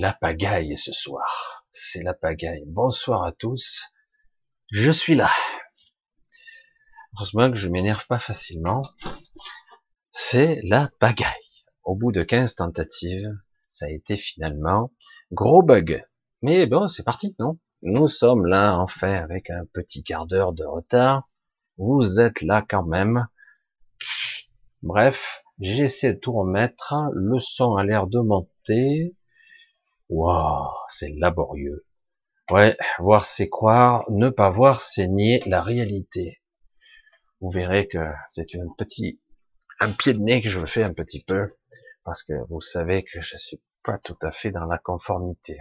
La pagaille ce soir. C'est la pagaille. Bonsoir à tous. Je suis là. Heureusement que je m'énerve pas facilement. C'est la pagaille. Au bout de 15 tentatives, ça a été finalement gros bug. Mais bon, c'est parti, non? Nous sommes là, enfin, avec un petit quart d'heure de retard. Vous êtes là quand même. Bref, j'essaie de tout remettre. Le son a l'air de monter. Waouh, c'est laborieux. Ouais, voir c'est croire, ne pas voir c'est nier la réalité. Vous verrez que c'est un petit, un pied de nez que je fais un petit peu, parce que vous savez que je suis pas tout à fait dans la conformité.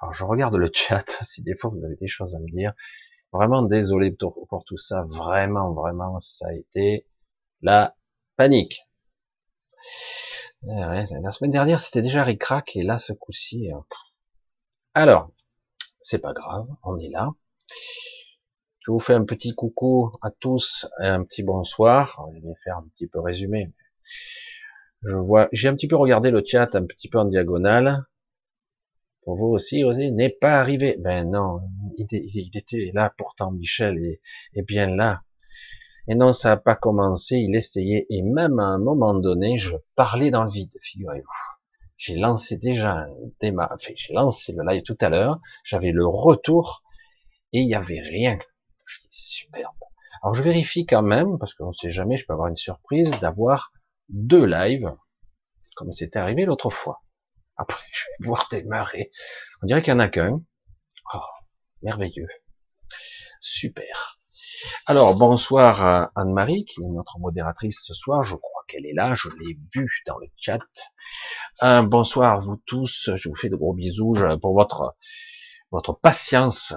Alors je regarde le chat, si des fois vous avez des choses à me dire. Vraiment désolé pour, pour tout ça, vraiment, vraiment, ça a été la panique. Eh la semaine dernière, c'était déjà ricrac, et là, ce coup-ci... Euh, alors, c'est pas grave, on est là. Je vous fais un petit coucou à tous et un petit bonsoir. Je vais faire un petit peu résumé. Je vois, j'ai un petit peu regardé le chat un petit peu en diagonale. Pour vous aussi, aussi, n'est pas arrivé. Ben non, il, était là pourtant, Michel est bien là. Et non, ça n'a pas commencé, il essayait, et même à un moment donné, je parlais dans le vide, figurez-vous. J'ai lancé déjà un démarrage, enfin, j'ai lancé le live tout à l'heure, j'avais le retour, et il n'y avait rien. Je dis, superbe. Alors je vérifie quand même, parce qu'on ne sait jamais, je peux avoir une surprise, d'avoir deux lives, comme c'était arrivé l'autre fois. Après, je vais voir démarrer. On dirait qu'il n'y en a qu'un. Oh, merveilleux. Super. Alors, bonsoir à Anne-Marie, qui est notre modératrice ce soir. Je crois qu'elle est là, je l'ai vue dans le chat. Un bonsoir à vous tous. Je vous fais de gros bisous pour votre, votre patience,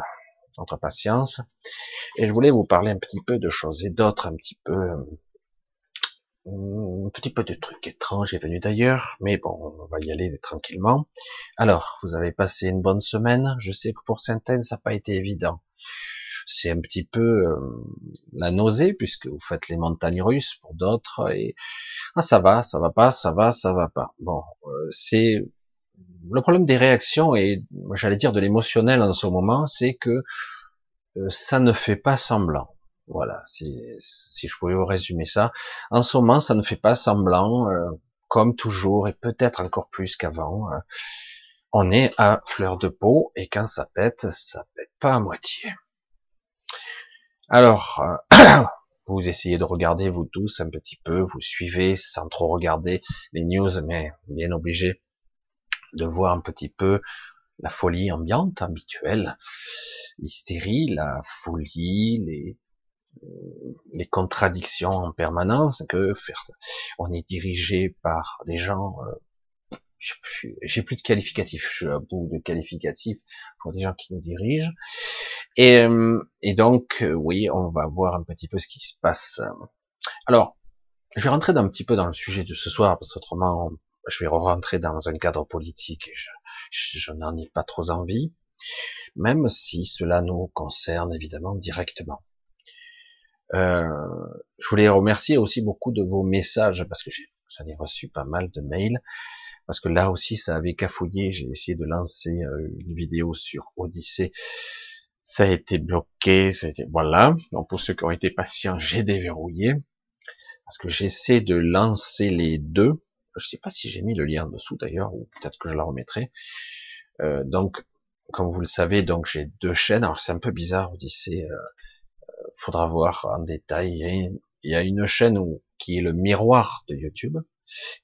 votre patience. Et je voulais vous parler un petit peu de choses et d'autres un petit peu, un petit peu de trucs étranges et venus d'ailleurs. Mais bon, on va y aller tranquillement. Alors, vous avez passé une bonne semaine. Je sais que pour certaines, ça n'a pas été évident c'est un petit peu euh, la nausée puisque vous faites les montagnes russes pour d'autres et ah, ça va, ça va pas, ça va, ça va pas. Bon, euh, c'est le problème des réactions et j'allais dire de l'émotionnel en ce moment, c'est que euh, ça ne fait pas semblant. Voilà, si, si je pouvais vous résumer ça. En ce moment, ça ne fait pas semblant, comme toujours, et peut-être encore plus qu'avant. on est à fleur de peau, et quand ça pète, ça pète pas à moitié. Alors, euh, vous essayez de regarder vous tous un petit peu, vous suivez sans trop regarder les news, mais bien obligé de voir un petit peu la folie ambiante habituelle, l'hystérie, la folie, les, euh, les contradictions en permanence que. On est dirigé par des gens j'ai plus, de qualificatifs, je suis à bout de qualificatifs pour des gens qui nous dirigent. Et, euh, et donc, euh, oui, on va voir un petit peu ce qui se passe. Alors, je vais rentrer un petit peu dans le sujet de ce soir, parce qu'autrement, je vais rentrer dans un cadre politique et je, je, n'en ai pas trop envie, même si cela nous concerne évidemment directement. Euh, je voulais remercier aussi beaucoup de vos messages, parce que j'en ai reçu pas mal de mails parce que là aussi ça avait cafouillé, j'ai essayé de lancer euh, une vidéo sur Odyssée, ça a été bloqué, c'était voilà. Donc pour ceux qui ont été patients, j'ai déverrouillé parce que j'essaie de lancer les deux. Je sais pas si j'ai mis le lien en dessous d'ailleurs, ou peut-être que je la remettrai. Euh, donc, comme vous le savez, donc j'ai deux chaînes. Alors c'est un peu bizarre, Odyssée. Euh, euh faudra voir en détail. Il y a une chaîne où, qui est le miroir de YouTube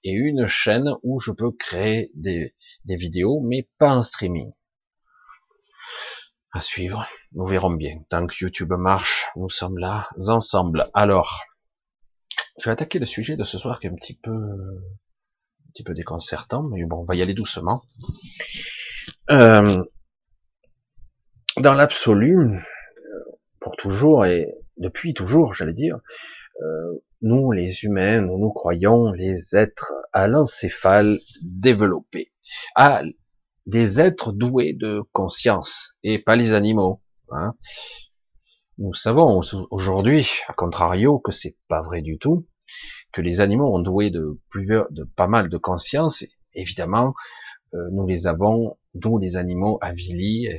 et une chaîne où je peux créer des, vidéos, mais pas en streaming. À suivre, nous verrons bien. Tant que YouTube marche, nous sommes là ensemble. Alors, je vais attaquer le sujet de ce soir qui est un petit peu, un petit peu déconcertant, mais bon, on va y aller doucement. Euh, dans l'absolu, pour toujours et depuis toujours, j'allais dire, euh, nous les humains, nous nous croyons les êtres à l'encéphale développé, à des êtres doués de conscience et pas les animaux. Hein. Nous savons aujourd'hui, à contrario, que c'est pas vrai du tout, que les animaux ont doué de plusieurs, de pas mal de conscience. Évidemment, euh, nous les avons, nous les animaux avilis,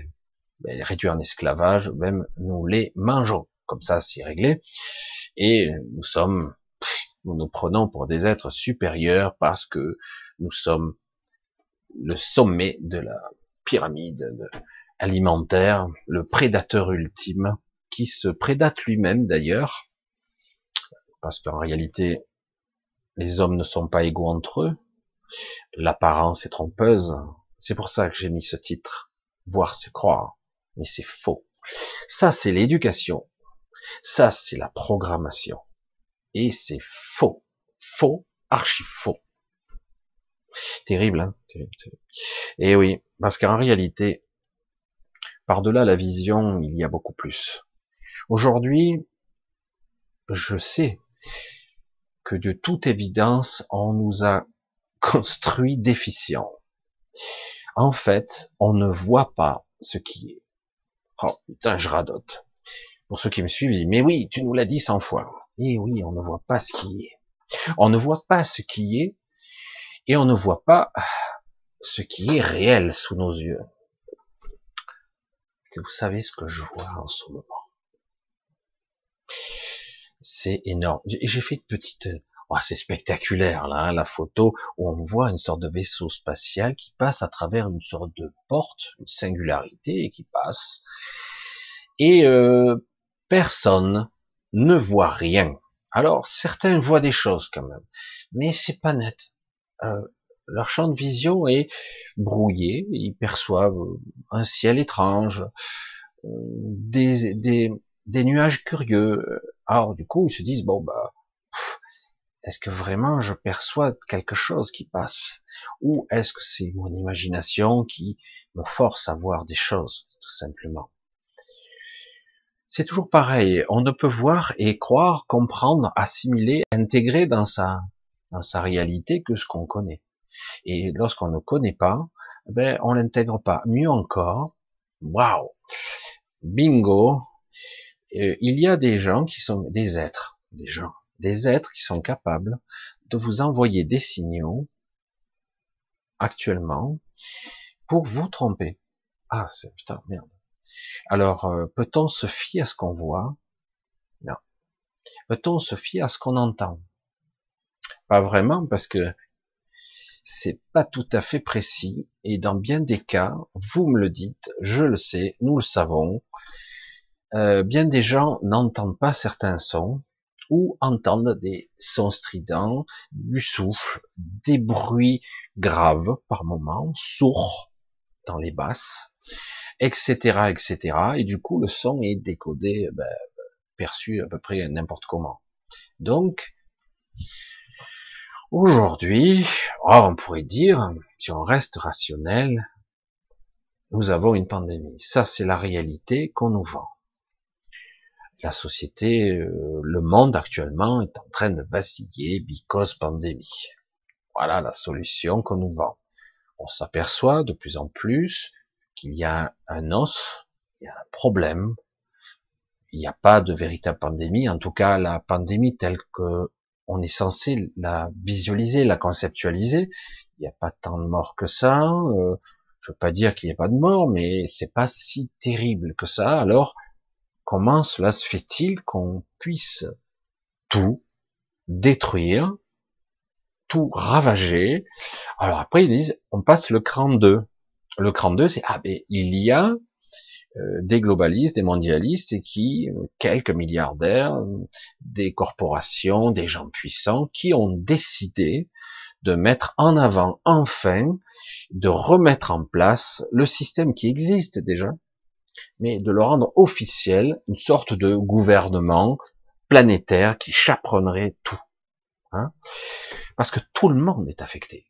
ben, réduits en esclavage, même nous les mangeons. Comme ça, c'est réglé. Et nous sommes, nous nous prenons pour des êtres supérieurs parce que nous sommes le sommet de la pyramide alimentaire, le prédateur ultime, qui se prédate lui-même d'ailleurs, parce qu'en réalité, les hommes ne sont pas égaux entre eux, l'apparence est trompeuse, c'est pour ça que j'ai mis ce titre, voir c'est croire, mais c'est faux. Ça c'est l'éducation, ça c'est la programmation, et c'est faux, faux, archi faux. Terrible, hein Et oui, parce qu'en réalité, par-delà la vision, il y a beaucoup plus. Aujourd'hui, je sais que de toute évidence, on nous a construit déficient. En fait, on ne voit pas ce qui est. Oh putain, je radote. Pour ceux qui me suivent, disent, mais oui, tu nous l'as dit cent fois. Et eh oui, on ne voit pas ce qui est. On ne voit pas ce qui est, et on ne voit pas ce qui est réel sous nos yeux. Vous savez ce que je vois en ce moment? C'est énorme. J'ai fait une petite, oh, c'est spectaculaire là, hein, la photo où on voit une sorte de vaisseau spatial qui passe à travers une sorte de porte, une singularité et qui passe. Et euh, personne ne voit rien. Alors certains voient des choses quand même, mais c'est pas net. Euh, leur champ de vision est brouillé, ils perçoivent un ciel étrange, euh, des, des, des nuages curieux, alors du coup, ils se disent bon bah est-ce que vraiment je perçois quelque chose qui passe? Ou est-ce que c'est mon imagination qui me force à voir des choses tout simplement? C'est toujours pareil, on ne peut voir et croire, comprendre, assimiler, intégrer dans sa dans sa réalité que ce qu'on connaît. Et lorsqu'on ne connaît pas, ben on l'intègre pas. Mieux encore, waouh, bingo, euh, il y a des gens qui sont des êtres, des gens, des êtres qui sont capables de vous envoyer des signaux actuellement pour vous tromper. Ah, c'est putain, merde. Alors, euh, peut-on se fier à ce qu'on voit? Non. Peut-on se fier à ce qu'on entend? Pas vraiment, parce que c'est pas tout à fait précis, et dans bien des cas, vous me le dites, je le sais, nous le savons, euh, bien des gens n'entendent pas certains sons ou entendent des sons stridents, du souffle, des bruits graves par moments, sourds dans les basses, etc., etc. Et du coup, le son est décodé, ben, perçu à peu près n'importe comment. Donc, aujourd'hui, oh, on pourrait dire, si on reste rationnel, nous avons une pandémie. Ça, c'est la réalité qu'on nous vend la société, euh, le monde actuellement est en train de vaciller because pandémie. Voilà la solution qu'on nous vend. On s'aperçoit de plus en plus qu'il y a un os, il y a un problème. Il n'y a pas de véritable pandémie. En tout cas, la pandémie telle que on est censé la visualiser, la conceptualiser. Il n'y a pas tant de morts que ça. Euh, je veux pas dire qu'il n'y a pas de morts, mais c'est pas si terrible que ça. Alors, Comment cela se fait-il qu'on puisse tout détruire, tout ravager? Alors après, ils disent, on passe le cran 2. Le cran 2, c'est, ah ben, il y a euh, des globalistes, des mondialistes, et qui, euh, quelques milliardaires, des corporations, des gens puissants, qui ont décidé de mettre en avant enfin, de remettre en place le système qui existe déjà, mais de le rendre officiel, une sorte de gouvernement planétaire qui chaperonnerait tout. Hein Parce que tout le monde est affecté.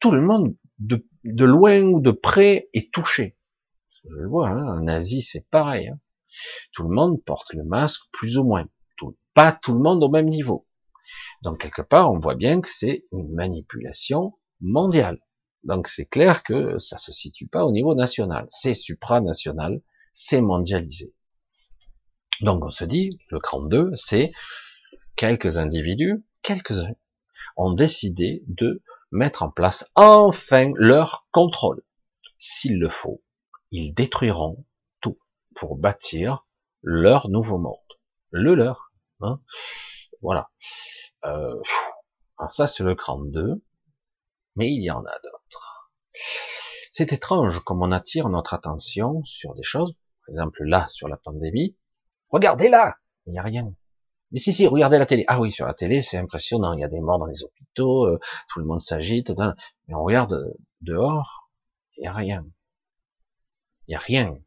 Tout le monde, de, de loin ou de près, est touché. Je le vois, hein, en Asie c'est pareil. Hein tout le monde porte le masque, plus ou moins. Pas tout le monde au même niveau. Donc quelque part, on voit bien que c'est une manipulation mondiale. Donc c'est clair que ça se situe pas au niveau national, c'est supranational, c'est mondialisé. Donc on se dit, le cran 2, c'est quelques individus, quelques-uns, ont décidé de mettre en place enfin leur contrôle. S'il le faut, ils détruiront tout pour bâtir leur nouveau monde, le leur. Hein voilà. Euh, ça c'est le cran 2, mais il y en a d'autres. C'est étrange comme on attire notre attention sur des choses, par exemple là sur la pandémie. Regardez là, il n'y a rien. Mais si, si, regardez la télé. Ah oui, sur la télé, c'est impressionnant. Il y a des morts dans les hôpitaux, euh, tout le monde s'agite. Mais on regarde euh, dehors, il n'y a rien. Il n'y a rien.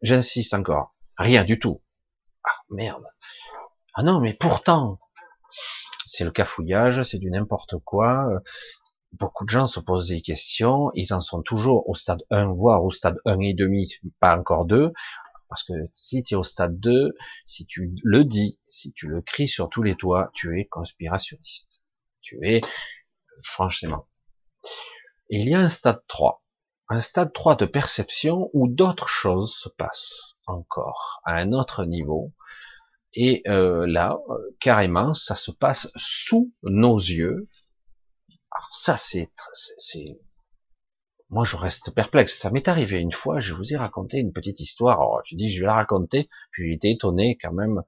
J'insiste encore. Rien du tout. Ah merde. Ah non, mais pourtant, c'est le cafouillage, c'est du n'importe quoi. Beaucoup de gens se posent des questions, ils en sont toujours au stade 1, voire au stade 1 et demi, pas encore 2. Parce que si tu es au stade 2, si tu le dis, si tu le cries sur tous les toits, tu es conspirationniste. Tu es, franchement. il y a un stade 3. Un stade 3 de perception où d'autres choses se passent encore à un autre niveau. Et euh, là, carrément, ça se passe sous nos yeux. Alors ça, c'est, c'est, moi je reste perplexe. Ça m'est arrivé une fois, je vous ai raconté une petite histoire. Alors, je dis je vais la raconter, puis été étonné quand même.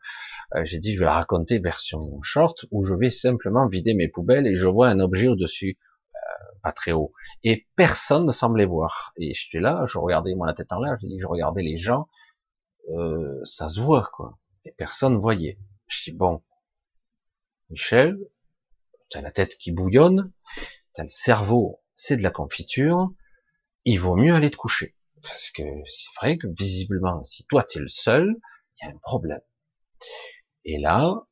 Euh, j'ai dit je vais la raconter version short où je vais simplement vider mes poubelles et je vois un objet au-dessus, euh, pas très haut. Et personne ne semblait voir. Et je suis là, je regardais moi la tête en l'air, je dis je regardais les gens, euh, ça se voit quoi. Et personne voyait. Je dis bon, Michel, t'as la tête qui bouillonne, t'as le cerveau, c'est de la confiture il vaut mieux aller te coucher. Parce que c'est vrai que visiblement, si toi tu es le seul, il y a un problème. Et là,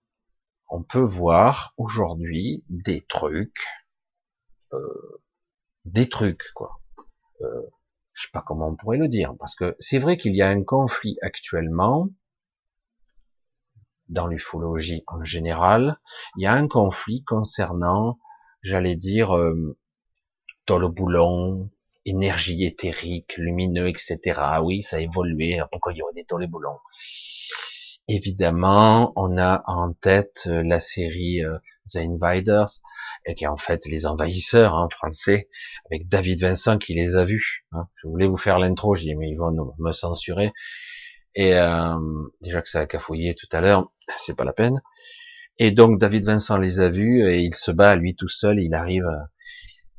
on peut voir aujourd'hui des trucs, euh, des trucs quoi. Euh, je sais pas comment on pourrait le dire, parce que c'est vrai qu'il y a un conflit actuellement dans l'ufologie en général. Il y a un conflit concernant, j'allais dire, euh, boulon, énergie éthérique, lumineux, etc. Oui, ça a évolué. Pourquoi il y aurait des tolets boulons? Évidemment, on a en tête euh, la série euh, The Invaders, qui est en fait les envahisseurs en français, avec David Vincent qui les a vus. Hein. Je voulais vous faire l'intro, je dis mais ils vont me censurer. Et euh, déjà que ça a cafouillé tout à l'heure, c'est pas la peine. Et donc David Vincent les a vus et il se bat lui tout seul. Il arrive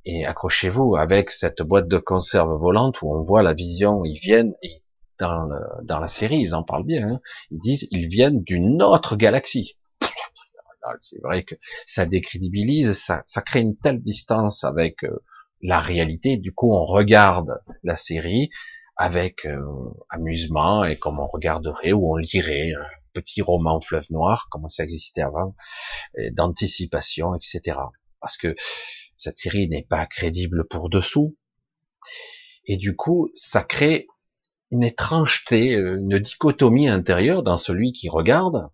et accrochez-vous avec cette boîte de conserve volante où on voit la vision, ils viennent, dans, dans la série, ils en parlent bien, hein. ils disent, ils viennent d'une autre galaxie. C'est vrai que ça décrédibilise, ça, ça crée une telle distance avec euh, la réalité. Du coup, on regarde la série avec euh, amusement et comme on regarderait ou on lirait un petit roman fleuve noir, comme ça existait avant, d'anticipation, etc. Parce que cette série n'est pas crédible pour dessous. Et du coup, ça crée une étrangeté, euh, une dichotomie intérieure dans celui qui regarde.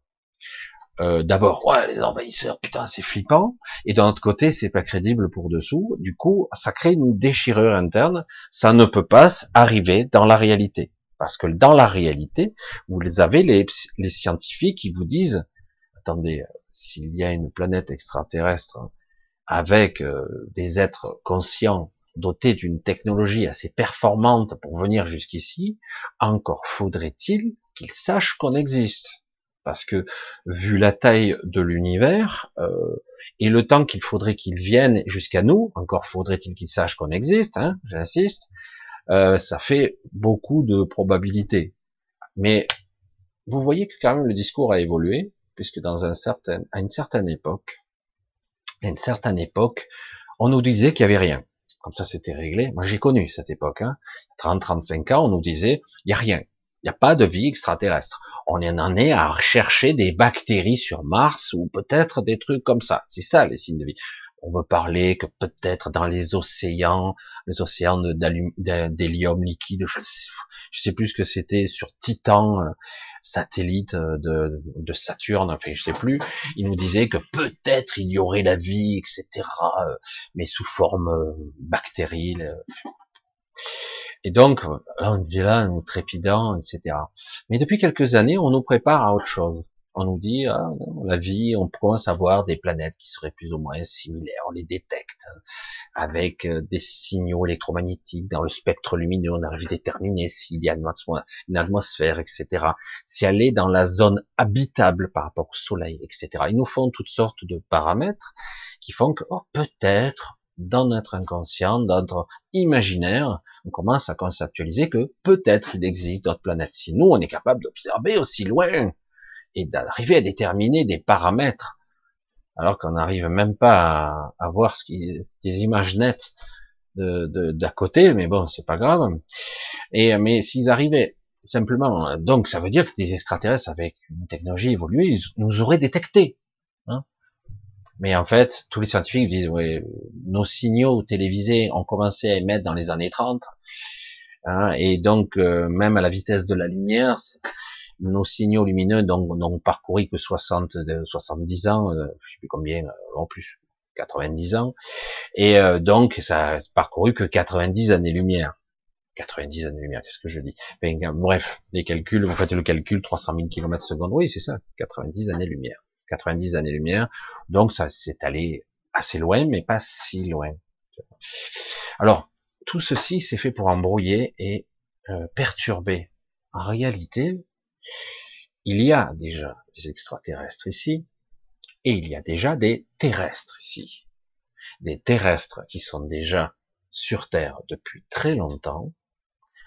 Euh, D'abord, ouais, les envahisseurs, putain, c'est flippant. Et d'un autre côté, c'est pas crédible pour dessous. Du coup, ça crée une déchirure interne. Ça ne peut pas arriver dans la réalité. Parce que dans la réalité, vous les avez les, les scientifiques qui vous disent, attendez, s'il y a une planète extraterrestre avec euh, des êtres conscients dotés d'une technologie assez performante pour venir jusqu'ici, encore faudrait-il qu'ils sachent qu'on existe. Parce que vu la taille de l'univers euh, et le temps qu'il faudrait qu'ils viennent jusqu'à nous, encore faudrait-il qu'ils sachent qu'on existe, hein, j'insiste, euh, ça fait beaucoup de probabilités. Mais vous voyez que quand même le discours a évolué, puisque dans un certain, à une certaine époque, à une certaine époque, on nous disait qu'il y avait rien. Comme ça, c'était réglé. Moi, j'ai connu cette époque. Hein. 30-35 ans, on nous disait, il y a rien. Il n'y a pas de vie extraterrestre. On en est à rechercher des bactéries sur Mars ou peut-être des trucs comme ça. C'est ça les signes de vie. On veut parler que peut-être dans les océans, les océans d'hélium liquide, je sais, sais plus ce que c'était sur Titan, euh, satellite euh, de, Saturne, enfin je sais plus, il nous disait que peut-être il y aurait la vie, etc., euh, mais sous forme euh, bactérienne. Et donc, là, on disait là, nous trépidant, etc. Mais depuis quelques années, on nous prépare à autre chose. On nous dit, ah, la vie, on commence à voir des planètes qui seraient plus ou moins similaires, on les détecte avec euh, des signaux électromagnétiques dans le spectre lumineux, on arrive à déterminer s'il y a une atmosphère, etc. Si elle est dans la zone habitable par rapport au soleil, etc. Ils nous font toutes sortes de paramètres qui font que, oh, peut-être, dans notre inconscient, dans notre imaginaire, on commence à conceptualiser que peut-être il existe d'autres planètes. Si nous, on est capable d'observer aussi loin, et d'arriver à déterminer des paramètres, alors qu'on n'arrive même pas à, voir ce qui, des images nettes de d'à côté, mais bon, c'est pas grave. Et mais s'ils arrivaient simplement, donc ça veut dire que des extraterrestres avec une technologie évoluée ils nous auraient détecté. Hein mais en fait, tous les scientifiques disent, ouais, nos signaux télévisés ont commencé à émettre dans les années 30, hein, et donc euh, même à la vitesse de la lumière, nos signaux lumineux n'ont parcouru que 60, 70 ans, euh, je sais plus combien, euh, en plus, 90 ans, et euh, donc ça a parcouru que 90 années-lumière. 90 années-lumière, qu'est-ce que je dis? Bref, les calculs, vous faites le calcul, 300 000 km secondes, oui, c'est ça, 90 années-lumière. 90 années-lumière, donc ça s'est allé assez loin, mais pas si loin. Alors, tout ceci, c'est fait pour embrouiller et perturber. En réalité, il y a déjà des extraterrestres ici, et il y a déjà des terrestres ici. Des terrestres qui sont déjà sur Terre depuis très longtemps,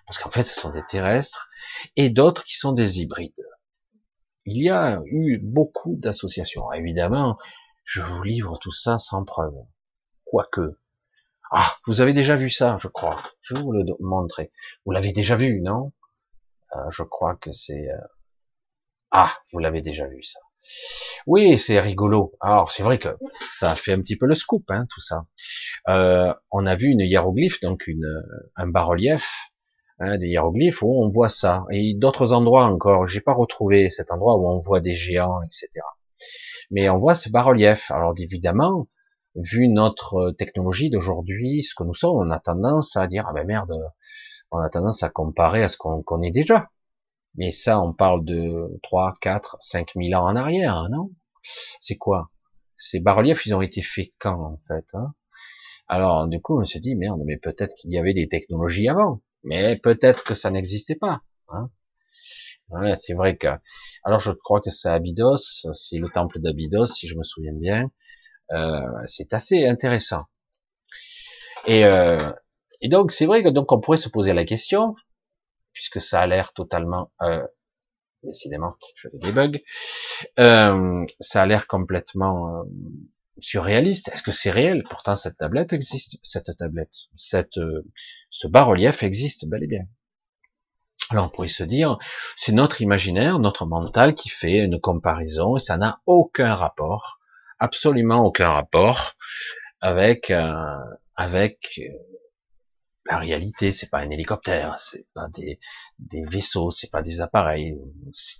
parce qu'en fait ce sont des terrestres, et d'autres qui sont des hybrides. Il y a eu beaucoup d'associations. Évidemment, je vous livre tout ça sans preuve. Quoique. Ah, vous avez déjà vu ça, je crois. Je vais vous le montrer. Vous l'avez déjà vu, non? Je crois que c'est... Euh, ah, vous l'avez déjà vu ça. Oui, c'est rigolo. Alors c'est vrai que ça fait un petit peu le scoop, hein, tout ça. Euh, on a vu une hiéroglyphe, donc une, un bas-relief, hein, des hiéroglyphes où on voit ça. Et d'autres endroits encore. J'ai pas retrouvé cet endroit où on voit des géants, etc. Mais on voit ces bas-reliefs. Alors évidemment, vu notre technologie d'aujourd'hui, ce que nous sommes, on a tendance à dire ah ben merde, on a tendance à comparer à ce qu'on connaît déjà. Mais ça, on parle de 3, 4, 5 000 ans en arrière, non? C'est quoi? Ces bas-reliefs, ils ont été faits quand, en fait hein? Alors, du coup, on se dit, merde, mais peut-être qu'il y avait des technologies avant. Mais peut-être que ça n'existait pas. Hein? C'est vrai que... Alors, je crois que c'est Abydos, c'est le temple d'Abydos, si je me souviens bien. Euh, c'est assez intéressant. Et, euh, et donc, c'est vrai que donc on pourrait se poser la question, puisque ça a l'air totalement, euh, décidément, je débug, euh, ça a l'air complètement euh, surréaliste. Est-ce que c'est réel? Pourtant, cette tablette existe, cette tablette, cette, euh, ce bas-relief existe bel et bien. Alors on pourrait se dire, c'est notre imaginaire, notre mental qui fait une comparaison, et ça n'a aucun rapport, absolument aucun rapport avec euh, avec la réalité, c'est pas un hélicoptère, c'est pas des, des vaisseaux, c'est pas des appareils.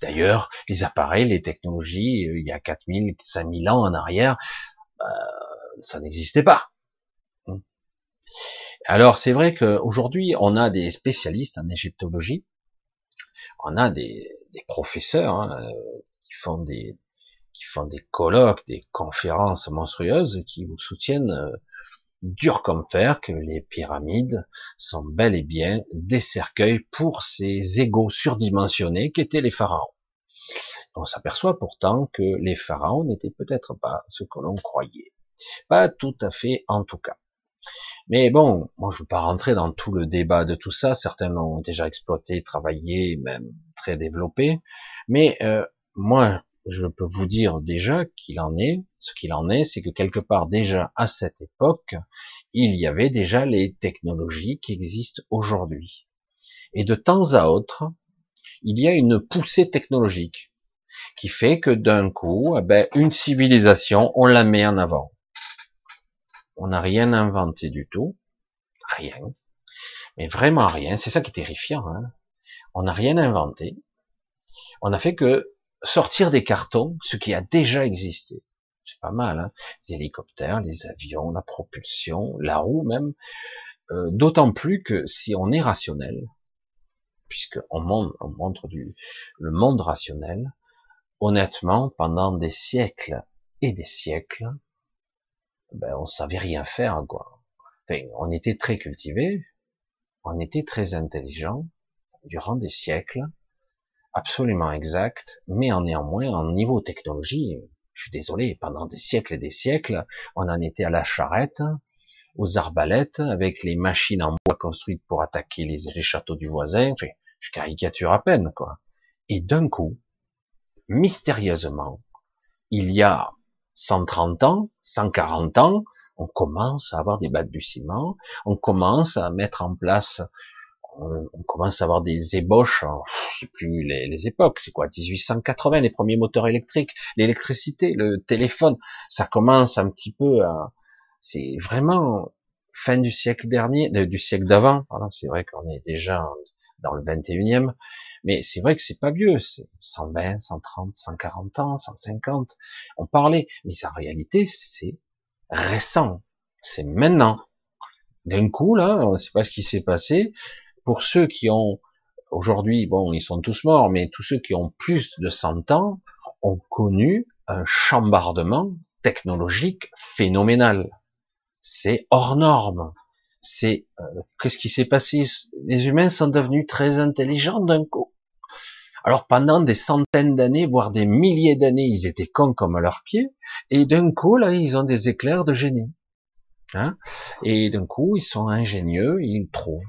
D'ailleurs, les appareils, les technologies, euh, il y a 4000, 5000 ans en arrière, euh, ça n'existait pas. Hmm. Alors, c'est vrai qu'aujourd'hui, on a des spécialistes en égyptologie, on a des, professeurs hein, qui font des qui font des colloques, des conférences monstrueuses, qui vous soutiennent euh, dur comme fer que les pyramides sont bel et bien des cercueils pour ces égaux surdimensionnés qu'étaient les pharaons. On s'aperçoit pourtant que les pharaons n'étaient peut-être pas ce que l'on croyait. Pas tout à fait en tout cas. Mais bon, moi je ne veux pas rentrer dans tout le débat de tout ça. Certains l'ont déjà exploité, travaillé, même très développé. Mais euh, moi, je peux vous dire déjà qu'il en est, ce qu'il en est, c'est que quelque part déjà à cette époque, il y avait déjà les technologies qui existent aujourd'hui. Et de temps à autre, il y a une poussée technologique qui fait que d'un coup, eh ben, une civilisation, on la met en avant. On n'a rien inventé du tout, rien, mais vraiment rien. C'est ça qui est terrifiant. Hein. on n'a rien inventé. On a fait que sortir des cartons ce qui a déjà existé. C'est pas mal, hein les hélicoptères, les avions, la propulsion, la roue même. Euh, d'autant plus que si on est rationnel, puisque on montre, on montre le monde rationnel, honnêtement, pendant des siècles et des siècles, ben, on savait rien faire, quoi. Enfin, on était très cultivés, on était très intelligents durant des siècles, absolument exact, mais en néanmoins, en niveau technologie, je suis désolé, pendant des siècles et des siècles, on en était à la charrette, aux arbalètes, avec les machines en bois construites pour attaquer les, les châteaux du voisin, je caricature à peine, quoi. Et d'un coup, mystérieusement, il y a 130 ans, 140 ans, on commence à avoir des balbutiements, on commence à mettre en place, on, commence à avoir des ébauches, je sais plus les, les époques, c'est quoi, 1880, les premiers moteurs électriques, l'électricité, le téléphone, ça commence un petit peu à, c'est vraiment fin du siècle dernier, du siècle d'avant, c'est vrai qu'on est déjà dans le 21e, mais c'est vrai que c'est pas vieux, c'est 120, 130, 140 ans, 150. On parlait, mais en réalité, c'est récent. C'est maintenant. D'un coup, là, on ne sait pas ce qui s'est passé. Pour ceux qui ont, aujourd'hui, bon, ils sont tous morts, mais tous ceux qui ont plus de 100 ans ont connu un chambardement technologique phénoménal. C'est hors norme. C'est euh, qu'est-ce qui s'est passé? Les humains sont devenus très intelligents d'un coup. Alors pendant des centaines d'années, voire des milliers d'années, ils étaient cons comme à leurs pieds, et d'un coup là, ils ont des éclairs de génie. Hein et d'un coup, ils sont ingénieux, ils trouvent.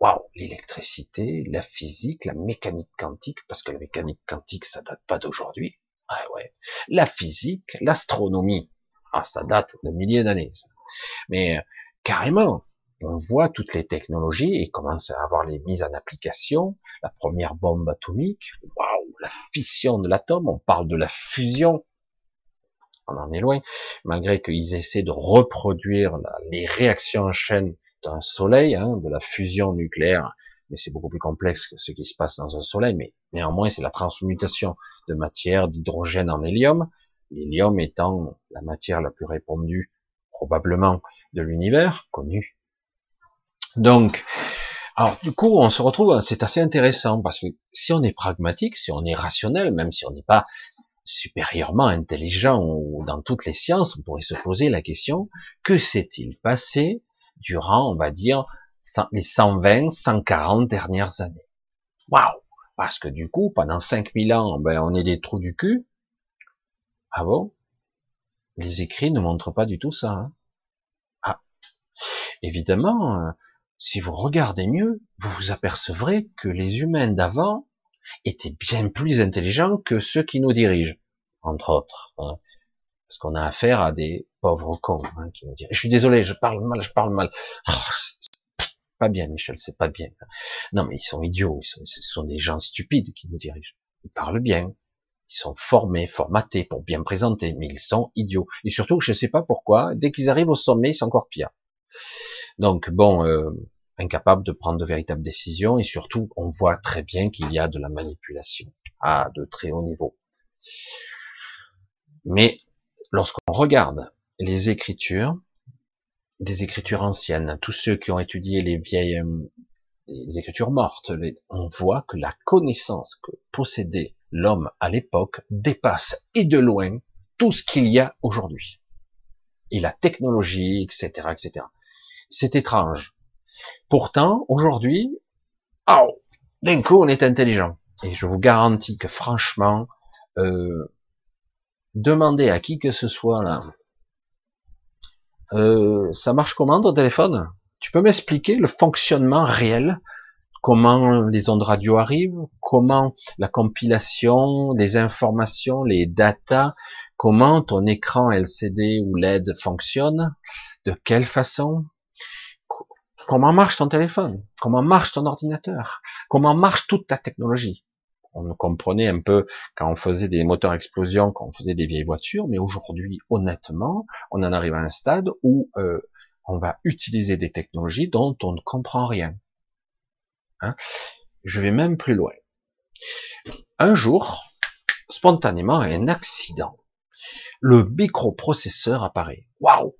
Waouh, l'électricité, la physique, la mécanique quantique, parce que la mécanique quantique, ça date pas d'aujourd'hui. Ah ouais. La physique, l'astronomie, ah ça date de milliers d'années. Mais carrément, on voit toutes les technologies et commence à avoir les mises en application. La première bombe atomique, waouh, la fission de l'atome, on parle de la fusion. On en est loin, malgré qu'ils essaient de reproduire les réactions en chaîne d'un soleil, hein, de la fusion nucléaire, mais c'est beaucoup plus complexe que ce qui se passe dans un soleil, mais néanmoins c'est la transmutation de matière d'hydrogène en hélium, l'hélium étant la matière la plus répandue probablement de l'univers connu. Donc, alors du coup, on se retrouve, c'est assez intéressant parce que si on est pragmatique, si on est rationnel, même si on n'est pas supérieurement intelligent ou dans toutes les sciences, on pourrait se poser la question que s'est-il passé durant, on va dire, les 120, 140 dernières années Waouh Parce que du coup, pendant 5000 ans, ben, on est des trous du cul. Ah bon? Les écrits ne montrent pas du tout ça. Hein ah, évidemment, euh, si vous regardez mieux, vous vous apercevrez que les humains d'avant étaient bien plus intelligents que ceux qui nous dirigent, entre autres. Hein. Parce qu'on a affaire à des pauvres cons hein, qui nous dirigent. Je suis désolé, je parle mal, je parle mal. Oh, pas bien, Michel, c'est pas bien. Non, mais ils sont idiots, ce sont des gens stupides qui nous dirigent. Ils parlent bien, ils sont formés, formatés pour bien présenter, mais ils sont idiots. Et surtout, je ne sais pas pourquoi, dès qu'ils arrivent au sommet, c'est encore pire. Donc bon, euh, incapable de prendre de véritables décisions et surtout, on voit très bien qu'il y a de la manipulation à de très haut niveau. Mais lorsqu'on regarde les écritures, des écritures anciennes, tous ceux qui ont étudié les vieilles euh, les écritures mortes, on voit que la connaissance que possédait l'homme à l'époque dépasse et de loin tout ce qu'il y a aujourd'hui. Et la technologie, etc., etc. C'est étrange. Pourtant, aujourd'hui, oh, d'un coup, on est intelligent. Et je vous garantis que franchement, euh, demandez à qui que ce soit là, euh, ça marche comment ton téléphone? Tu peux m'expliquer le fonctionnement réel? Comment les ondes radio arrivent? Comment la compilation des informations, les datas Comment ton écran LCD ou LED fonctionne? De quelle façon? Comment marche ton téléphone? Comment marche ton ordinateur? Comment marche toute ta technologie? On comprenait un peu quand on faisait des moteurs explosion, quand on faisait des vieilles voitures, mais aujourd'hui, honnêtement, on en arrive à un stade où euh, on va utiliser des technologies dont on ne comprend rien. Hein? Je vais même plus loin. Un jour, spontanément, un accident. Le microprocesseur apparaît. Waouh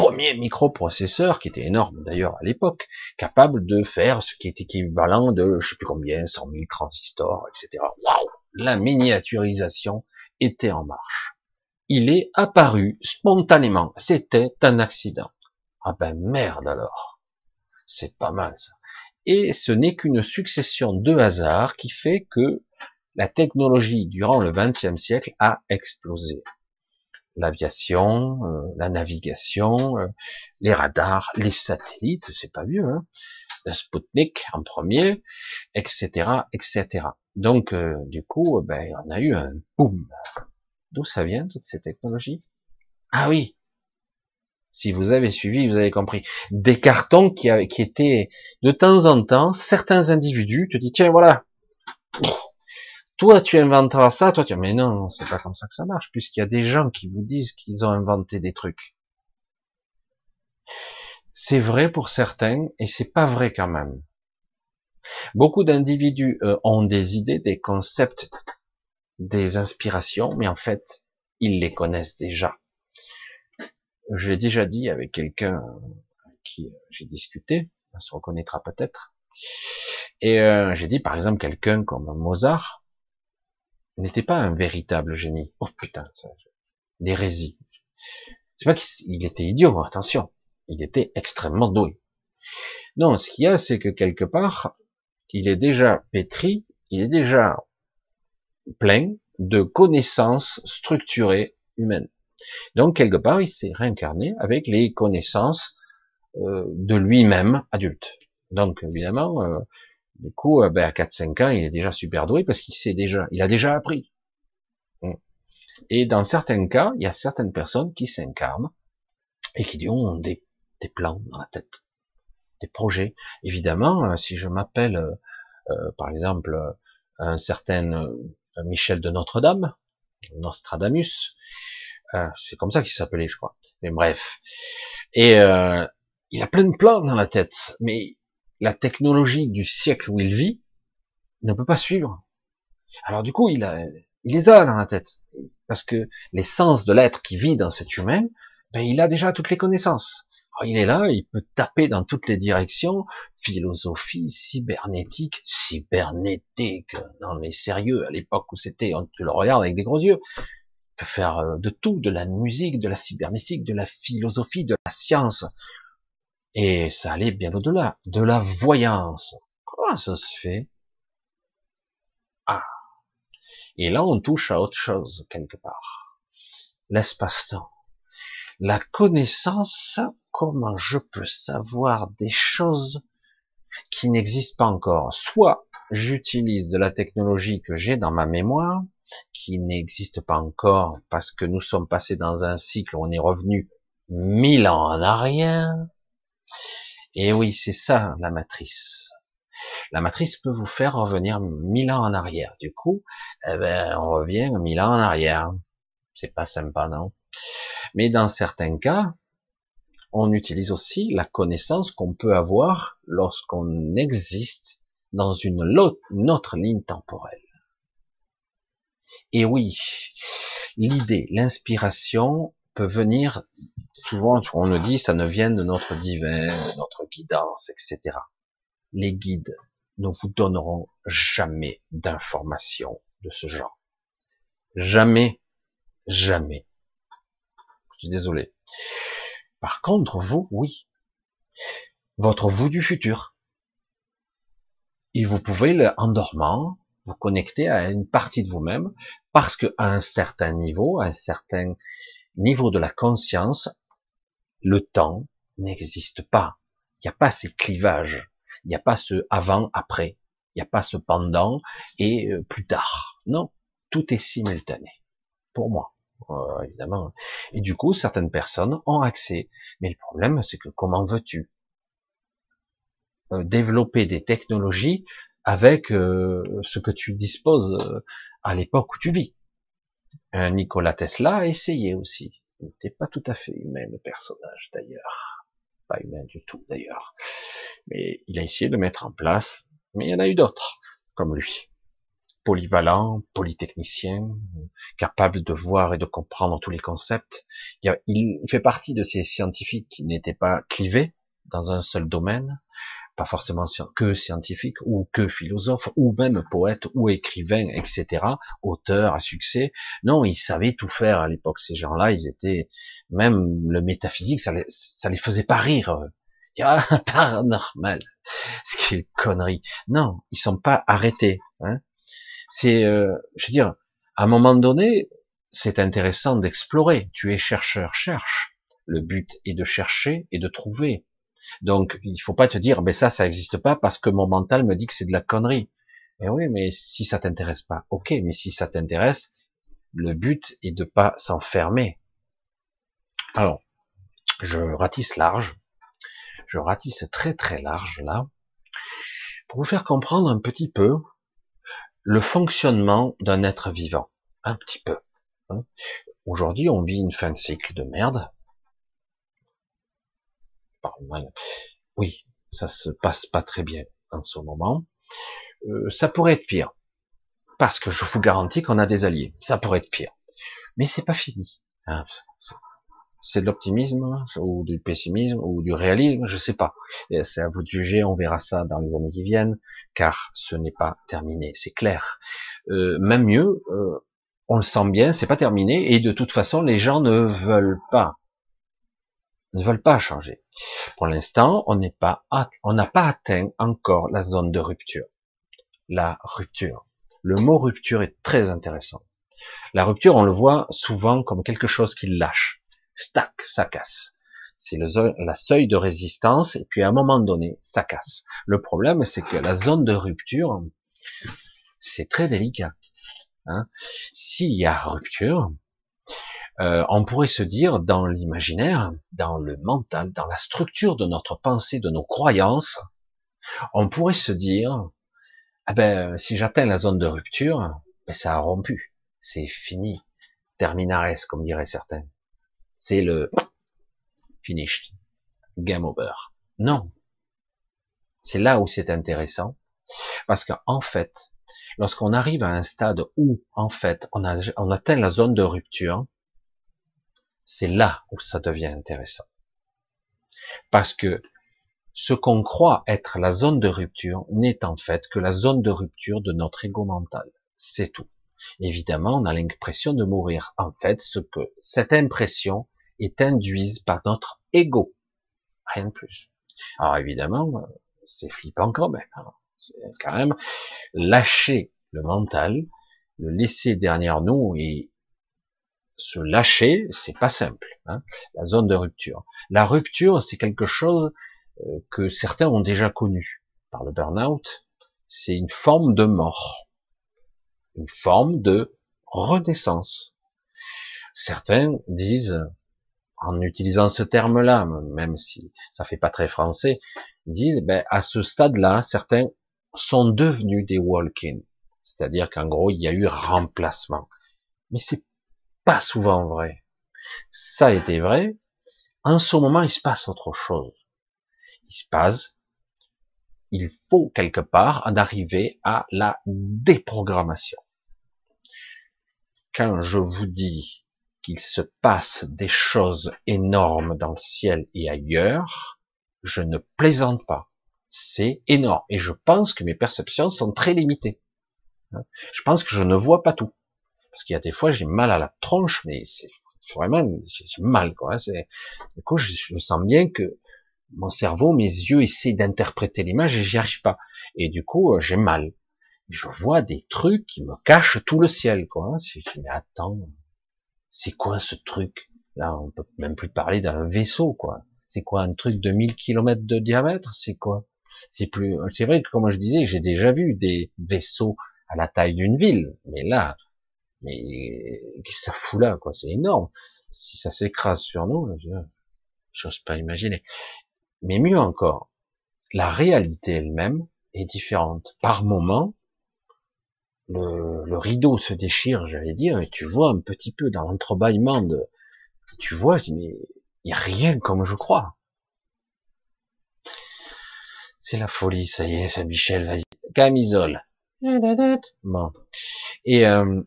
premier microprocesseur, qui était énorme d'ailleurs à l'époque, capable de faire ce qui est équivalent de, je sais plus combien, 100 000 transistors, etc. Waouh la miniaturisation était en marche. Il est apparu spontanément. C'était un accident. Ah ben merde alors. C'est pas mal ça. Et ce n'est qu'une succession de hasards qui fait que la technologie durant le XXe siècle a explosé. L'aviation, euh, la navigation, euh, les radars, les satellites, c'est pas vieux, hein le Sputnik en premier, etc., etc. Donc, euh, du coup, ben, on a eu un boom. D'où ça vient, toutes ces technologies? Ah oui, si vous avez suivi, vous avez compris. Des cartons qui, qui étaient, de temps en temps, certains individus te disent, tiens, voilà, toi tu inventeras ça, toi tu mais non, c'est pas comme ça que ça marche, puisqu'il y a des gens qui vous disent qu'ils ont inventé des trucs. C'est vrai pour certains, et c'est pas vrai quand même. Beaucoup d'individus euh, ont des idées, des concepts, des inspirations, mais en fait, ils les connaissent déjà. Je l'ai déjà dit avec quelqu'un avec qui j'ai discuté, on se reconnaîtra peut-être. Et euh, j'ai dit par exemple quelqu'un comme Mozart n'était pas un véritable génie. Oh putain, l'hérésie. C'est pas qu'il était idiot, attention il était extrêmement doué. Non, ce qu'il y a, c'est que quelque part, il est déjà pétri, il est déjà plein de connaissances structurées humaines. Donc quelque part, il s'est réincarné avec les connaissances euh, de lui-même adulte. Donc évidemment, euh, du coup, euh, ben, à 4-5 ans, il est déjà super doué parce qu'il sait déjà, il a déjà appris. Et dans certains cas, il y a certaines personnes qui s'incarnent et qui ont des plans dans la tête, des projets. Évidemment, euh, si je m'appelle, euh, euh, par exemple, un certain Michel de Notre-Dame, Nostradamus, c'est comme ça qu'il s'appelait, je crois. Mais bref. Et il a plein de plans dans la tête, mais la technologie du siècle où il vit ne peut pas suivre. Alors du coup, il, a, il les a dans la tête, parce que l'essence de l'être qui vit dans cet humain, ben, il a déjà toutes les connaissances. Il est là, il peut taper dans toutes les directions, philosophie, cybernétique, cybernétique, non mais sérieux, à l'époque où c'était, on te le regarde avec des gros yeux, il peut faire euh, de tout, de la musique, de la cybernétique, de la philosophie, de la science, et ça allait bien au-delà, de la voyance. Comment ça se fait? Ah, et là on touche à autre chose quelque part, l'espace-temps. La connaissance comment je peux savoir des choses qui n'existent pas encore? Soit j'utilise de la technologie que j'ai dans ma mémoire, qui n'existe pas encore parce que nous sommes passés dans un cycle où on est revenu mille ans en arrière. Et oui, c'est ça la matrice. La matrice peut vous faire revenir mille ans en arrière. Du coup, eh ben, on revient mille ans en arrière. C'est pas sympa, non? Mais dans certains cas, on utilise aussi la connaissance qu'on peut avoir lorsqu'on existe dans une, autre ligne temporelle. Et oui, l'idée, l'inspiration peut venir, souvent on nous dit, ça ne vient de notre divin, notre guidance, etc. Les guides ne vous donneront jamais d'informations de ce genre. Jamais, jamais. Je suis désolé. Par contre, vous, oui. Votre vous du futur. Et vous pouvez, en dormant, vous connecter à une partie de vous-même, parce qu'à un certain niveau, à un certain niveau de la conscience, le temps n'existe pas. Il n'y a pas ces clivages. Il n'y a pas ce avant, après. Il n'y a pas ce pendant et euh, plus tard. Non, tout est simultané. Pour moi. Euh, évidemment. Et du coup, certaines personnes ont accès. Mais le problème, c'est que comment veux-tu euh, développer des technologies avec ce que tu disposes à l'époque où tu vis? Nikola Tesla a essayé aussi. Il n'était pas tout à fait humain, le personnage, d'ailleurs. Pas humain du tout, d'ailleurs. Mais il a essayé de mettre en place, mais il y en a eu d'autres, comme lui polyvalent, polytechnicien, capable de voir et de comprendre tous les concepts. Il, fait partie de ces scientifiques qui n'étaient pas clivés dans un seul domaine, pas forcément que scientifique ou que philosophe ou même poète ou écrivain, etc., auteur à succès. Non, ils savaient tout faire à l'époque. Ces gens-là, ils étaient même le métaphysique, ça les, ça les faisait pas rire. Ah, paranormal, ce qui est connerie. Non, ils sont pas arrêtés. Hein. C'est, euh, je veux dire, à un moment donné, c'est intéressant d'explorer. Tu es chercheur, cherche. Le but est de chercher et de trouver. Donc, il faut pas te dire, ben ça, ça n'existe pas parce que mon mental me dit que c'est de la connerie. Et eh oui, mais si ça t'intéresse pas, ok, mais si ça t'intéresse, le but est de pas s'enfermer. Alors, je ratisse large, je ratisse très très large là, pour vous faire comprendre un petit peu le fonctionnement d'un être vivant, un petit peu. Hein. Aujourd'hui, on vit une fin de cycle de merde, oui, ça se passe pas très bien en ce moment. Euh, ça pourrait être pire. Parce que je vous garantis qu'on a des alliés. Ça pourrait être pire. Mais c'est pas fini. Hein. C'est de l'optimisme, ou du pessimisme, ou du réalisme, je sais pas. C'est à vous de juger, on verra ça dans les années qui viennent, car ce n'est pas terminé, c'est clair. Euh, même mieux, euh, on le sent bien, c'est pas terminé, et de toute façon, les gens ne veulent pas ne veulent pas changer. Pour l'instant, on n'a pas atteint encore la zone de rupture. La rupture. Le mot rupture est très intéressant. La rupture, on le voit souvent comme quelque chose qui lâche. Stack, ça casse. C'est le la seuil de résistance, et puis à un moment donné, ça casse. Le problème, c'est que la zone de rupture, c'est très délicat. Hein. S'il y a rupture, euh, on pourrait se dire dans l'imaginaire, dans le mental, dans la structure de notre pensée, de nos croyances, on pourrait se dire, ah ben, si j'atteins la zone de rupture, ben, ça a rompu, c'est fini, terminares, comme diraient certains. C'est le finished, game over. Non. C'est là où c'est intéressant, parce qu'en fait, lorsqu'on arrive à un stade où, en fait, on, atteint la zone de rupture, c'est là où ça devient intéressant. Parce que ce qu'on croit être la zone de rupture n'est en fait que la zone de rupture de notre ego mental. C'est tout. Évidemment, on a l'impression de mourir. En fait, ce que cette impression est induite par notre ego. Rien de plus. Alors évidemment, c'est flippant quand même. Hein. Quand même lâcher le mental, le laisser derrière nous et se lâcher, c'est pas simple. Hein, la zone de rupture. La rupture, c'est quelque chose euh, que certains ont déjà connu par le burn-out. C'est une forme de mort, une forme de renaissance. Certains disent, en utilisant ce terme-là, même si ça fait pas très français, disent, ben, à ce stade-là, certains sont devenus des walk-in. C'est-à-dire qu'en gros, il y a eu remplacement. Mais c'est pas souvent vrai. Ça été vrai. En ce moment, il se passe autre chose. Il se passe, il faut quelque part en arriver à la déprogrammation. Quand je vous dis qu'il se passe des choses énormes dans le ciel et ailleurs, je ne plaisante pas. C'est énorme. Et je pense que mes perceptions sont très limitées. Je pense que je ne vois pas tout. Parce qu'il y a des fois, j'ai mal à la tronche, mais c'est vraiment, j'ai mal, quoi. C'est, du coup, je, je, sens bien que mon cerveau, mes yeux essaient d'interpréter l'image et j'y arrive pas. Et du coup, euh, j'ai mal. Je vois des trucs qui me cachent tout le ciel, quoi. Je dis, mais attends, c'est quoi ce truc? Là, on peut même plus parler d'un vaisseau, quoi. C'est quoi, un truc de 1000 km de diamètre? C'est quoi? C'est plus, c'est vrai que, comme je disais, j'ai déjà vu des vaisseaux à la taille d'une ville, mais là, mais qu'est-ce que ça fout là, quoi? C'est énorme. Si ça s'écrase sur nous, je n'ose pas imaginer. Mais mieux encore, la réalité elle-même est différente. Par moment, le, le rideau se déchire, j'allais dire, et tu vois un petit peu dans l'entrebâillement de, tu vois, je dis, mais il n'y a rien comme je crois. C'est la folie, ça y est, ça Michel, vas-y, camisole. Bon. Et euh,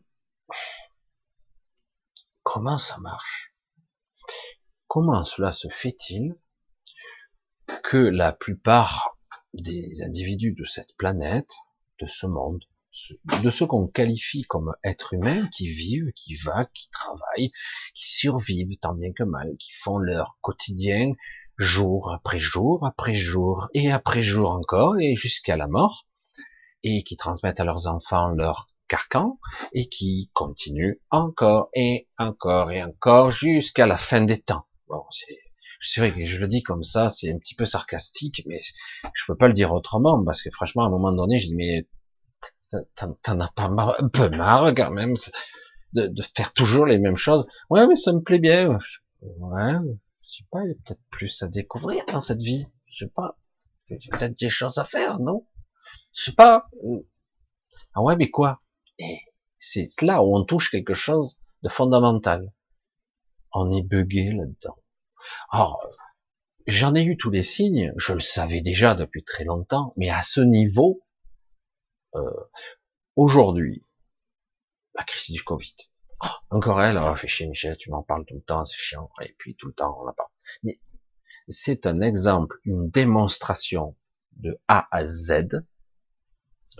Comment ça marche? Comment cela se fait-il que la plupart des individus de cette planète, de ce monde, de ceux qu'on qualifie comme êtres humains, qui vivent, qui vaguent, qui travaillent, qui survivent tant bien que mal, qui font leur quotidien jour après jour après jour et après jour encore et jusqu'à la mort, et qui transmettent à leurs enfants leur carcan et qui continuent encore et encore et encore jusqu'à la fin des temps. Bon, c'est vrai que je le dis comme ça, c'est un petit peu sarcastique, mais je peux pas le dire autrement, parce que franchement, à un moment donné, je dis, mais t'en as pas marre, un peu marre quand même de, de, faire toujours les mêmes choses. Ouais, mais ça me plaît bien. Ouais, je sais pas, il y a peut-être plus à découvrir dans cette vie. Je sais pas. Peut-être des choses à faire, non? Je sais pas. Ah ouais, mais quoi? Et c'est là où on touche quelque chose de fondamental. On est bugué là-dedans. Alors, j'en ai eu tous les signes, je le savais déjà depuis très longtemps, mais à ce niveau, euh, aujourd'hui, la crise du Covid. Oh, encore elle, oh, fait chier Michel, tu m'en parles tout le temps, c'est chiant, et puis tout le temps on la parle. Mais c'est un exemple, une démonstration de A à Z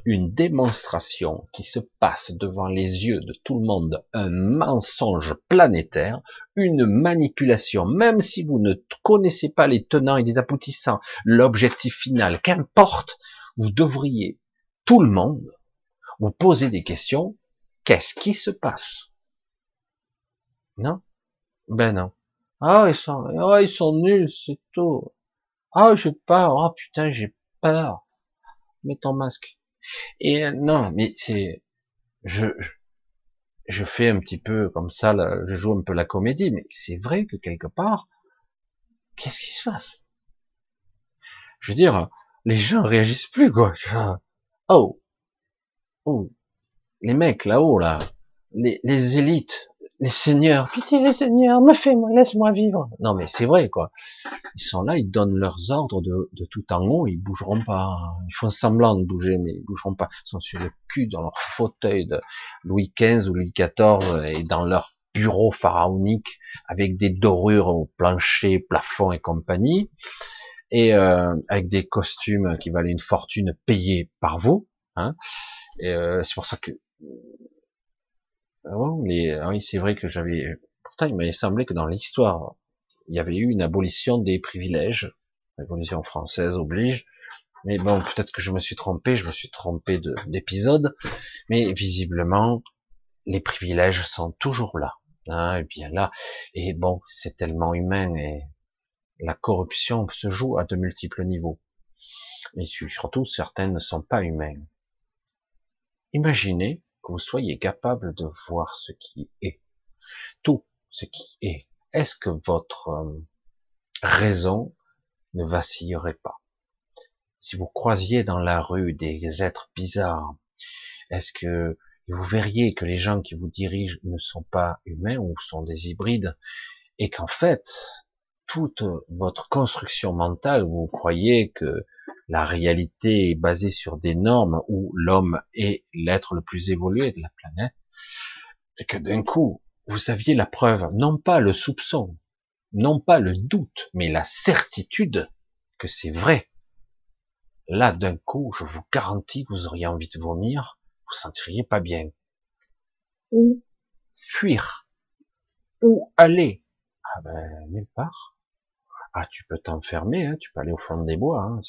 une démonstration qui se passe devant les yeux de tout le monde, un mensonge planétaire, une manipulation, même si vous ne connaissez pas les tenants et les aboutissants, l'objectif final, qu'importe, vous devriez, tout le monde, vous poser des questions, qu'est-ce qui se passe? Non? Ben non. Ah, ils sont, oh, ils sont nuls, c'est tout. Ah, j'ai peur. Oh putain, j'ai peur. Mets ton masque. Et non, mais c'est, je, je fais un petit peu comme ça, je joue un peu la comédie, mais c'est vrai que quelque part, qu'est-ce qui se passe? Je veux dire, les gens réagissent plus, quoi. Oh, oh, les mecs là-haut, là, les élites, les seigneurs, pitié les seigneurs, me fais-moi, laisse-moi vivre. Non mais c'est vrai quoi. Ils sont là, ils donnent leurs ordres de, tout en haut, ils bougeront pas. Ils font semblant de bouger, mais ils bougeront pas. Ils sont sur le cul dans leur fauteuil de Louis XV ou Louis XIV et dans leur bureau pharaonique avec des dorures au plancher, plafond et compagnie, et euh, avec des costumes qui valaient une fortune payés par vous. Hein. Euh, c'est pour ça que Oh, oui, c'est vrai que j'avais. Pourtant, il m'avait semblé que dans l'histoire, il y avait eu une abolition des privilèges. L'abolition française oblige. Mais bon, peut-être que je me suis trompé, je me suis trompé d'épisode. Mais visiblement, les privilèges sont toujours là. Hein, et bien là. Et bon, c'est tellement humain et la corruption se joue à de multiples niveaux. Et surtout, certaines ne sont pas humaines. Imaginez que vous soyez capable de voir ce qui est. Tout ce qui est. Est-ce que votre euh, raison ne vacillerait pas? Si vous croisiez dans la rue des êtres bizarres, est-ce que vous verriez que les gens qui vous dirigent ne sont pas humains ou sont des hybrides et qu'en fait, toute votre construction mentale, vous croyez que la réalité est basée sur des normes où l'homme est l'être le plus évolué de la planète, et que d'un coup, vous aviez la preuve, non pas le soupçon, non pas le doute, mais la certitude que c'est vrai. Là, d'un coup, je vous garantis que vous auriez envie de vomir, vous sentiriez pas bien. Où fuir? Où aller? Ah ben, nulle part. Ah, tu peux t'enfermer, hein, tu peux aller au fond des bois, hein,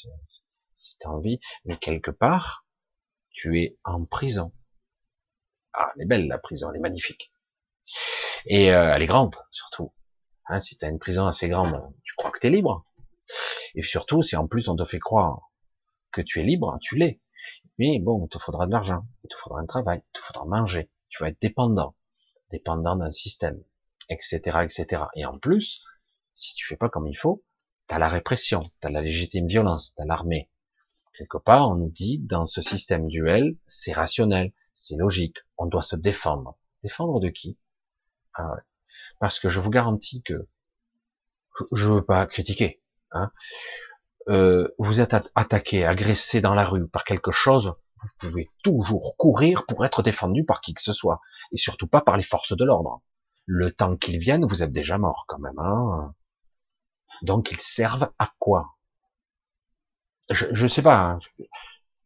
si tu as envie, mais quelque part, tu es en prison. Ah, elle est belle la prison, elle est magnifique. Et euh, elle est grande, surtout. Hein, si tu une prison assez grande, tu crois que tu es libre. Et surtout, si en plus on te fait croire que tu es libre, tu l'es. Mais bon, il te faudra de l'argent, il te faudra un travail, il te faudra manger, tu vas être dépendant, dépendant d'un système, etc., etc. Et en plus, si tu fais pas comme il faut, t'as la répression, t'as la légitime violence, t'as l'armée. Quelque part, on nous dit, dans ce système duel, c'est rationnel, c'est logique, on doit se défendre. Défendre de qui? Ah Parce que je vous garantis que, je veux pas critiquer, hein, euh, vous êtes attaqué, agressé dans la rue par quelque chose, vous pouvez toujours courir pour être défendu par qui que ce soit, et surtout pas par les forces de l'ordre. Le temps qu'ils viennent, vous êtes déjà mort quand même. Hein donc ils servent à quoi? Je, je sais pas, hein.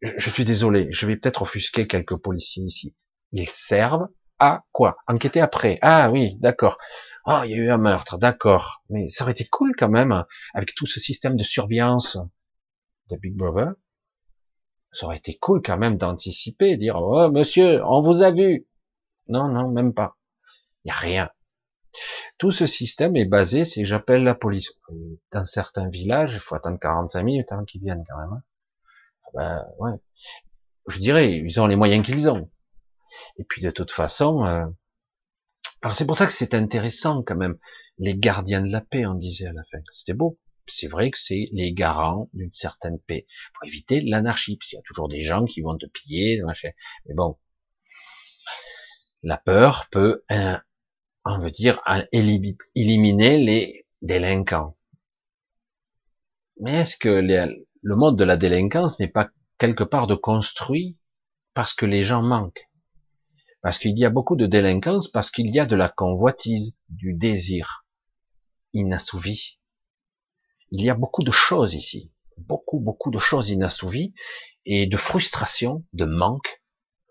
je, je suis désolé, je vais peut-être offusquer quelques policiers ici. Ils servent à quoi? Enquêter après. Ah oui, d'accord. Oh, il y a eu un meurtre, d'accord. Mais ça aurait été cool quand même, avec tout ce système de surveillance de Big Brother. Ça aurait été cool quand même d'anticiper, dire, oh monsieur, on vous a vu. Non, non, même pas. Il n'y a rien. Tout ce système est basé, c'est j'appelle la police. Dans certains villages, il faut attendre 45 minutes avant qu'ils viennent quand même. Hein. Ah ben, ouais. Je dirais, ils ont les moyens qu'ils ont. Et puis de toute façon, euh... alors c'est pour ça que c'est intéressant quand même. Les gardiens de la paix, on disait à la fin. C'était beau. C'est vrai que c'est les garants d'une certaine paix pour éviter l'anarchie. Parce qu'il y a toujours des gens qui vont te piller, machin. Mais bon, la peur peut, on veut dire, éliminer les délinquants. Mais est-ce que le mode de la délinquance n'est pas quelque part de construit parce que les gens manquent? Parce qu'il y a beaucoup de délinquance, parce qu'il y a de la convoitise, du désir inassouvi. Il y a beaucoup de choses ici, beaucoup, beaucoup de choses inassouvies et de frustration, de manque,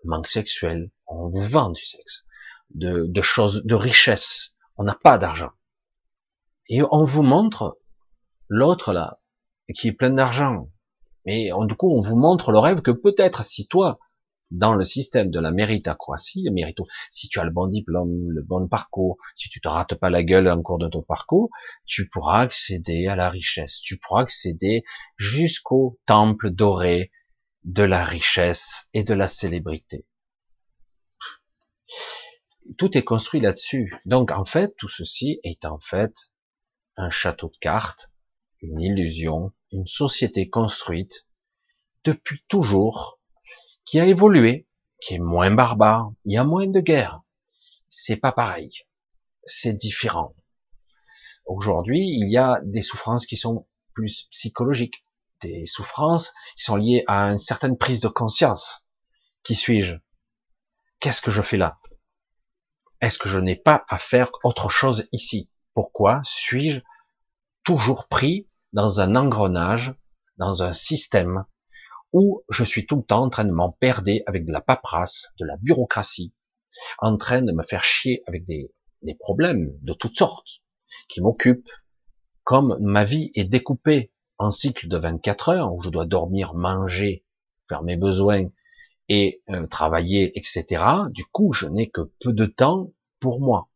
manque sexuel, on vous vend du sexe, de, choses, de richesse. On n'a pas d'argent. Et on vous montre l'autre là, qui est plein d'argent. Mais du coup, on vous montre le rêve que peut-être si toi, dans le système de la méritocratie, mérito, si tu as le bon diplôme, le bon parcours, si tu te rates pas la gueule en cours de ton parcours, tu pourras accéder à la richesse, tu pourras accéder jusqu'au temple doré de la richesse et de la célébrité tout est construit là-dessus. Donc en fait, tout ceci est en fait un château de cartes, une illusion, une société construite depuis toujours, qui a évolué, qui est moins barbare, il y a moins de guerres. C'est pas pareil. C'est différent. Aujourd'hui, il y a des souffrances qui sont plus psychologiques, des souffrances qui sont liées à une certaine prise de conscience. Qui suis-je? Qu'est-ce que je fais là? Est-ce que je n'ai pas à faire autre chose ici? Pourquoi suis-je toujours pris dans un engrenage, dans un système où je suis tout le temps en train de m'en perdre avec de la paperasse, de la bureaucratie, en train de me faire chier avec des, des problèmes de toutes sortes qui m'occupent, comme ma vie est découpée en cycle de 24 heures où je dois dormir, manger, faire mes besoins et euh, travailler, etc. Du coup, je n'ai que peu de temps pour moi.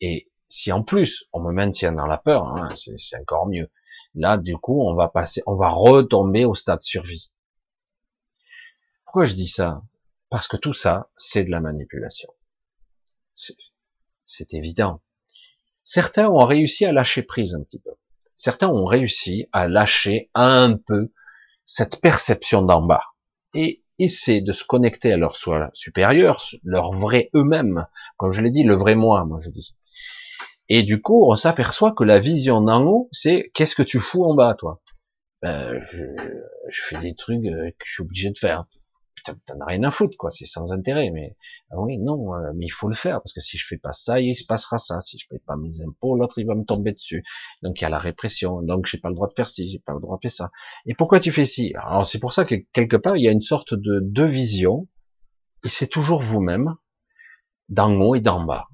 Et si en plus on me maintient dans la peur, hein, c'est encore mieux. Là, du coup, on va passer, on va retomber au stade survie. Pourquoi je dis ça? Parce que tout ça, c'est de la manipulation. C'est évident. Certains ont réussi à lâcher prise un petit peu. Certains ont réussi à lâcher un peu cette perception d'en bas. Et essaient de se connecter à leur soi supérieur, leur vrai eux-mêmes, comme je l'ai dit, le vrai moi, moi je dis. Et du coup, on s'aperçoit que la vision d'en haut, c'est qu'est-ce que tu fous en bas, toi? Ben, je, je, fais des trucs euh, que je suis obligé de faire t'en as rien à foutre, quoi, c'est sans intérêt, mais ah oui, non, euh, mais il faut le faire, parce que si je fais pas ça, il se passera ça, si je paye pas mes impôts, l'autre il va me tomber dessus, donc il y a la répression, donc j'ai pas le droit de faire ci, j'ai pas le droit de faire ça. Et pourquoi tu fais ci? Alors c'est pour ça que quelque part il y a une sorte de deux visions, et c'est toujours vous-même, d'en haut et d'en bas.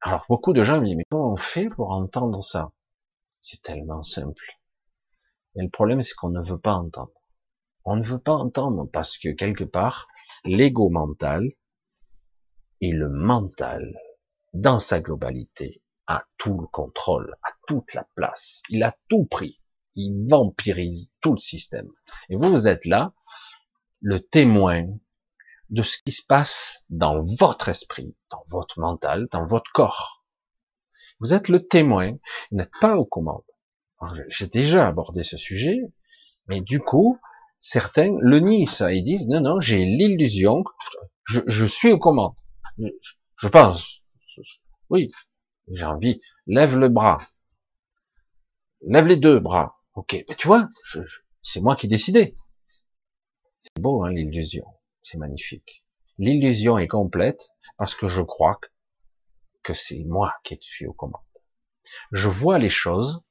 Alors beaucoup de gens me disent, mais comment on fait pour entendre ça? C'est tellement simple. Et le problème c'est qu'on ne veut pas entendre. On ne veut pas entendre parce que quelque part, l'ego mental et le mental, dans sa globalité, a tout le contrôle, a toute la place. Il a tout pris. Il vampirise tout le système. Et vous, vous êtes là, le témoin de ce qui se passe dans votre esprit, dans votre mental, dans votre corps. Vous êtes le témoin, vous n'êtes pas aux commandes. J'ai déjà abordé ce sujet, mais du coup, certains le nient ça et disent non non j'ai l'illusion je, je, suis aux commandes. Je, pense. Oui j'ai envie. Lève le bras. Lève les deux bras. Ok mais tu vois c'est moi qui ai décidé. C'est beau hein, l'illusion. C'est magnifique. L'illusion est complète parce que je crois que, que c'est moi qui suis aux commandes. Je vois les choses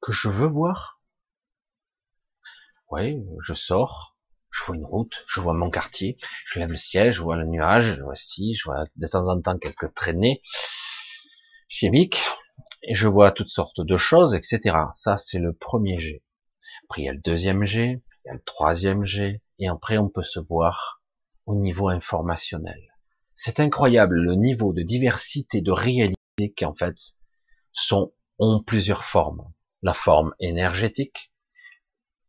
que je veux voir Oui, je sors, je vois une route, je vois mon quartier, je lève le ciel, je vois le nuage, je vois je vois de temps en temps quelques traînées chimiques, et je vois toutes sortes de choses, etc. Ça, c'est le premier jet. Après, il y a le deuxième jet, il y a le troisième jet, et après, on peut se voir au niveau informationnel. C'est incroyable le niveau de diversité de réalité qui, en fait, sont, ont plusieurs formes. La forme énergétique,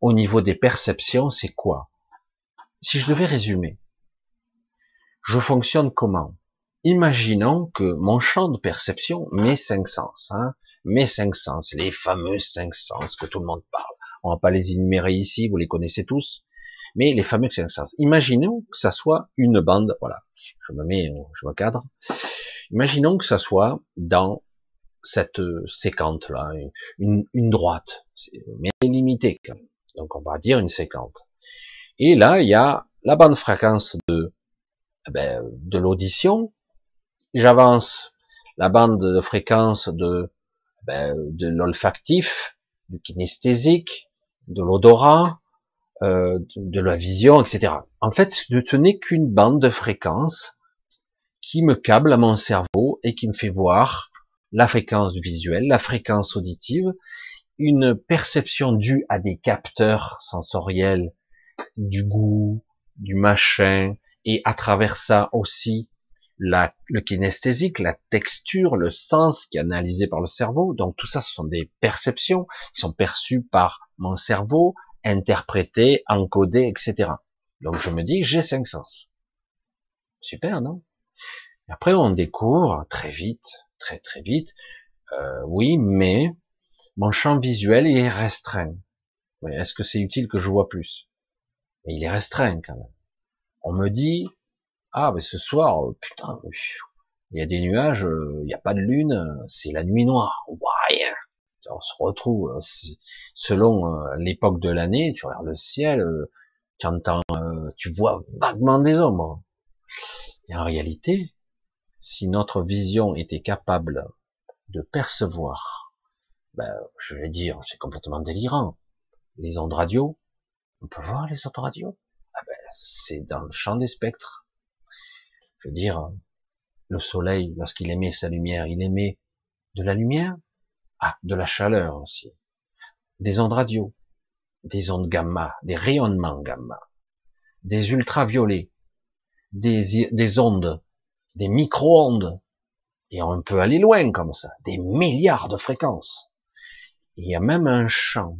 au niveau des perceptions, c'est quoi? Si je devais résumer, je fonctionne comment? Imaginons que mon champ de perception, mes cinq sens, hein, mes cinq sens, les fameux cinq sens que tout le monde parle, on va pas les énumérer ici, vous les connaissez tous, mais les fameux cinq sens. Imaginons que ça soit une bande, voilà, je me mets, je me cadre. Imaginons que ça soit dans cette séquente là, une, une droite, mais limitée. Donc on va dire une séquente. Et là, il y a la bande fréquence de, eh ben, de l'audition. J'avance la bande de fréquence de, eh ben, de l'olfactif, du kinesthésique, de l'odorat, euh, de la vision, etc. En fait, ce n'est qu'une bande de fréquence qui me câble à mon cerveau et qui me fait voir la fréquence visuelle, la fréquence auditive, une perception due à des capteurs sensoriels, du goût, du machin, et à travers ça aussi la, le kinesthésique, la texture, le sens qui est analysé par le cerveau. Donc tout ça, ce sont des perceptions qui sont perçues par mon cerveau, interprétées, encodées, etc. Donc je me dis, j'ai cinq sens. Super, non? Après, on découvre très vite, très très vite, euh, oui, mais mon champ visuel est restreint. Est-ce que c'est utile que je vois plus? Mais il est restreint quand même. On me dit, ah, mais ce soir, euh, putain, il y a des nuages, euh, il n'y a pas de lune, c'est la nuit noire. Ouais. On se retrouve, euh, selon l'époque de l'année, tu regardes le ciel, tu entends, tu vois vaguement des ombres. Et en réalité, si notre vision était capable de percevoir ben, je vais dire, c'est complètement délirant. Les ondes radio, on peut voir les ondes radio? Ah ben, C'est dans le champ des spectres. Je veux dire, le soleil, lorsqu'il émet sa lumière, il émet de la lumière, ah, de la chaleur aussi, des ondes radio, des ondes gamma, des rayonnements gamma, des ultraviolets, des ondes, des micro-ondes, et on peut aller loin comme ça, des milliards de fréquences. Il y a même un champ.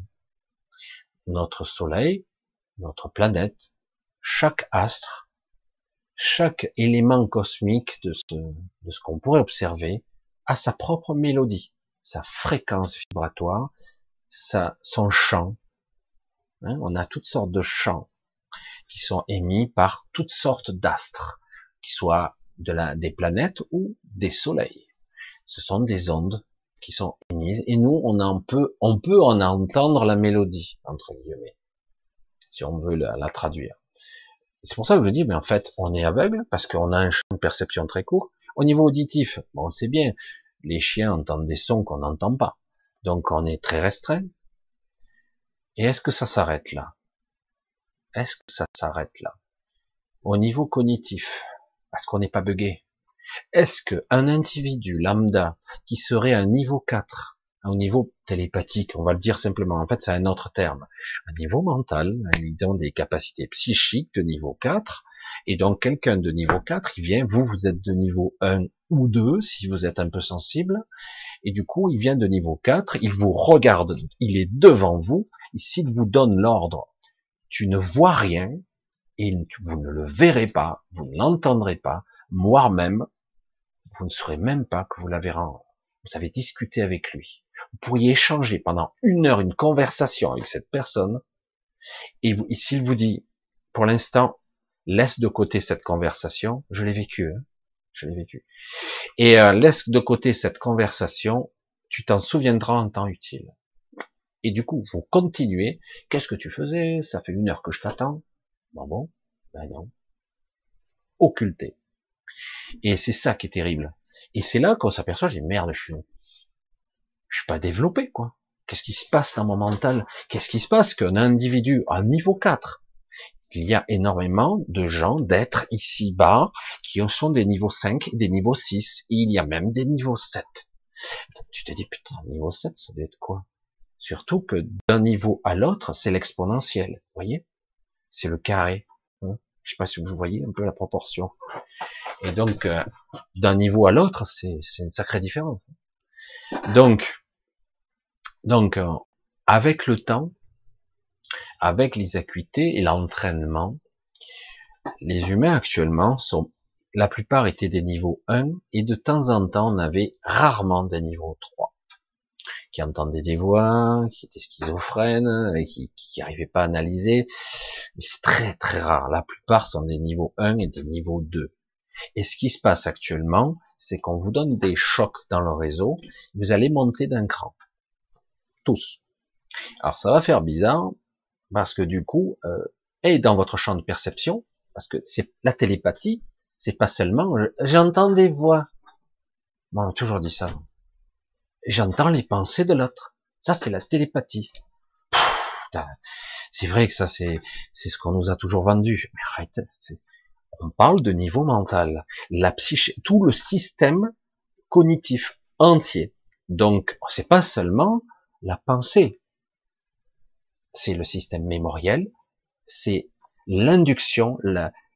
Notre soleil, notre planète, chaque astre, chaque élément cosmique de ce, qu'on pourrait observer a sa propre mélodie, sa fréquence vibratoire, son chant. Hein, on a toutes sortes de chants qui sont émis par toutes sortes d'astres, qui soient des planètes ou des soleils. Ce sont des ondes qui sont émises, et nous, on en peut, on peut en entendre la mélodie, entre guillemets, si on veut la, traduire. C'est pour ça que je dis, mais en fait, on est aveugle, parce qu'on a un champ de perception très court. Au niveau auditif, bon, c'est bien, les chiens entendent des sons qu'on n'entend pas. Donc, on est très restreint. Et est-ce que ça s'arrête là? Est-ce que ça s'arrête là? Au niveau cognitif, parce qu'on n'est pas buggé. Est-ce qu'un individu lambda qui serait à un niveau 4, un niveau télépathique, on va le dire simplement, en fait c'est un autre terme, un niveau mental, ils ont des capacités psychiques de niveau 4, et donc quelqu'un de niveau 4, il vient, vous, vous êtes de niveau 1 ou 2, si vous êtes un peu sensible, et du coup, il vient de niveau 4, il vous regarde, il est devant vous, et s'il vous donne l'ordre, tu ne vois rien, et vous ne le verrez pas, vous ne l'entendrez pas, moi-même, vous ne saurez même pas que vous l'avez rendu. Vous avez discuté avec lui. Vous pourriez échanger pendant une heure une conversation avec cette personne. Et, s'il vous dit, pour l'instant, laisse de côté cette conversation, je l'ai vécu, hein. je l'ai vécu. Et euh, laisse de côté cette conversation, tu t'en souviendras en temps utile. Et du coup, vous continuez. Qu'est-ce que tu faisais? Ça fait une heure que je t'attends. Bon bon, ben non. Occulté. Et c'est ça qui est terrible. Et c'est là qu'on s'aperçoit, j'ai merde, je suis, je suis pas développé, quoi. Qu'est-ce qui se passe dans mon mental? Qu'est-ce qui se passe qu'un individu à niveau 4 Il y a énormément de gens, d'êtres ici-bas, qui sont des niveaux 5 et des niveaux 6. Et il y a même des niveaux 7. Tu te dis, putain, niveau 7, ça doit être quoi? Surtout que d'un niveau à l'autre, c'est l'exponentiel. Voyez? C'est le carré. Hein? Je sais pas si vous voyez un peu la proportion. Et donc, euh, d'un niveau à l'autre, c'est une sacrée différence. Donc, donc, euh, avec le temps, avec les acuités et l'entraînement, les humains actuellement sont, la plupart étaient des niveaux 1 et de temps en temps on avait rarement des niveaux 3 qui entendaient des voix, qui étaient schizophrènes, et qui n'arrivaient pas à analyser. Mais c'est très très rare. La plupart sont des niveaux 1 et des niveaux 2. Et ce qui se passe actuellement, c'est qu'on vous donne des chocs dans le réseau, vous allez monter d'un cran. Tous. Alors ça va faire bizarre, parce que du coup, euh, et dans votre champ de perception, parce que c'est la télépathie, c'est pas seulement j'entends des voix. On a toujours dit ça. J'entends les pensées de l'autre. Ça, c'est la télépathie. C'est vrai que ça, c'est c'est ce qu'on nous a toujours vendu. Mais arrête, on parle de niveau mental, la psyché, tout le système cognitif entier. Donc, c'est pas seulement la pensée, c'est le système mémoriel, c'est l'induction,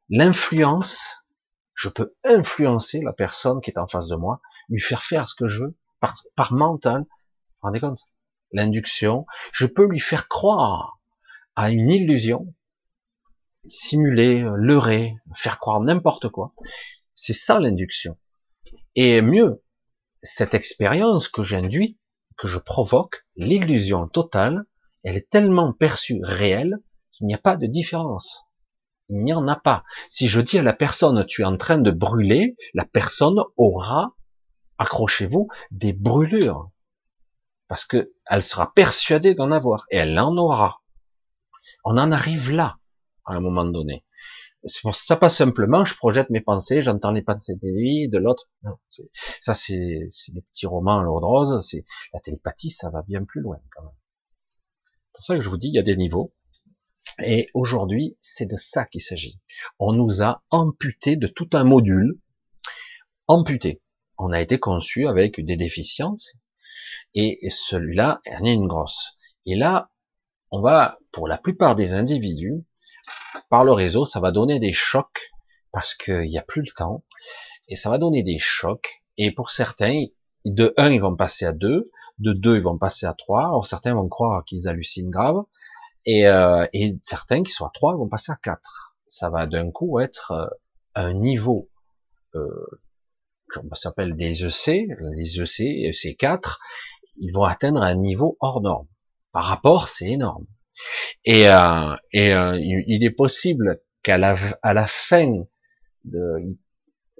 l'influence. Je peux influencer la personne qui est en face de moi, lui faire faire ce que je veux par, par mental. Vous vous rendez compte? L'induction, je peux lui faire croire à une illusion simuler, leurrer, faire croire n'importe quoi. C'est ça l'induction. Et mieux, cette expérience que j'induis, que je provoque, l'illusion totale, elle est tellement perçue réelle qu'il n'y a pas de différence. Il n'y en a pas. Si je dis à la personne, tu es en train de brûler, la personne aura, accrochez-vous, des brûlures. Parce que elle sera persuadée d'en avoir. Et elle en aura. On en arrive là à un moment donné. C'est pour ça, pas simplement, je projette mes pensées, j'entends les pensées de lui, de l'autre. Ça, c'est les petits romans à l'eau rose. C'est la télépathie, ça va bien plus loin quand même. C'est pour ça que je vous dis, il y a des niveaux. Et aujourd'hui, c'est de ça qu'il s'agit. On nous a amputé de tout un module, amputé. On a été conçu avec des déficiences, et celui-là, il y a une grosse. Et là, on va, pour la plupart des individus, par le réseau, ça va donner des chocs parce qu'il n'y a plus le temps et ça va donner des chocs. Et pour certains, de 1, ils vont passer à 2, de 2, ils vont passer à 3. Alors certains vont croire qu'ils hallucinent grave et, euh, et certains qui sont à 3 vont passer à 4. Ça va d'un coup être euh, un niveau euh, s'appelle des EC, les EC, EC4, ils vont atteindre un niveau hors norme. Par rapport, c'est énorme. Et, euh, euh, il est possible qu'à la, fin,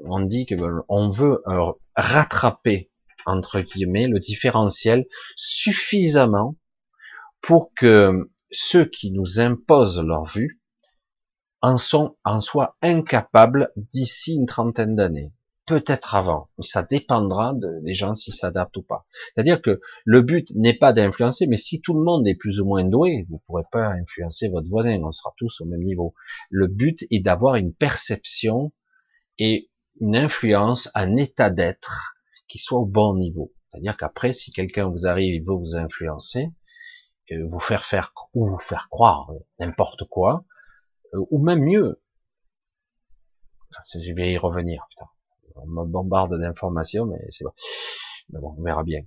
on dit que on veut euh, rattraper entre guillemets le différentiel suffisamment pour que ceux qui nous imposent leur vue en en soient incapables d'ici une trentaine d'années peut-être avant, mais ça dépendra des gens s'ils s'adaptent ou pas. C'est-à-dire que le but n'est pas d'influencer, mais si tout le monde est plus ou moins doué, vous ne pourrez pas influencer votre voisin, on sera tous au même niveau. Le but est d'avoir une perception et une influence, un état d'être qui soit au bon niveau. C'est-à-dire qu'après, si quelqu'un vous arrive, il veut vous influencer, euh, vous faire faire ou vous faire croire n'importe quoi, euh, ou même mieux, je vais y revenir. Putain on me bombarde d'informations, mais c'est bon. Mais bon, on verra bien.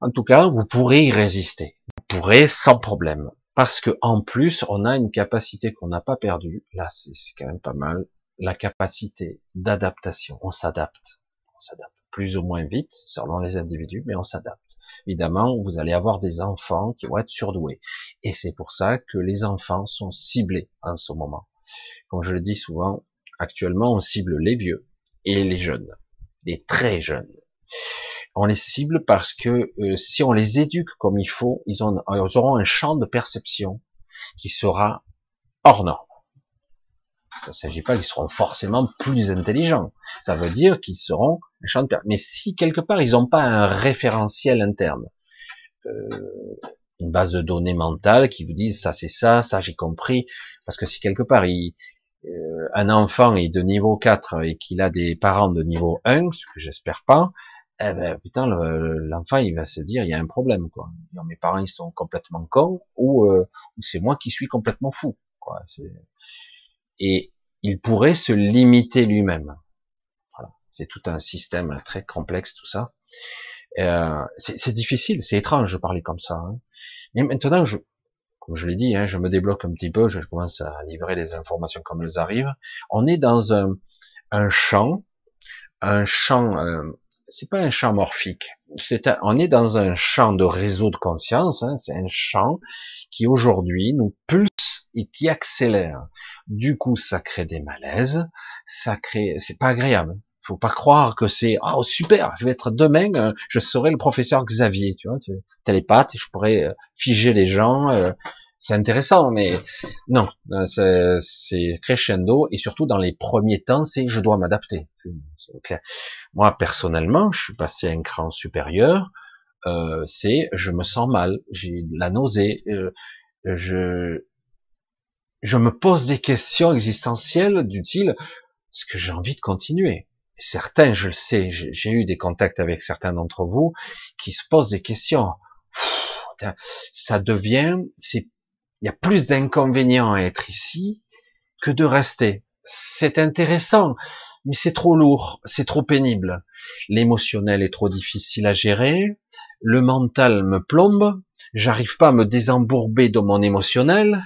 En tout cas, vous pourrez y résister. Vous pourrez sans problème. Parce que en plus, on a une capacité qu'on n'a pas perdue. Là, c'est quand même pas mal. La capacité d'adaptation. On s'adapte. On s'adapte plus ou moins vite, selon les individus, mais on s'adapte. Évidemment, vous allez avoir des enfants qui vont être surdoués. Et c'est pour ça que les enfants sont ciblés en ce moment. Comme je le dis souvent, actuellement, on cible les vieux, et les jeunes, les très jeunes. On les cible parce que euh, si on les éduque comme il faut, ils, ont, ils auront un champ de perception qui sera hors norme. Ça ne s'agit pas qu'ils seront forcément plus intelligents. Ça veut dire qu'ils seront un champ de perception. Mais si quelque part ils n'ont pas un référentiel interne, euh, une base de données mentale qui vous dise ça c'est ça, ça j'ai compris, parce que si quelque part il, euh, un enfant est de niveau 4 et qu'il a des parents de niveau 1, ce que j'espère pas, eh ben putain l'enfant il va se dire il y a un problème quoi. Mes parents ils sont complètement cons ou, euh, c'est moi qui suis complètement fou quoi. Et il pourrait se limiter lui-même. Voilà. C'est tout un système très complexe tout ça. Euh, c'est difficile, c'est étrange de parler comme ça. Hein. Mais maintenant, je, comme je l'ai dit, hein, je me débloque un petit peu, je commence à livrer les informations comme elles arrivent. On est dans un, champ, un champ, euh, c'est pas un champ morphique, c'est on est dans un champ de réseau de conscience, hein, c'est un champ qui aujourd'hui nous pulse et qui accélère. Du coup, ça crée des malaises, ça crée, c'est pas agréable faut pas croire que c'est oh super, je vais être demain, euh, je serai le professeur Xavier, tu vois, télépathe, je pourrais euh, figer les gens. Euh, c'est intéressant, mais non, c'est crescendo et surtout dans les premiers temps, c'est je dois m'adapter. Moi personnellement, je suis passé un cran supérieur. c'est je me sens mal, j'ai la nausée, je je me pose des questions existentielles du style est-ce que j'ai envie de continuer? Certains, je le sais, j'ai eu des contacts avec certains d'entre vous qui se posent des questions. ça devient, il y a plus d'inconvénients à être ici que de rester. C'est intéressant, mais c'est trop lourd, c'est trop pénible. L'émotionnel est trop difficile à gérer, le mental me plombe, j'arrive pas à me désembourber de mon émotionnel,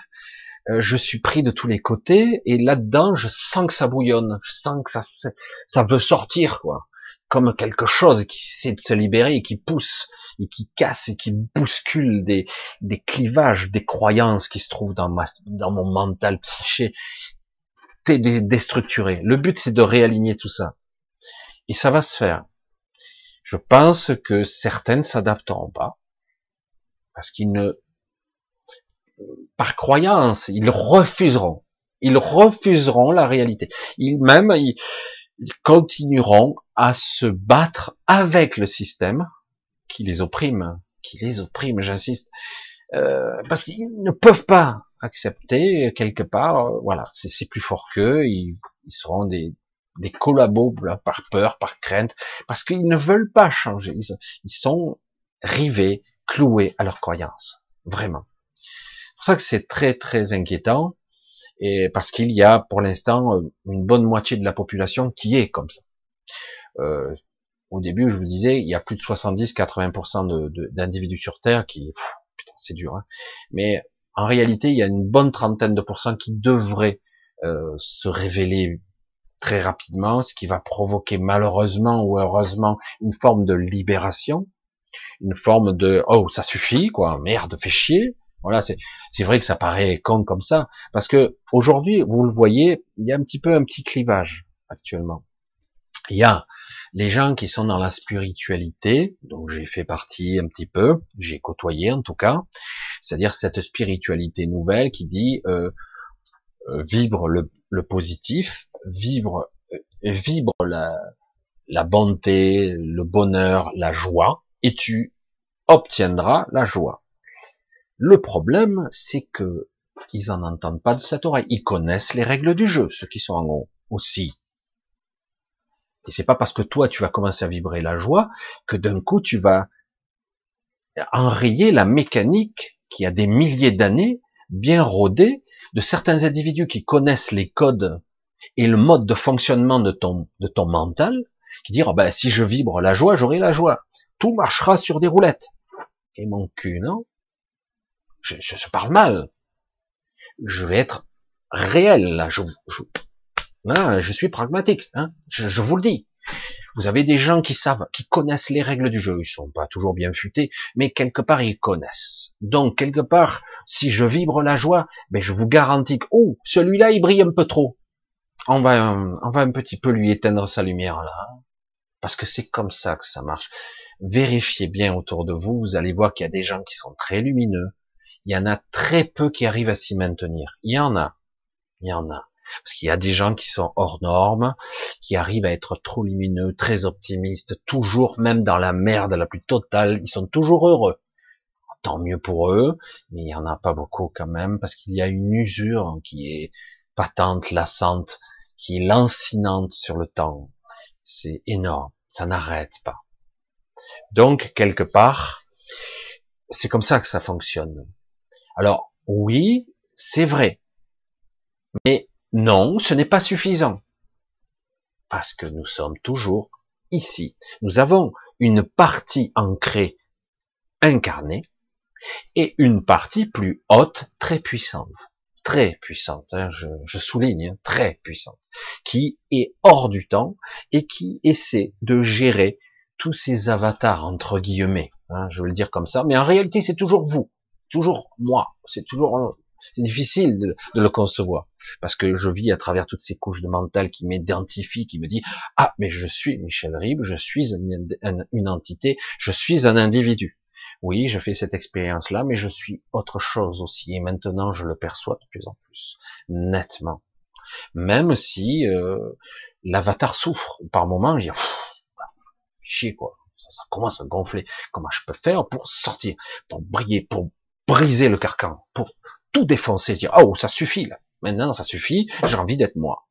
je suis pris de tous les côtés et là-dedans, je sens que ça bouillonne, je sens que ça, ça veut sortir, quoi, comme quelque chose qui sait de se libérer et qui pousse et qui casse et qui bouscule des, des clivages, des croyances qui se trouvent dans ma, dans mon mental psyché, déstructuré. Le but, c'est de réaligner tout ça. Et ça va se faire. Je pense que certaines s'adapteront pas parce qu'ils ne par croyance, ils refuseront. Ils refuseront la réalité. Ils même, ils, continueront à se battre avec le système qui les opprime, qui les opprime, j'insiste, euh, parce qu'ils ne peuvent pas accepter quelque part, euh, voilà, c'est plus fort qu'eux, ils, seront des, des collabos par peur, par crainte, parce qu'ils ne veulent pas changer, ils, ils sont rivés, cloués à leurs croyances, vraiment pour ça que c'est très très inquiétant, et parce qu'il y a pour l'instant une bonne moitié de la population qui est comme ça. Euh, au début, je vous disais, il y a plus de 70-80% d'individus sur Terre qui, putain, c'est dur. Hein. Mais en réalité, il y a une bonne trentaine de pourcents qui devraient euh, se révéler très rapidement, ce qui va provoquer malheureusement ou heureusement une forme de libération, une forme de oh ça suffit quoi, merde, fais chier, voilà, c'est vrai que ça paraît con comme ça, parce que aujourd'hui, vous le voyez, il y a un petit peu un petit clivage actuellement. Il y a les gens qui sont dans la spiritualité, donc j'ai fait partie un petit peu, j'ai côtoyé en tout cas, c'est-à-dire cette spiritualité nouvelle qui dit euh, euh vibre le, le, positif, vivre, euh, vibre la, la bonté, le bonheur, la joie, et tu obtiendras la joie. Le problème, c'est que ils en entendent pas de cette oreille. Ils connaissent les règles du jeu, ceux qui sont en haut aussi. Et c'est pas parce que toi tu vas commencer à vibrer la joie que d'un coup tu vas enrayer la mécanique qui a des milliers d'années bien rodée de certains individus qui connaissent les codes et le mode de fonctionnement de ton de ton mental, qui disent oh ben si je vibre la joie, j'aurai la joie. Tout marchera sur des roulettes. Et mon cul, non je, je, parle mal. Je vais être réel là. Je, je, je suis pragmatique. Hein je, vous le dis. Vous avez des gens qui savent, qui connaissent les règles du jeu. Ils sont pas toujours bien futés, mais quelque part ils connaissent. Donc quelque part, si je vibre la joie, ben je vous garantis que oh, celui-là il brille un peu trop. On va, on va un petit peu lui éteindre sa lumière là, parce que c'est comme ça que ça marche. Vérifiez bien autour de vous. Vous allez voir qu'il y a des gens qui sont très lumineux, il y en a très peu qui arrivent à s'y maintenir. Il y en a, il y en a. Parce qu'il y a des gens qui sont hors normes, qui arrivent à être trop lumineux, très optimistes, toujours, même dans la merde la plus totale, ils sont toujours heureux. tant mieux pour eux, mais il y en a pas beaucoup quand même, parce qu'il y a une usure qui est patente, lassante, qui est lancinante sur le temps. C'est énorme, ça n'arrête pas. Donc, quelque part, c'est comme ça que ça fonctionne. Alors, oui, c'est vrai. Mais non, ce n'est pas suffisant. Parce que nous sommes toujours ici. Nous avons une partie ancrée, incarnée, et une partie plus haute, très puissante. Très puissante, hein, je, souligne, hein, très puissante, qui est hors du temps et qui essaie de gérer tous ces avatars, entre guillemets, hein, je veux le dire comme ça, mais en réalité c'est toujours vous, toujours moi, c'est toujours c'est difficile de, le concevoir parce que je vis à travers toutes ces couches de mental qui m'identifient, qui me dit ah mais je suis Michel Ribes, je suis une, entité, je suis un individu. Oui, je fais cette expérience-là, mais je suis autre chose aussi. Et maintenant, je le perçois de plus en plus nettement. Même si euh, l'avatar souffre par moment, il dit chier quoi. Ça, commence à gonfler. Comment je peux faire pour sortir, pour briller, pour briser le carcan, pour tout défoncer, dire oh ça suffit là, maintenant ça suffit, j'ai envie d'être moi.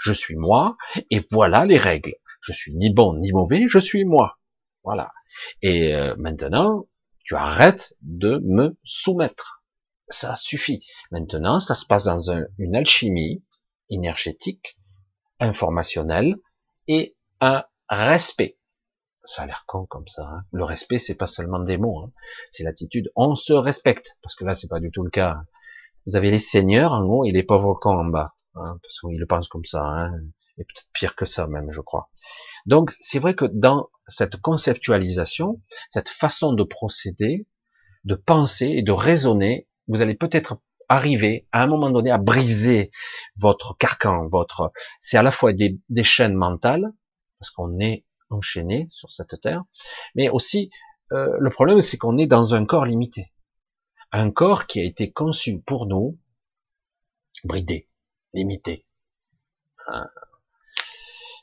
Je suis moi et voilà les règles. Je suis ni bon ni mauvais, je suis moi. Voilà. Et euh, maintenant, tu arrêtes de me soumettre. Ça suffit. Maintenant, ça se passe dans une alchimie énergétique, informationnelle et un respect. Ça a l'air con comme ça. Hein. Le respect, c'est pas seulement des mots, hein. c'est l'attitude. On se respecte, parce que là, c'est pas du tout le cas. Vous avez les seigneurs en haut et les pauvres cons en bas, hein, parce qu'ils le pensent comme ça, hein, et peut-être pire que ça même, je crois. Donc c'est vrai que dans cette conceptualisation, cette façon de procéder, de penser et de raisonner, vous allez peut-être arriver à un moment donné à briser votre carcan, votre, c'est à la fois des, des chaînes mentales, parce qu'on est enchaîné sur cette terre, mais aussi euh, le problème c'est qu'on est dans un corps limité un corps qui a été conçu pour nous, bridé, limité. Euh,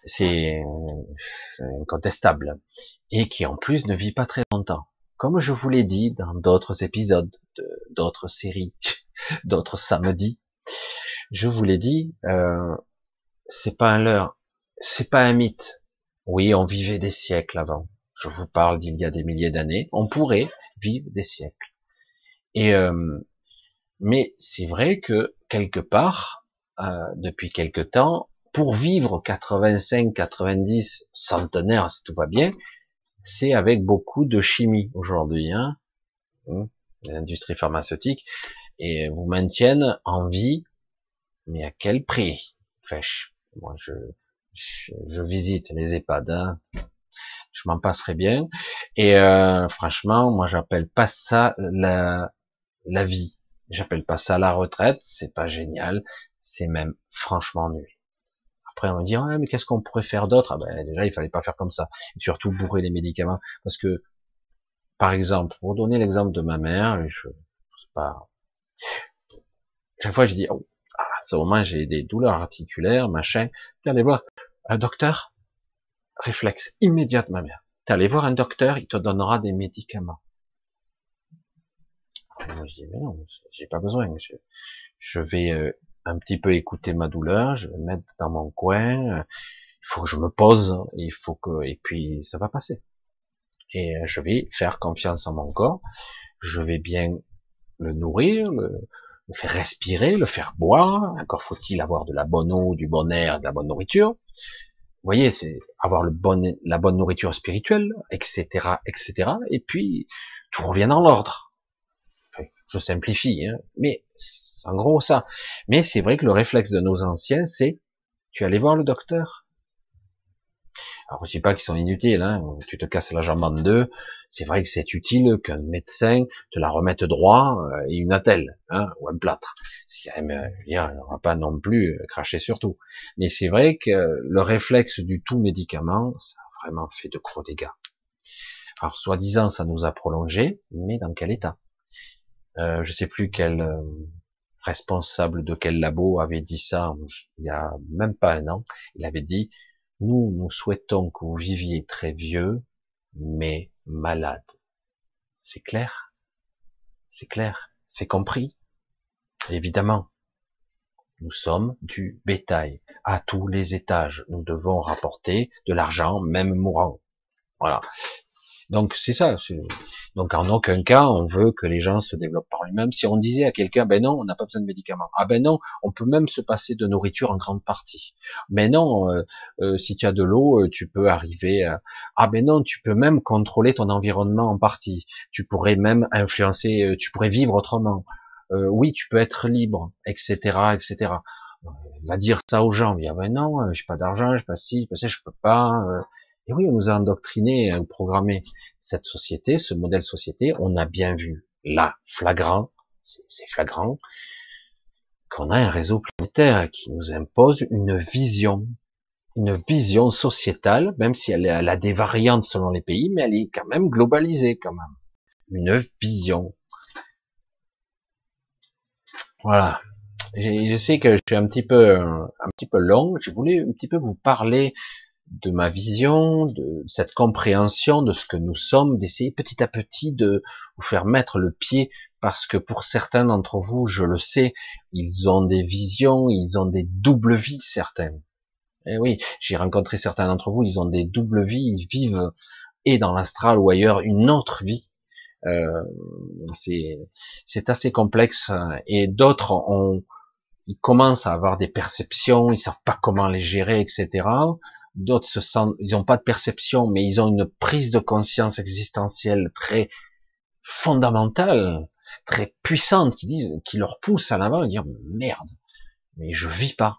c'est incontestable. Et qui en plus ne vit pas très longtemps. Comme je vous l'ai dit dans d'autres épisodes, d'autres séries, d'autres samedis, je vous l'ai dit, euh, c'est pas un leurre, c'est pas un mythe. Oui, on vivait des siècles avant. Je vous parle d'il y a des milliers d'années. On pourrait vivre des siècles. Et euh, mais c'est vrai que quelque part, euh, depuis quelque temps, pour vivre 85, 90 centenaires, si tout va bien, c'est avec beaucoup de chimie aujourd'hui, hein, hum, l'industrie pharmaceutique, et vous maintiennent en vie, mais à quel prix? Fèche. Moi, je, je, visite les EHPAD, hein. je m'en passerai bien, et euh, franchement, moi, j'appelle pas ça la la vie. J'appelle pas ça la retraite, c'est pas génial, c'est même franchement nul. Après, on va dire, mais qu'est-ce qu'on pourrait faire d'autre? Ah ben, Déjà, il fallait pas faire comme ça. Et surtout, bourrer les médicaments. Parce que, par exemple, pour donner l'exemple de ma mère, je, sais pas, chaque fois, je dis, oh, à ce moment, j'ai des douleurs articulaires, machin. Allé voir un docteur Réflexe immédiat de ma mère. T'es allé voir un docteur, il te donnera des médicaments. Moi, je dis, mais non, j'ai pas besoin. Je, vais euh, un petit peu écouter ma douleur, je vais me mettre dans mon coin. Il faut que je me pose, il faut que, et puis ça va passer. Et euh, je vais faire confiance en mon corps. Je vais bien le nourrir, le, faire respirer, le faire boire. Encore faut-il avoir de la bonne eau, du bon air, de la bonne nourriture. Vous voyez, c'est avoir le bon, la bonne nourriture spirituelle, etc., etc. Et puis tout revient dans l'ordre je simplifie, hein, mais en gros ça. Mais c'est vrai que le réflexe de nos anciens, c'est tu allais voir le docteur? Alors je dis pas qu'ils sont inutiles, hein, tu te casses la jambe en deux, c'est vrai que c'est utile qu'un médecin te la remette droit euh, et une attelle, hein, ou un plâtre. C'est quand même, euh, on va pas non plus euh, cracher sur tout. Mais c'est vrai que le réflexe du tout médicament, ça a vraiment fait de gros dégâts. Alors soi-disant ça nous a prolongé, mais dans quel état? Euh, je sais plus quel responsable de quel labo avait dit ça il y a même pas un an. Il avait dit nous, nous souhaitons que vous viviez très vieux, mais malade. C'est clair? C'est clair, c'est compris? Évidemment, nous sommes du bétail à tous les étages. Nous devons rapporter de l'argent, même mourant. Voilà. Donc c'est ça. Donc en aucun cas on veut que les gens se développent par eux-mêmes. Si on disait à quelqu'un, ben non, on n'a pas besoin de médicaments. Ah ben non, on peut même se passer de nourriture en grande partie. Mais non, euh, euh, si tu as de l'eau, euh, tu peux arriver. À... Ah ben non, tu peux même contrôler ton environnement en partie. Tu pourrais même influencer. tu pourrais vivre autrement. oui, tu peux être libre, etc., etc. va dire ça aux gens. Ben non, j'ai pas d'argent, je pas si, je, je peux pas. Et oui, on nous a endoctriné, euh, programmé cette société, ce modèle société. On a bien vu là, flagrant, c'est flagrant, qu'on a un réseau planétaire qui nous impose une vision, une vision sociétale, même si elle, a des variantes selon les pays, mais elle est quand même globalisée quand même. Une vision. Voilà. Je sais que je suis un petit peu, un petit peu long. J'ai voulu un petit peu vous parler de ma vision, de cette compréhension de ce que nous sommes, d'essayer petit à petit de vous faire mettre le pied, parce que pour certains d'entre vous, je le sais, ils ont des visions, ils ont des doubles vies, certains. Et eh oui, j'ai rencontré certains d'entre vous, ils ont des doubles vies, ils vivent et dans l'astral ou ailleurs une autre vie. Euh, c'est assez complexe et d'autres ont ils commencent à avoir des perceptions, ils savent pas comment les gérer, etc d'autres se sentent, ils n'ont pas de perception, mais ils ont une prise de conscience existentielle très fondamentale, très puissante, qui disent, qui leur pousse à l'avant et dire merde, mais je vis pas,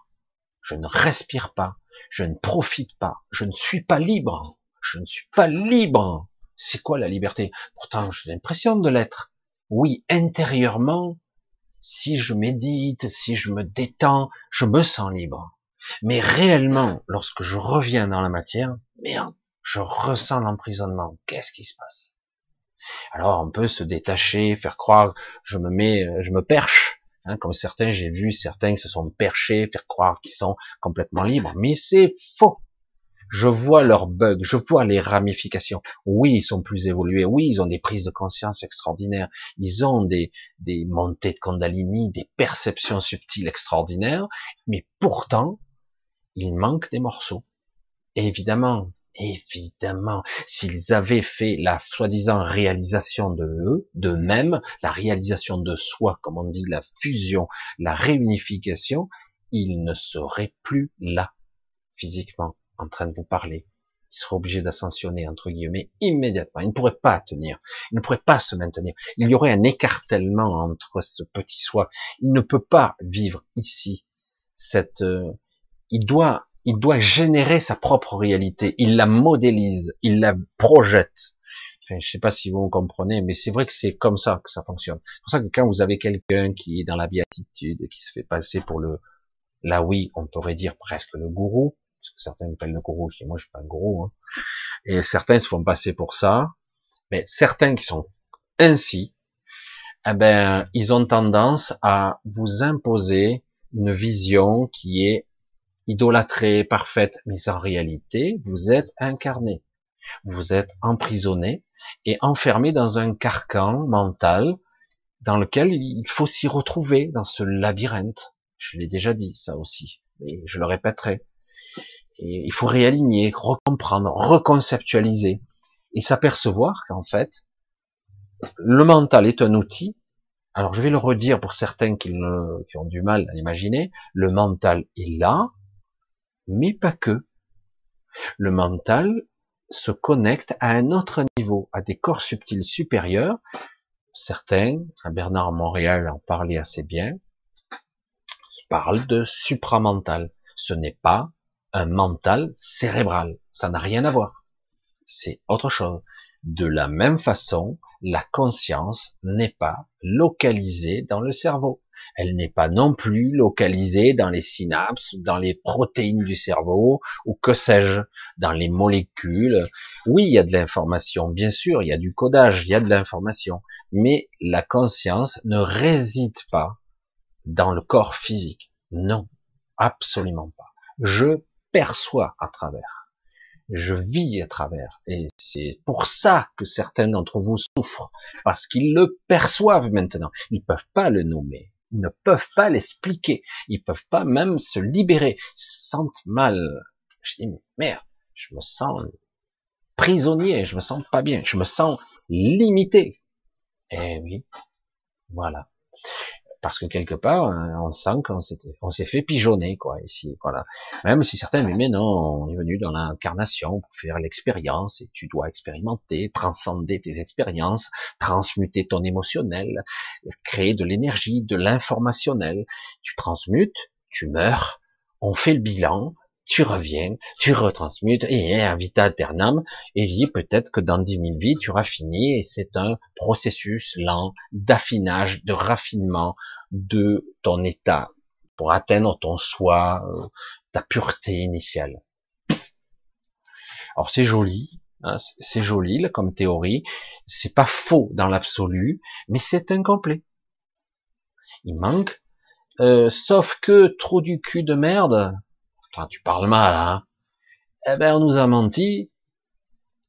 je ne respire pas, je ne profite pas, je ne suis pas libre, je ne suis pas libre. C'est quoi la liberté? Pourtant, j'ai l'impression de l'être. Oui, intérieurement, si je médite, si je me détends, je me sens libre. Mais réellement, lorsque je reviens dans la matière, merde, je ressens l'emprisonnement. Qu'est-ce qui se passe? Alors on peut se détacher, faire croire, je me mets, je me perche, hein, comme certains, j'ai vu certains se sont perchés, faire croire qu'ils sont complètement libres, mais c'est faux. Je vois leurs bugs, je vois les ramifications. Oui, ils sont plus évolués. Oui, ils ont des prises de conscience extraordinaires. Ils ont des, des montées de Kundalini, des perceptions subtiles extraordinaires. Mais pourtant, il manque des morceaux. évidemment, évidemment, s'ils avaient fait la soi-disant réalisation de eux, d'eux-mêmes, la réalisation de soi, comme on dit, la fusion, la réunification, ils ne seraient plus là, physiquement, en train de vous parler. Ils seraient obligés d'ascensionner, entre guillemets, immédiatement. Ils ne pourraient pas tenir. Ils ne pourraient pas se maintenir. Il y aurait un écartèlement entre ce petit soi. Il ne peut pas vivre ici cette, euh, il doit, il doit générer sa propre réalité. Il la modélise, il la projette. Enfin, je sais pas si vous comprenez, mais c'est vrai que c'est comme ça que ça fonctionne. C'est pour ça que quand vous avez quelqu'un qui est dans la béatitude, qui se fait passer pour le, là oui, on pourrait dire presque le gourou, parce que certains m'appellent le gourou, je dis moi je suis pas un gourou, hein. et certains se font passer pour ça, mais certains qui sont ainsi, eh ben, ils ont tendance à vous imposer une vision qui est idolâtrée, parfaite, mais en réalité, vous êtes incarné. Vous êtes emprisonné et enfermé dans un carcan mental dans lequel il faut s'y retrouver dans ce labyrinthe. Je l'ai déjà dit, ça aussi, et je le répéterai. Il faut réaligner, recomprendre, reconceptualiser et s'apercevoir qu'en fait, le mental est un outil. Alors je vais le redire pour certains qui ont du mal à l'imaginer. Le mental est là, mais pas que. Le mental se connecte à un autre niveau, à des corps subtils supérieurs. Certains, Bernard Montréal en parlait assez bien, parlent de supramental. Ce n'est pas un mental cérébral. Ça n'a rien à voir. C'est autre chose. De la même façon, la conscience n'est pas localisée dans le cerveau. Elle n'est pas non plus localisée dans les synapses, dans les protéines du cerveau, ou que sais-je, dans les molécules. Oui, il y a de l'information, bien sûr, il y a du codage, il y a de l'information, mais la conscience ne réside pas dans le corps physique. Non, absolument pas. Je perçois à travers. Je vis à travers. Et c'est pour ça que certains d'entre vous souffrent. Parce qu'ils le perçoivent maintenant. Ils ne peuvent pas le nommer. Ils ne peuvent pas l'expliquer. Ils peuvent pas même se libérer. Ils se sentent mal. Je dis, merde, je me sens prisonnier. Je me sens pas bien. Je me sens limité. Eh oui. Voilà parce que quelque part, hein, on sent qu'on s'est fait pigeonner, quoi, ici, voilà. Même si certains disent, mais non, on est venu dans l'incarnation pour faire l'expérience, et tu dois expérimenter, transcender tes expériences, transmuter ton émotionnel, créer de l'énergie, de l'informationnel. Tu transmutes, tu meurs, on fait le bilan, tu reviens, tu retransmutes, et un vita aeternam, et dit peut-être que dans dix mille vies, tu auras fini, et c'est un processus lent d'affinage, de raffinement de ton état pour atteindre ton soi, euh, ta pureté initiale. Alors c'est joli, hein, c'est joli comme théorie, c'est pas faux dans l'absolu, mais c'est incomplet. Il manque, euh, sauf que trop du cul de merde, tu parles mal, hein. Eh ben, on nous a menti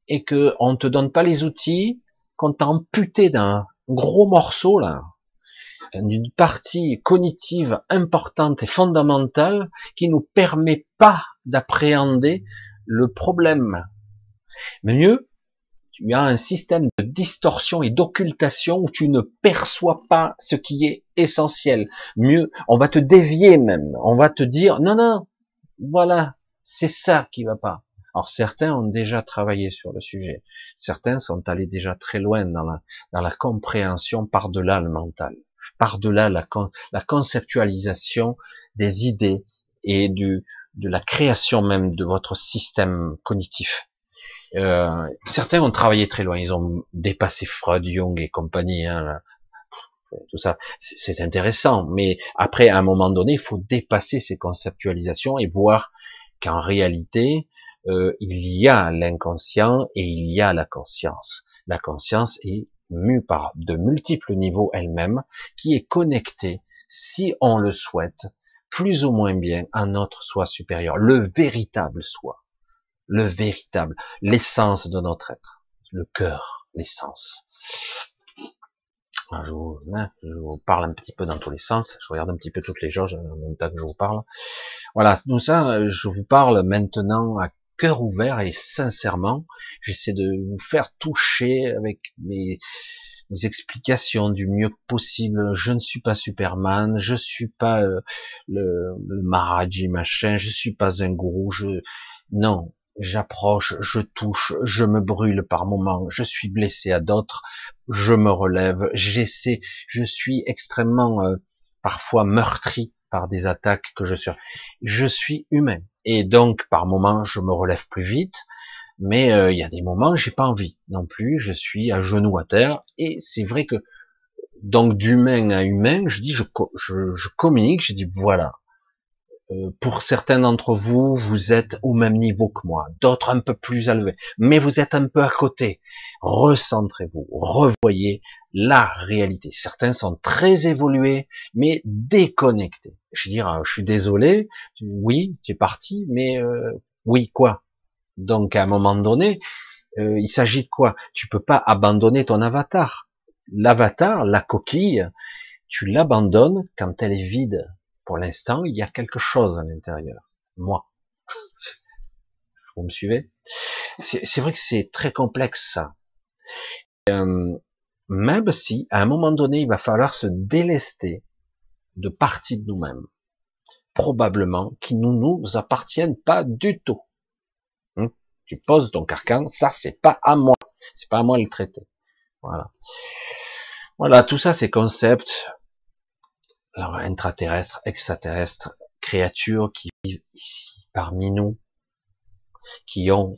et que on te donne pas les outils, qu'on t'a amputé d'un gros morceau là, d'une partie cognitive importante et fondamentale qui nous permet pas d'appréhender le problème. Mais mieux, tu as un système de distorsion et d'occultation où tu ne perçois pas ce qui est essentiel. Mieux, on va te dévier même. On va te dire, non, non, voilà, c'est ça qui va pas. Alors certains ont déjà travaillé sur le sujet. Certains sont allés déjà très loin dans la, dans la compréhension par-delà le mental, par-delà la, la conceptualisation des idées et du, de la création même de votre système cognitif. Euh, certains ont travaillé très loin, ils ont dépassé Freud, Jung et compagnie, hein, tout ça, c'est intéressant. Mais après, à un moment donné, il faut dépasser ces conceptualisations et voir qu'en réalité, euh, il y a l'inconscient et il y a la conscience. La conscience est mue par de multiples niveaux elle-même, qui est connectée, si on le souhaite, plus ou moins bien à notre soi supérieur, le véritable soi, le véritable, l'essence de notre être, le cœur, l'essence. Je vous, hein, je vous, parle un petit peu dans tous les sens. Je regarde un petit peu toutes les jauges en même temps que je vous parle. Voilà, tout ça, je vous parle maintenant à cœur ouvert et sincèrement. J'essaie de vous faire toucher avec mes, mes, explications du mieux possible. Je ne suis pas Superman, je suis pas euh, le, le Maharaji machin, je suis pas un gourou. Je non, j'approche, je touche, je me brûle par moments, je suis blessé à d'autres, je me relève, j'essaie, je suis extrêmement euh, parfois meurtri par des attaques que je suis. Je suis humain et donc par moments je me relève plus vite, mais euh, il y a des moments j'ai pas envie non plus, je suis à genoux à terre et c'est vrai que donc d'humain à humain, je dis je, je, je communique, je dis voilà, pour certains d'entre vous, vous êtes au même niveau que moi, d'autres un peu plus élevés, mais vous êtes un peu à côté. Recentrez-vous, revoyez la réalité. Certains sont très évolués, mais déconnectés. Je veux dire, euh, je suis désolé, oui, tu es parti, mais euh, oui, quoi? Donc à un moment donné, il s'agit de quoi? Tu peux pas abandonner ton avatar. L'avatar, la coquille, tu l'abandonnes quand elle est vide pour l'instant, il y a quelque chose à l'intérieur. Moi. Vous me suivez? C'est vrai que c'est très complexe ça. Euh, même si, à un moment donné, il va falloir se délester de parties de nous-mêmes, probablement qui ne nous, appartiennent pas du tout. Hum tu poses ton carcan, ça c'est pas à moi, c'est pas à moi de le traiter. Voilà. Voilà, tout ça, ces concepts, alors intraterrestres, extraterrestres, créatures qui vivent ici, parmi nous, qui ont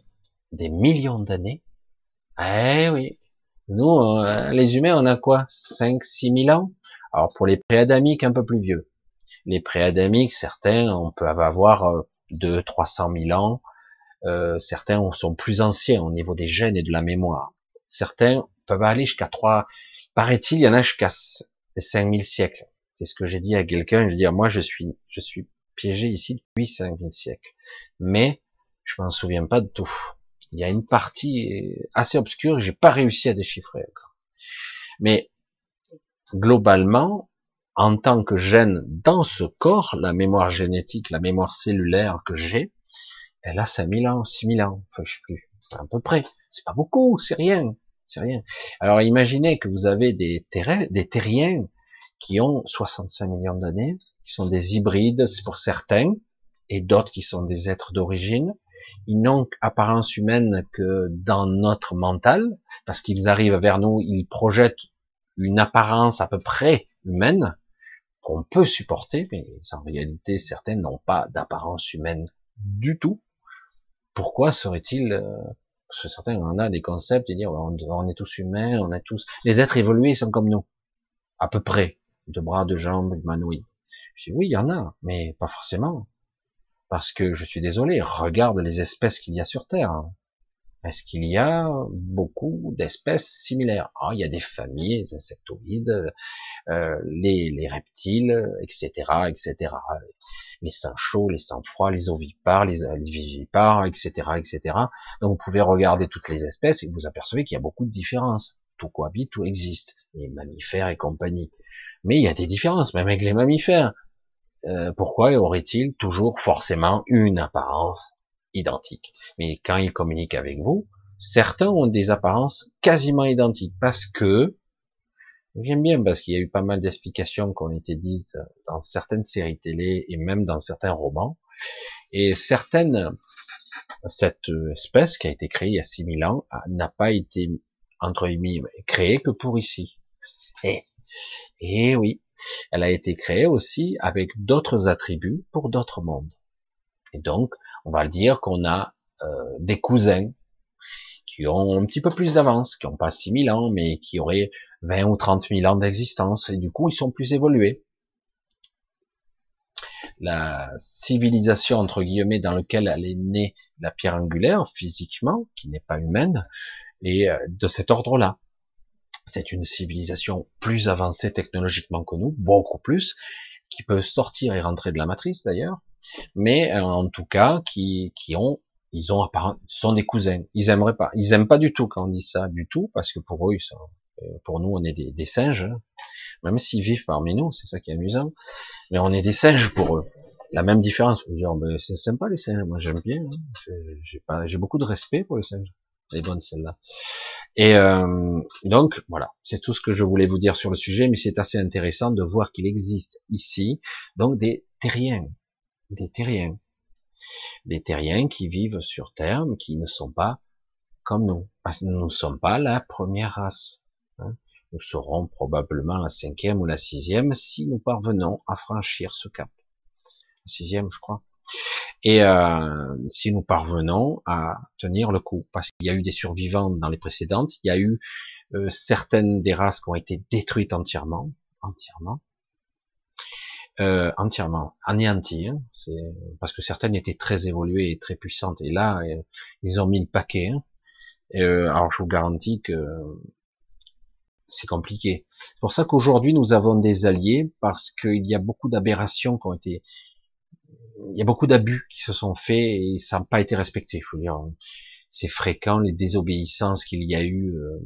des millions d'années. Eh oui, nous, euh, les humains, on a quoi? 5, 6 000 ans? Alors pour les préadamiques, un peu plus vieux. Les préadamiques, certains, on peut avoir 2, 300 000 ans. Euh, certains sont plus anciens au niveau des gènes et de la mémoire. Certains peuvent aller jusqu'à 3, paraît-il, il y en a jusqu'à 5000 siècles. C'est ce que j'ai dit à quelqu'un. Je dis, moi, je suis, je suis piégé ici depuis 5000 siècles. Mais Je m'en souviens pas de tout. Il y a une partie assez obscure que j'ai pas réussi à déchiffrer. Mais globalement, en tant que gène dans ce corps, la mémoire génétique, la mémoire cellulaire que j'ai, elle a 5000 ans, 6000 ans, enfin je sais plus, à peu près. C'est pas beaucoup, c'est rien, c'est rien. Alors imaginez que vous avez des, des terriens qui ont 65 millions d'années, qui sont des hybrides, pour certains, et d'autres qui sont des êtres d'origine. Ils n'ont apparence humaine que dans notre mental, parce qu'ils arrivent vers nous, ils projettent une apparence à peu près humaine, qu'on peut supporter, mais en réalité, certaines n'ont pas d'apparence humaine du tout. Pourquoi serait-il euh, Parce que certains en a des concepts de dire on, est tous humains, on est tous les êtres évolués sont comme nous, à peu près, de bras, de jambes, humanoïdes. Je dis oui, il y en a, mais pas forcément. Parce que je suis désolé, regarde les espèces qu'il y a sur Terre. Est-ce qu'il y a beaucoup d'espèces similaires? Ah, Il y a des familles, les insectoïdes, euh, les, les, reptiles, etc., etc. Les sangs chauds, les sangs froids, les ovipares, les, les vivipares, etc., etc. Donc vous pouvez regarder toutes les espèces et vous apercevez qu'il y a beaucoup de différences. Tout cohabite, tout existe, les mammifères et compagnie. Mais il y a des différences, même avec les mammifères. Euh, pourquoi aurait-il toujours forcément une apparence identiques. Mais quand ils communiquent avec vous, certains ont des apparences quasiment identiques parce que, j'aime bien parce qu'il y a eu pas mal d'explications qui ont été dites dans certaines séries télé et même dans certains romans. Et certaines, cette espèce qui a été créée il y a 6000 ans n'a pas été, entre guillemets, créée que pour ici. Et, et oui, elle a été créée aussi avec d'autres attributs pour d'autres mondes. Et donc, on va dire qu'on a euh, des cousins qui ont un petit peu plus d'avance, qui n'ont pas 6000 ans, mais qui auraient 20 ou 30 000 ans d'existence, et du coup, ils sont plus évolués. La civilisation, entre guillemets, dans laquelle elle est née, la pierre angulaire, physiquement, qui n'est pas humaine, et euh, de cet ordre-là. C'est une civilisation plus avancée technologiquement que nous, beaucoup plus, qui peut sortir et rentrer de la matrice d'ailleurs, mais euh, en tout cas qui, qui ont ils ont sont des cousins. Ils aimeraient pas, ils aiment pas du tout quand on dit ça du tout parce que pour eux, ils sont, euh, pour nous, on est des, singes, hein. même s'ils vivent parmi nous, c'est ça qui est amusant. Mais on est des singes pour eux. La même différence. Vous dire, ben, c'est sympa les singes, moi j'aime bien. Hein. J'ai beaucoup de respect pour les singes. Celle-là. Et euh, donc voilà, c'est tout ce que je voulais vous dire sur le sujet, mais c'est assez intéressant de voir qu'il existe ici donc des terriens, des terriens. Des terriens qui vivent sur Terre, mais qui ne sont pas comme nous. Parce que nous ne sommes pas la première race. Hein. Nous serons probablement la cinquième ou la sixième si nous parvenons à franchir ce cap. La sixième, je crois. Et euh, si nous parvenons à tenir le coup, parce qu'il y a eu des survivants dans les précédentes, il y a eu euh, certaines des races qui ont été détruites entièrement, entièrement, euh, entièrement anéanti, hein, parce que certaines étaient très évoluées et très puissantes, et là euh, ils ont mis le paquet. Hein. Euh, alors je vous garantis que c'est compliqué. C'est pour ça qu'aujourd'hui nous avons des alliés parce qu'il y a beaucoup d'aberrations qui ont été, il y a beaucoup d'abus qui se sont faits et ça n'a pas été respecté. Il faut dire, c'est fréquent les désobéissances qu'il y a eu euh,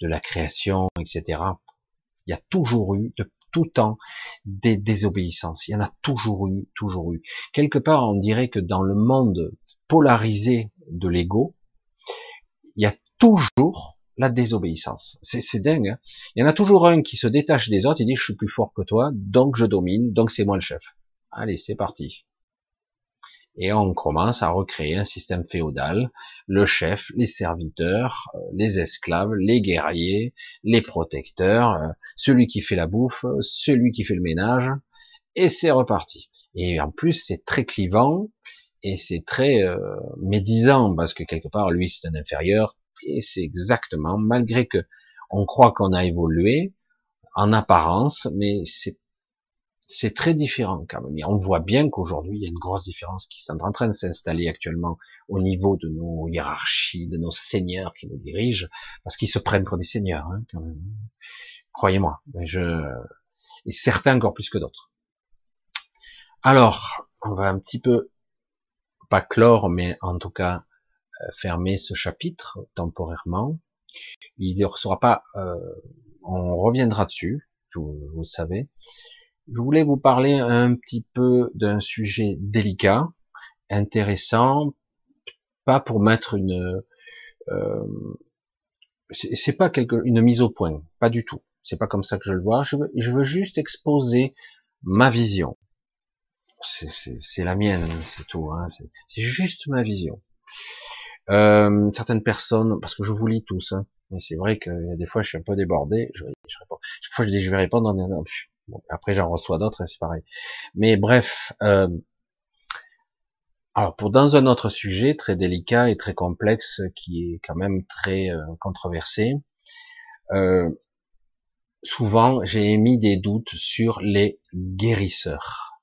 de la création, etc. Il y a toujours eu, de tout temps des désobéissances. Il y en a toujours eu, toujours eu. Quelque part, on dirait que dans le monde polarisé de l'ego, il y a toujours la désobéissance. C'est dingue. Hein il y en a toujours un qui se détache des autres et dit je suis plus fort que toi, donc je domine, donc c'est moi le chef. Allez, c'est parti et on commence à recréer un système féodal, le chef, les serviteurs, euh, les esclaves, les guerriers, les protecteurs, euh, celui qui fait la bouffe, celui qui fait le ménage, et c'est reparti. Et en plus, c'est très clivant, et c'est très euh, médisant, parce que quelque part, lui, c'est un inférieur, et c'est exactement, malgré que on croit qu'on a évolué, en apparence, mais c'est c'est très différent quand même. on voit bien qu'aujourd'hui, il y a une grosse différence qui est en train de s'installer actuellement au niveau de nos hiérarchies, de nos seigneurs qui nous dirigent, parce qu'ils se prennent pour des seigneurs, hein, quand même. Croyez-moi. Je... Et certains encore plus que d'autres. Alors, on va un petit peu pas clore, mais en tout cas euh, fermer ce chapitre temporairement. Il ne sera pas, euh, on reviendra dessus, vous, vous, le savez. Je voulais vous parler un petit peu d'un sujet délicat, intéressant, pas pour mettre une, euh, c'est pas quelque, une mise au point, pas du tout. C'est pas comme ça que je le vois. Je veux, juste exposer ma vision. C'est la mienne, c'est tout. Hein. C'est juste ma vision. Euh, certaines personnes, parce que je vous lis tous, hein, mais c'est vrai que des fois je suis un peu débordé. Je, réponds. Chaque fois je dis je vais répondre. Après j'en reçois d'autres et c'est pareil. Mais bref. Euh, alors pour dans un autre sujet très délicat et très complexe qui est quand même très euh, controversé, euh, souvent j'ai émis des doutes sur les guérisseurs.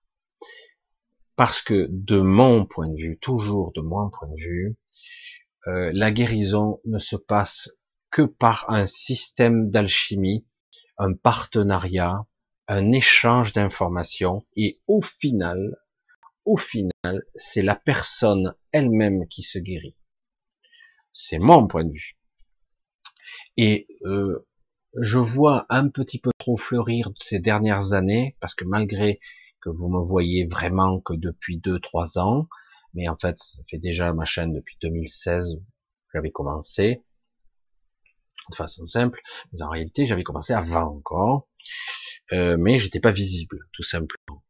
Parce que de mon point de vue, toujours de mon point de vue, la guérison ne se passe que par un système d'alchimie, un partenariat, un échange d'informations et au final, au final, c'est la personne elle-même qui se guérit. C'est mon point de vue. Et euh, je vois un petit peu trop fleurir ces dernières années, parce que malgré que vous me voyez vraiment que depuis deux, trois ans, mais en fait, ça fait déjà ma chaîne depuis 2016, j'avais commencé, de façon simple, mais en réalité, j'avais commencé avant encore, euh, mais j'étais pas visible, tout simplement.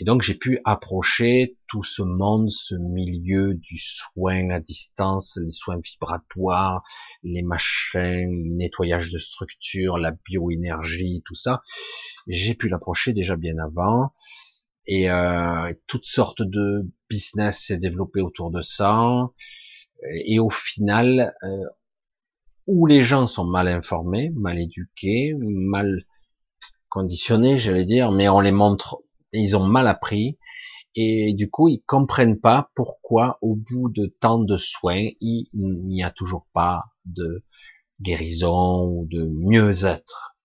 Et donc j'ai pu approcher tout ce monde, ce milieu du soin à distance, les soins vibratoires, les machins, le nettoyage de structures, la bioénergie, tout ça. J'ai pu l'approcher déjà bien avant. Et euh, toutes sortes de business s'est développé autour de ça. Et au final, euh, où les gens sont mal informés, mal éduqués, mal conditionnés, j'allais dire, mais on les montre ils ont mal appris et du coup ils comprennent pas pourquoi au bout de tant de soins il n'y a toujours pas de guérison ou de mieux-être.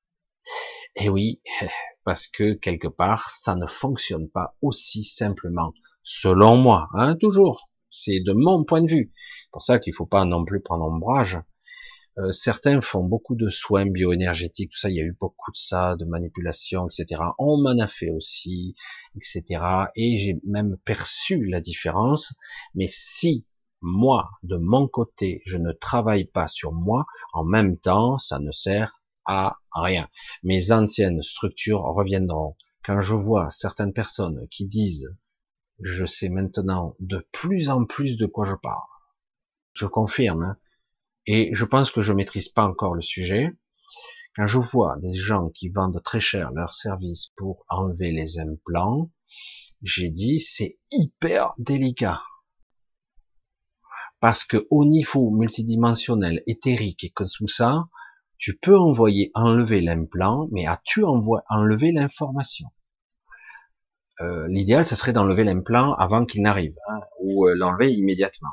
Et oui, parce que quelque part ça ne fonctionne pas aussi simplement, selon moi, hein, toujours. C'est de mon point de vue. C'est pour ça qu'il faut pas non plus prendre ombrage euh, certains font beaucoup de soins bioénergétiques, tout ça, il y a eu beaucoup de ça, de manipulation, etc. On m'en a fait aussi, etc. Et j'ai même perçu la différence. Mais si moi, de mon côté, je ne travaille pas sur moi, en même temps, ça ne sert à rien. Mes anciennes structures reviendront. Quand je vois certaines personnes qui disent, je sais maintenant de plus en plus de quoi je parle, je confirme, hein, et je pense que je maîtrise pas encore le sujet. Quand je vois des gens qui vendent très cher leurs services pour enlever les implants, j'ai dit c'est hyper délicat. Parce que au niveau multidimensionnel, éthérique et comme ça, tu peux envoyer enlever l'implant, mais as-tu enlevé l'information euh, L'idéal, ce serait d'enlever l'implant avant qu'il n'arrive, hein, ou euh, l'enlever immédiatement.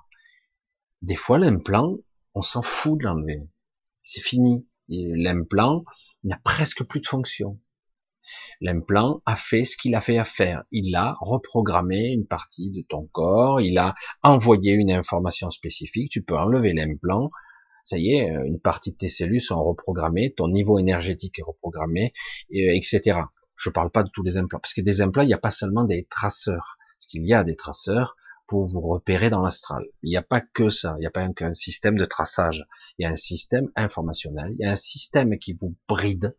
Des fois, l'implant, on s'en fout de l'enlever. C'est fini. L'implant n'a presque plus de fonction. L'implant a fait ce qu'il a fait à faire. Il a reprogrammé une partie de ton corps, il a envoyé une information spécifique, tu peux enlever l'implant, ça y est, une partie de tes cellules sont reprogrammées, ton niveau énergétique est reprogrammé, etc. Je parle pas de tous les implants, parce que des implants, il n'y a pas seulement des traceurs, parce qu'il y a des traceurs, pour vous repérer dans l'astral. Il n'y a pas que ça, il n'y a pas qu'un système de traçage, il y a un système informationnel, il y a un système qui vous bride.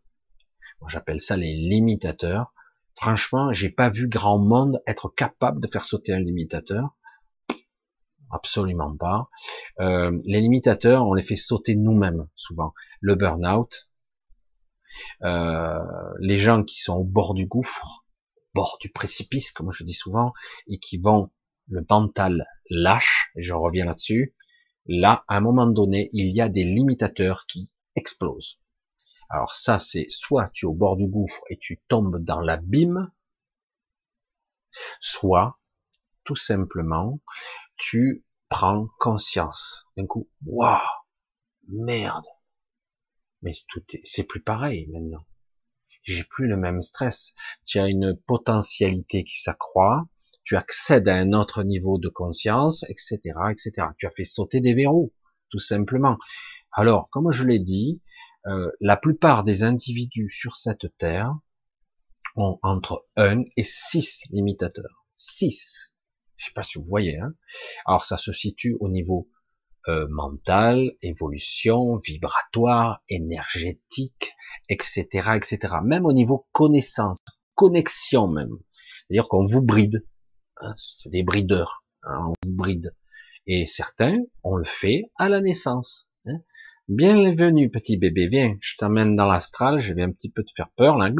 Moi, j'appelle ça les limitateurs. Franchement, j'ai pas vu grand monde être capable de faire sauter un limitateur. Absolument pas. Euh, les limitateurs, on les fait sauter nous-mêmes souvent. Le burn-out, euh, les gens qui sont au bord du gouffre, bord du précipice, comme je dis souvent, et qui vont le mental lâche, je reviens là-dessus, là, à un moment donné, il y a des limitateurs qui explosent. Alors ça, c'est soit tu es au bord du gouffre et tu tombes dans l'abîme, soit, tout simplement, tu prends conscience. D'un coup, waouh, merde. Mais tout c'est plus pareil maintenant. J'ai plus le même stress. Tu as une potentialité qui s'accroît, tu accèdes à un autre niveau de conscience, etc., etc. Tu as fait sauter des verrous, tout simplement. Alors, comme je l'ai dit, euh, la plupart des individus sur cette terre ont entre 1 et 6 limitateurs. 6. Je sais pas si vous voyez. Hein Alors, ça se situe au niveau euh, mental, évolution, vibratoire, énergétique, etc., etc. Même au niveau connaissance, connexion même. C'est-à-dire qu'on vous bride. Hein, c'est des brideurs. Hein, on bride. Et certains, on le fait à la naissance. Bienvenue, petit bébé, viens, je t'emmène dans l'astral, je vais un petit peu te faire peur, là,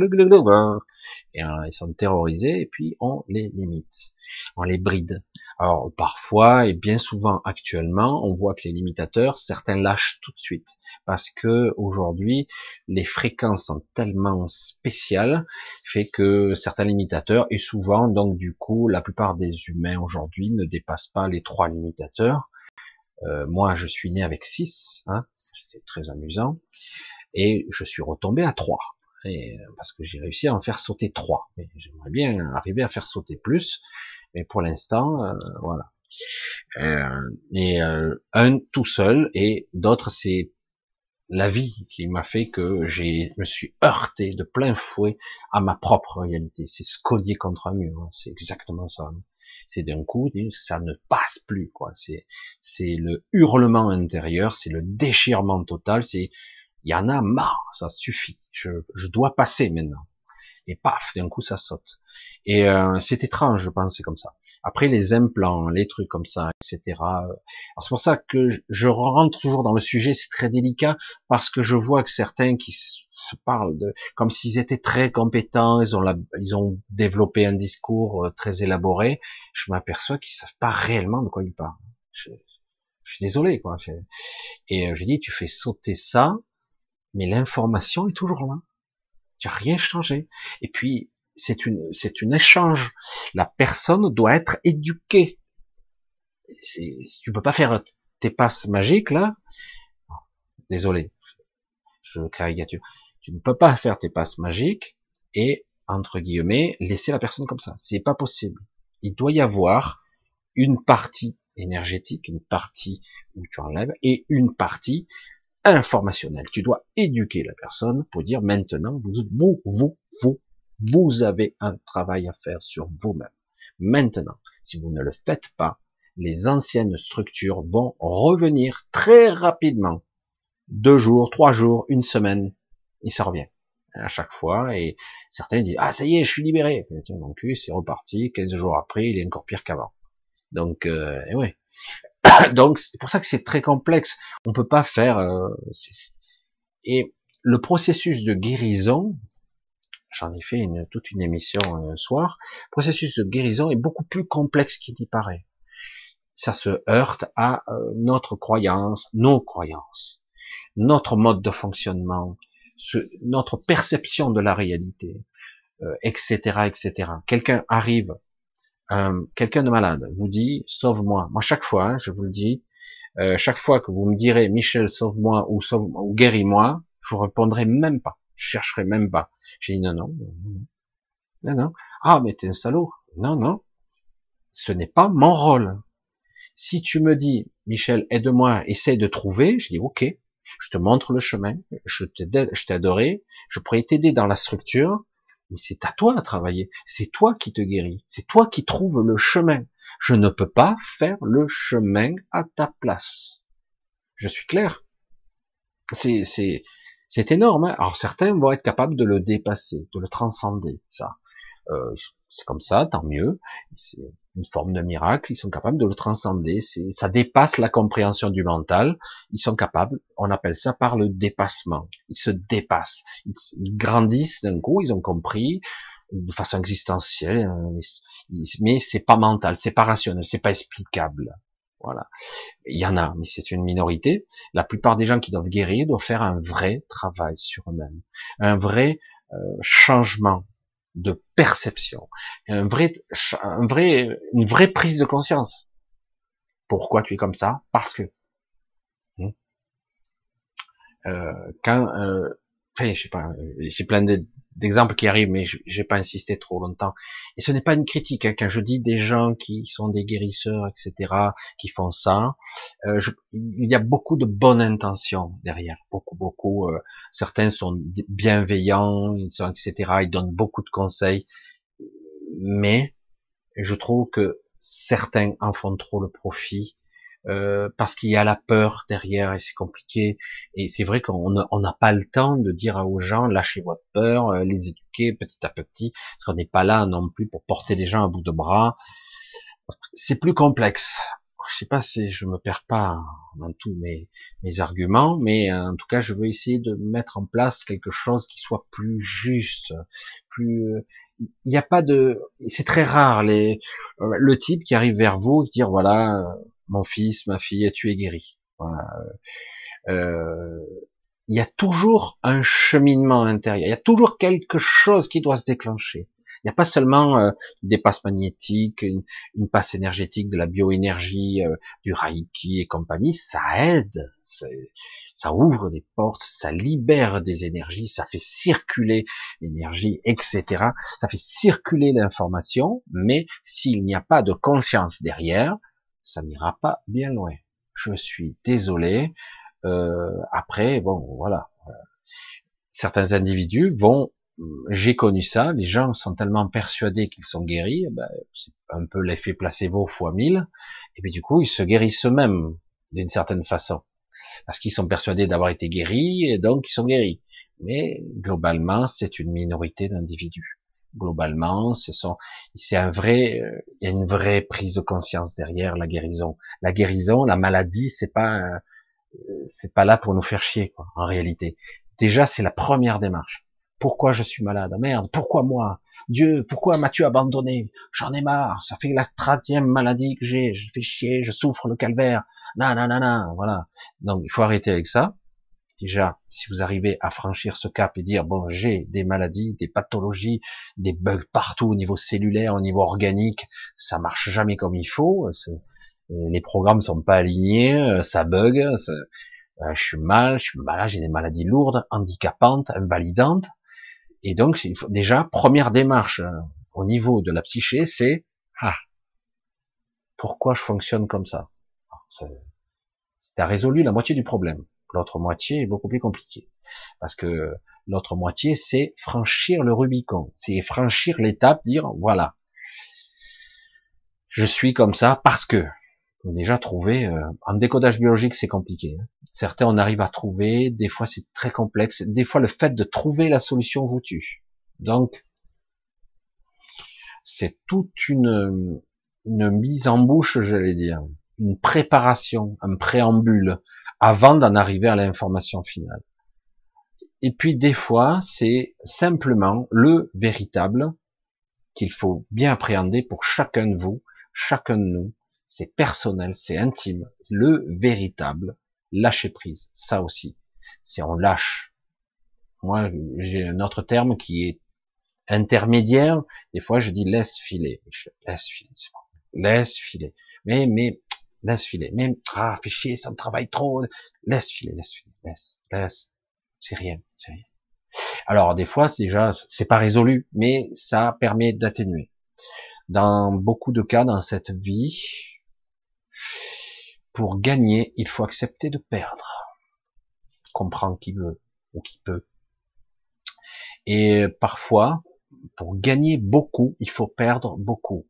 et euh, ils sont terrorisés, et puis on les limite, on les bride. Alors parfois, et bien souvent actuellement, on voit que les limitateurs, certains lâchent tout de suite, parce que aujourd'hui, les fréquences sont tellement spéciales, fait que certains limitateurs, et souvent, donc du coup, la plupart des humains aujourd'hui ne dépassent pas les trois limitateurs, euh, moi, je suis né avec 6, hein, c'était très amusant, et je suis retombé à 3, et, parce que j'ai réussi à en faire sauter 3. Mais j'aimerais bien arriver à faire sauter plus, mais pour l'instant, euh, voilà. Euh, et euh, un tout seul, et d'autres, c'est la vie qui m'a fait que j'ai me suis heurté de plein fouet à ma propre réalité. C'est ce collier contre un mur, hein. c'est exactement ça. C'est d'un coup, ça ne passe plus, quoi. C'est, c'est le hurlement intérieur, c'est le déchirement total, c'est, il y en a marre, ça suffit. Je, je dois passer maintenant. Et paf, d'un coup, ça saute. Et euh, c'est étrange, je pense, c'est comme ça. Après, les implants, les trucs comme ça, etc. C'est pour ça que je rentre toujours dans le sujet, c'est très délicat, parce que je vois que certains qui se parlent de comme s'ils étaient très compétents, ils ont ils ont développé un discours euh, très élaboré. Je m'aperçois qu'ils savent pas réellement de quoi ils parlent. Je, suis désolé, quoi. Et euh, je dis, tu fais sauter ça, mais l'information est toujours là. Tu n'as rien changé. Et puis, c'est une, c'est une échange. La personne doit être éduquée. Si tu peux pas faire tes passes magiques, là, désolé, je caricature. Tu ne peux pas faire tes passes magiques et, entre guillemets, laisser la personne comme ça. C'est pas possible. Il doit y avoir une partie énergétique, une partie où tu enlèves, et une partie informationnelle. Tu dois éduquer la personne pour dire maintenant, vous, vous, vous, vous, vous avez un travail à faire sur vous-même. Maintenant, si vous ne le faites pas, les anciennes structures vont revenir très rapidement. Deux jours, trois jours, une semaine, il ça revient à chaque fois. Et certains disent ah ça y est, je suis libéré. Mon cul, c'est reparti. 15 jours après, il est encore pire qu'avant. Donc, euh, et ouais. Donc c'est pour ça que c'est très complexe. On peut pas faire. Euh, et le processus de guérison, j'en ai fait une, toute une émission un soir. Le processus de guérison est beaucoup plus complexe qu'il n'y paraît. Ça se heurte à euh, notre croyance, nos croyances, notre mode de fonctionnement, notre perception de la réalité, euh, etc., etc. Quelqu'un arrive, euh, quelqu'un de malade vous dit sauve-moi. Moi, chaque fois, hein, je vous le dis, euh, chaque fois que vous me direz Michel sauve-moi ou sauve ou guéris-moi, je vous répondrai même pas, je chercherai même pas. J'ai dit non, non, non, non, non. Ah, mais t'es un salaud. Non, non, ce n'est pas mon rôle. Si tu me dis Michel, aide-moi, essaie de trouver, je dis ok, je te montre le chemin, je t'aiderai, je pourrais t'aider dans la structure, mais c'est à toi à travailler, c'est toi qui te guéris, c'est toi qui trouves le chemin. Je ne peux pas faire le chemin à ta place. Je suis clair. C'est, c'est, c'est énorme. Hein. Alors certains vont être capables de le dépasser, de le transcender, ça. Euh, c'est comme ça, tant mieux. C'est une forme de miracle. Ils sont capables de le transcender. Ça dépasse la compréhension du mental. Ils sont capables. On appelle ça par le dépassement. Ils se dépassent. Ils, grandissent d'un coup. Ils ont compris de façon existentielle. Hein, mais c'est pas mental, c'est pas rationnel, c'est pas explicable. Voilà. Il y en a, mais c'est une minorité. La plupart des gens qui doivent guérir doivent faire un vrai travail sur eux-mêmes, un vrai euh, changement de perception, un vrai, vrai, une vraie prise de conscience. Pourquoi tu es comme ça? Parce que hmm. euh, quand, euh, je sais pas, j'ai plein d'exemples qui arrivent, mais j'ai pas insisté trop longtemps. Et ce n'est pas une critique. Hein, quand je dis des gens qui sont des guérisseurs, etc., qui font ça, euh, il y a beaucoup de bonnes intentions derrière. Beaucoup, beaucoup. Euh, certains sont bienveillants, ils sont, etc. Ils donnent beaucoup de conseils. Mais je trouve que certains en font trop le profit euh, parce qu'il y a la peur derrière et c'est compliqué. Et c'est vrai qu'on n'a pas le temps de dire aux gens lâchez votre peur, euh, les éduquer petit à petit, parce qu'on n'est pas là non plus pour porter les gens à bout de bras. C'est plus complexe. Je sais pas si je me perds pas dans tous mes, mes arguments, mais en tout cas, je veux essayer de mettre en place quelque chose qui soit plus juste, plus il n'y a pas de, c'est très rare les, le type qui arrive vers vous et dire voilà, mon fils, ma fille, tu es guéri. Euh, il y a toujours un cheminement intérieur, il y a toujours quelque chose qui doit se déclencher. Il n'y a pas seulement euh, des passes magnétiques, une, passe énergétique, de la bioénergie, euh, du Reiki et compagnie, ça aide, ça ouvre des portes, ça libère des énergies, ça fait circuler l'énergie, etc. Ça fait circuler l'information, mais s'il n'y a pas de conscience derrière, ça n'ira pas bien loin. Je suis désolé. Euh, après, bon, voilà. Certains individus vont, j'ai connu ça, les gens sont tellement persuadés qu'ils sont guéris, eh ben, c'est un peu l'effet placebo fois mille, et puis du coup, ils se guérissent eux-mêmes d'une certaine façon, parce qu'ils sont persuadés d'avoir été guéris, et donc ils sont guéris. Mais globalement, c'est une minorité d'individus globalement, c'est un vrai, euh, il y a une vraie prise de conscience derrière la guérison. La guérison, la maladie, c'est pas, euh, c'est pas là pour nous faire chier, quoi, en réalité. Déjà, c'est la première démarche. Pourquoi je suis malade? Ah, Merde, pourquoi moi? Dieu, pourquoi m'as-tu abandonné? J'en ai marre, ça fait la troisième maladie que j'ai, je fais chier, je souffre le calvaire. Non, non, non, non, voilà. Donc, il faut arrêter avec ça. Déjà, si vous arrivez à franchir ce cap et dire, bon, j'ai des maladies, des pathologies, des bugs partout au niveau cellulaire, au niveau organique, ça marche jamais comme il faut, les programmes sont pas alignés, ça bug, euh, je suis mal, je suis j'ai des maladies lourdes, handicapantes, invalidantes, et donc, déjà, première démarche euh, au niveau de la psyché, c'est, ah, pourquoi je fonctionne comme ça? C'est à résolu la moitié du problème. L'autre moitié est beaucoup plus compliqué. Parce que l'autre moitié, c'est franchir le Rubicon. C'est franchir l'étape, dire, voilà. Je suis comme ça parce que. Déjà trouver, euh, en décodage biologique, c'est compliqué. Hein. Certains, on arrive à trouver, des fois c'est très complexe. Des fois, le fait de trouver la solution vous tue. Donc, c'est toute une, une mise en bouche, j'allais dire, une préparation, un préambule avant d'en arriver à l'information finale. Et puis des fois, c'est simplement le véritable qu'il faut bien appréhender pour chacun de vous, chacun de nous. C'est personnel, c'est intime. Le véritable, lâcher prise, ça aussi. C'est on lâche. Moi, j'ai un autre terme qui est intermédiaire. Des fois, je dis laisse filer. laisse filer, laisse filer. Mais, mais, laisse filer. Même, ah, fais chier, ça me travaille trop. Laisse filer, laisse filer, laisse, laisse. C'est rien, c'est rien. Alors, des fois, déjà, c'est pas résolu, mais ça permet d'atténuer. Dans beaucoup de cas dans cette vie, pour gagner, il faut accepter de perdre. Comprends qui veut ou qui peut. Et parfois, pour gagner beaucoup, il faut perdre beaucoup.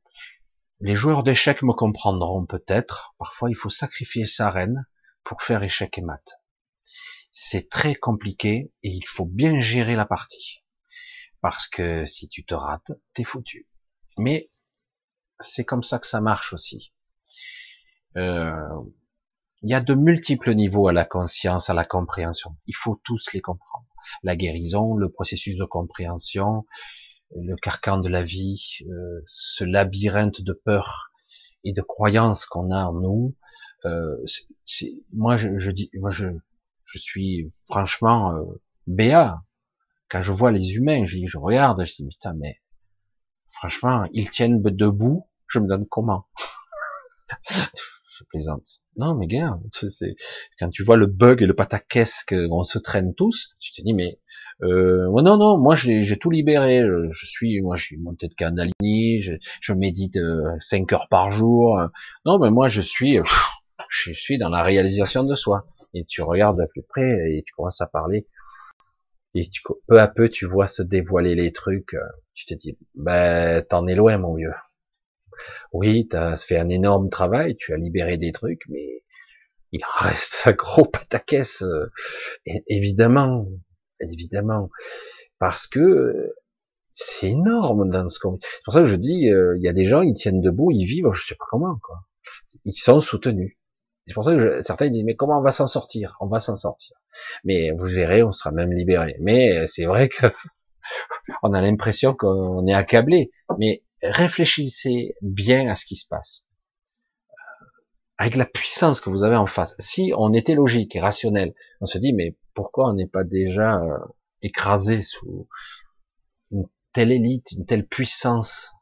Les joueurs d'échecs me comprendront peut-être. Parfois, il faut sacrifier sa reine pour faire échec et mat. C'est très compliqué et il faut bien gérer la partie. Parce que si tu te rates, t'es foutu. Mais c'est comme ça que ça marche aussi. Euh, il y a de multiples niveaux à la conscience, à la compréhension. Il faut tous les comprendre. La guérison, le processus de compréhension, le carcan de la vie, euh, ce labyrinthe de peur et de croyances qu'on a en nous. Euh, moi, je, dis, moi, je, je suis franchement euh, béat quand je vois les humains. Je, je regarde, je dis putain, mais franchement, ils tiennent debout. Je me donne comment je plaisante. Non, mais gars, c'est quand tu vois le bug et le pataquès qu'on se traîne tous, tu te dis mais euh, non non, moi j'ai tout libéré. Je suis moi je suis monté de canalini, je, je médite 5 euh, heures par jour. Non, mais moi je suis je suis dans la réalisation de soi. Et tu regardes de plus près et tu commences à parler. Et tu, peu à peu tu vois se dévoiler les trucs. Tu te dis ben t'en es loin mon vieux. Oui, tu as fait un énorme travail, tu as libéré des trucs, mais il en reste un gros pataquès, euh, évidemment, évidemment, parce que c'est énorme dans ce qu'on... C'est pour ça que je dis, euh, il y a des gens, ils tiennent debout, ils vivent, je sais pas comment, quoi. Ils sont soutenus. C'est pour ça que certains disent, mais comment on va s'en sortir? On va s'en sortir. Mais vous verrez, on sera même libéré. Mais c'est vrai que on a l'impression qu'on est accablé. Mais réfléchissez bien à ce qui se passe. Euh, avec la puissance que vous avez en face. Si on était logique et rationnel, on se dit, mais pourquoi on n'est pas déjà euh, écrasé sous une telle élite, une telle puissance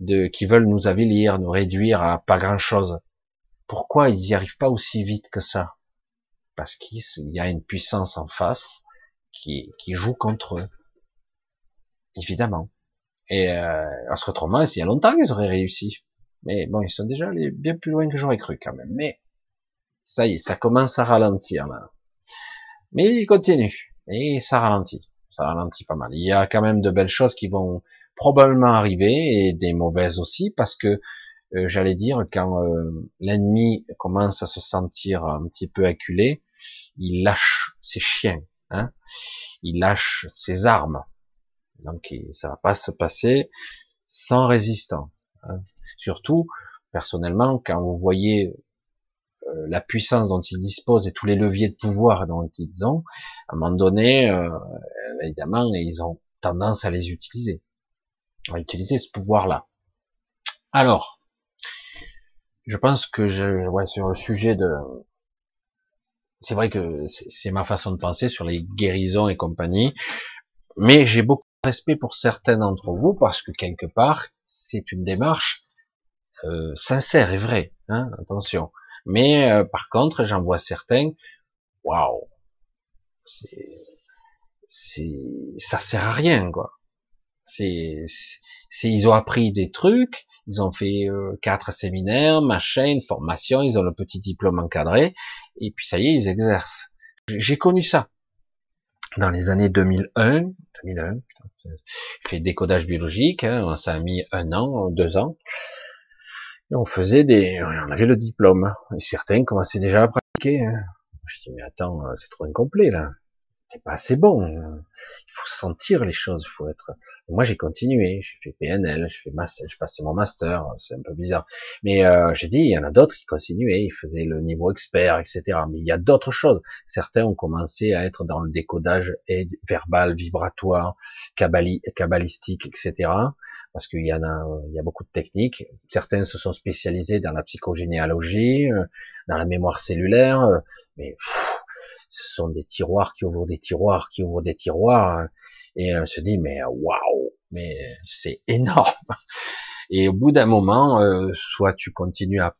de qui veulent nous avilir, nous réduire à pas grand chose. Pourquoi ils n'y arrivent pas aussi vite que ça? Parce qu'il y a une puissance en face qui, qui joue contre eux. Évidemment. Et euh, autrement, il y a longtemps qu'ils auraient réussi. Mais bon, ils sont déjà allés bien plus loin que j'aurais cru quand même. Mais ça y est, ça commence à ralentir là. Mais il continue. Et ça ralentit. Ça ralentit pas mal. Il y a quand même de belles choses qui vont probablement arriver et des mauvaises aussi parce que euh, j'allais dire quand euh, l'ennemi commence à se sentir un petit peu acculé, il lâche ses chiens, hein, il lâche ses armes, donc ça va pas se passer sans résistance. Hein. Surtout, personnellement, quand vous voyez euh, la puissance dont ils disposent et tous les leviers de pouvoir dont ils ont, à un moment donné, euh, évidemment, ils ont tendance à les utiliser, à utiliser ce pouvoir-là. Alors, je pense que je, ouais, sur le sujet de, c'est vrai que c'est ma façon de penser sur les guérisons et compagnie, mais j'ai beaucoup respect pour certains d'entre vous parce que quelque part c'est une démarche euh, sincère et vraie. Hein, attention. Mais euh, par contre, j'en vois certains. Waouh, c'est, ça sert à rien quoi. C'est, ils ont appris des trucs, ils ont fait euh, quatre séminaires, machin, formation, ils ont le petit diplôme encadré, et puis ça y est, ils exercent. J'ai connu ça dans les années 2001, 2001, putain, fait décodage biologique, hein, ça a mis un an, deux ans, et on faisait des, on avait le diplôme, et certains commençaient déjà à pratiquer. Hein. Je dis mais attends, c'est trop incomplet là c'est pas assez bon. Il faut sentir les choses, il faut être. Moi, j'ai continué, j'ai fait PNL, j'ai fait master, j'ai passé mon master, c'est un peu bizarre. Mais euh, j'ai dit, il y en a d'autres qui continuaient, ils faisaient le niveau expert, etc. Mais il y a d'autres choses. Certains ont commencé à être dans le décodage verbal, vibratoire, cabalistique, etc. Parce qu'il y en a, il y a beaucoup de techniques. Certains se sont spécialisés dans la psychogénéalogie, euh, dans la mémoire cellulaire, euh, mais ce sont des tiroirs qui ouvrent des tiroirs qui ouvrent des tiroirs, hein. et on se dit mais waouh, mais c'est énorme. Et au bout d'un moment, euh, soit tu continues à,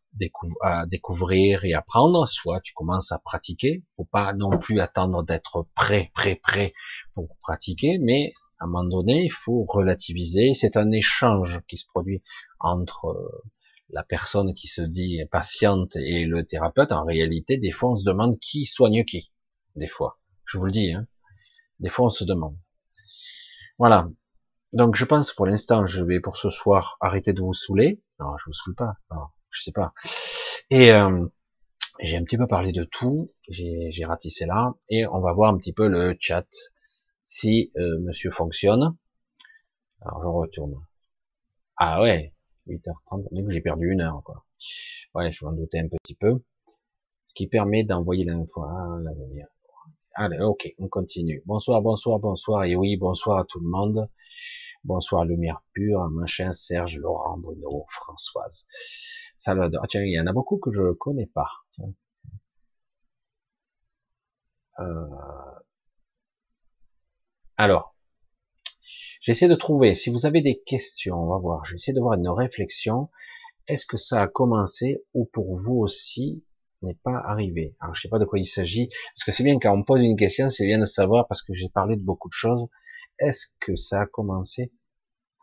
à, découvrir et apprendre, soit tu commences à pratiquer. Faut pas non plus attendre d'être prêt, prêt, prêt pour pratiquer, mais à un moment donné, il faut relativiser. C'est un échange qui se produit entre euh, la personne qui se dit patiente et le thérapeute. En réalité, des fois, on se demande qui soigne qui des fois. Je vous le dis, hein. des fois on se demande. Voilà. Donc je pense pour l'instant, je vais pour ce soir arrêter de vous saouler. Non, je vous saoule pas. Non, je sais pas. Et euh, j'ai un petit peu parlé de tout. J'ai ratissé là et on va voir un petit peu le chat si euh, Monsieur fonctionne. Alors je retourne. Ah ouais, 8h30. J'ai perdu une heure quoi. Ouais, je m'en doutais un petit peu. Ce qui permet d'envoyer l'info à l'avenir. Allez, ok, on continue. Bonsoir, bonsoir, bonsoir. Et oui, bonsoir à tout le monde. Bonsoir Lumière Pure, Machin, Serge, Laurent, Bruno, Françoise. Salvador. Ah, tiens, il y en a beaucoup que je connais pas. Euh... Alors, j'essaie de trouver, si vous avez des questions, on va voir, j'essaie de voir une réflexion. est-ce que ça a commencé ou pour vous aussi n'est pas arrivé Alors je sais pas de quoi il s'agit, parce que c'est bien quand on pose une question, c'est bien de savoir parce que j'ai parlé de beaucoup de choses. Est-ce que ça a commencé?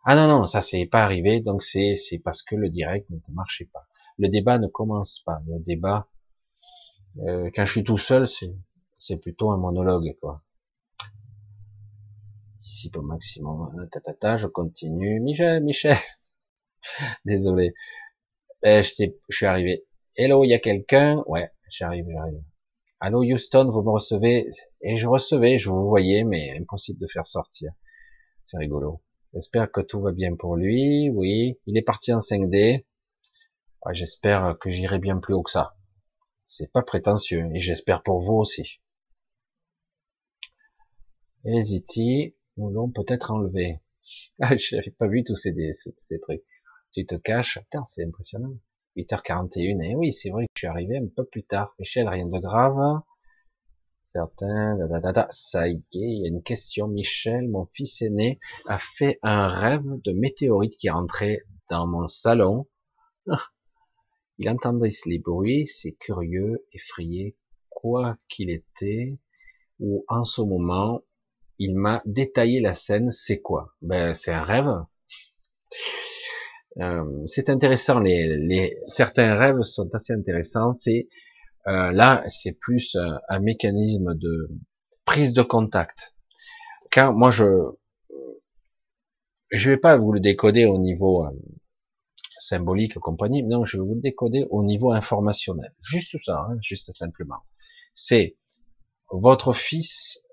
Ah non non, ça c'est pas arrivé, donc c'est parce que le direct ne marchait pas. Le débat ne commence pas. Le débat, euh, quand je suis tout seul, c'est plutôt un monologue quoi. Ici au maximum. Tatata, je continue. Michel, Michel. Désolé. Eh, je, je suis arrivé. Hello, il y a quelqu'un Ouais, j'arrive, j'arrive. Allô Houston, vous me recevez? Et je recevais, je vous voyais, mais impossible de faire sortir. C'est rigolo. J'espère que tout va bien pour lui. Oui, il est parti en 5D. j'espère que j'irai bien plus haut que ça. C'est pas prétentieux, et j'espère pour vous aussi. Et les nous l'ont peut-être enlevé. Ah, je n'avais pas vu tous ces, trucs. Tu te caches? C'est impressionnant. 8h41. Et oui, c'est vrai que je suis arrivé un peu plus tard. Michel, rien de grave. Certains, ça y est, il y a une question. Michel, mon fils aîné, a fait un rêve de météorite qui est rentré dans mon salon. Ah. Il entendait les bruits, c'est curieux, effrayé, quoi qu'il était, ou en ce moment, il m'a détaillé la scène, c'est quoi? Ben, c'est un rêve. Euh, c'est intéressant. Les, les, certains rêves sont assez intéressants. C'est euh, là, c'est plus un, mécanisme de prise de contact. Quand moi je je vais pas vous le décoder au niveau euh, symbolique compagnie, non, je vais vous le décoder au niveau informationnel. Juste ça, hein, juste simplement. C'est votre fils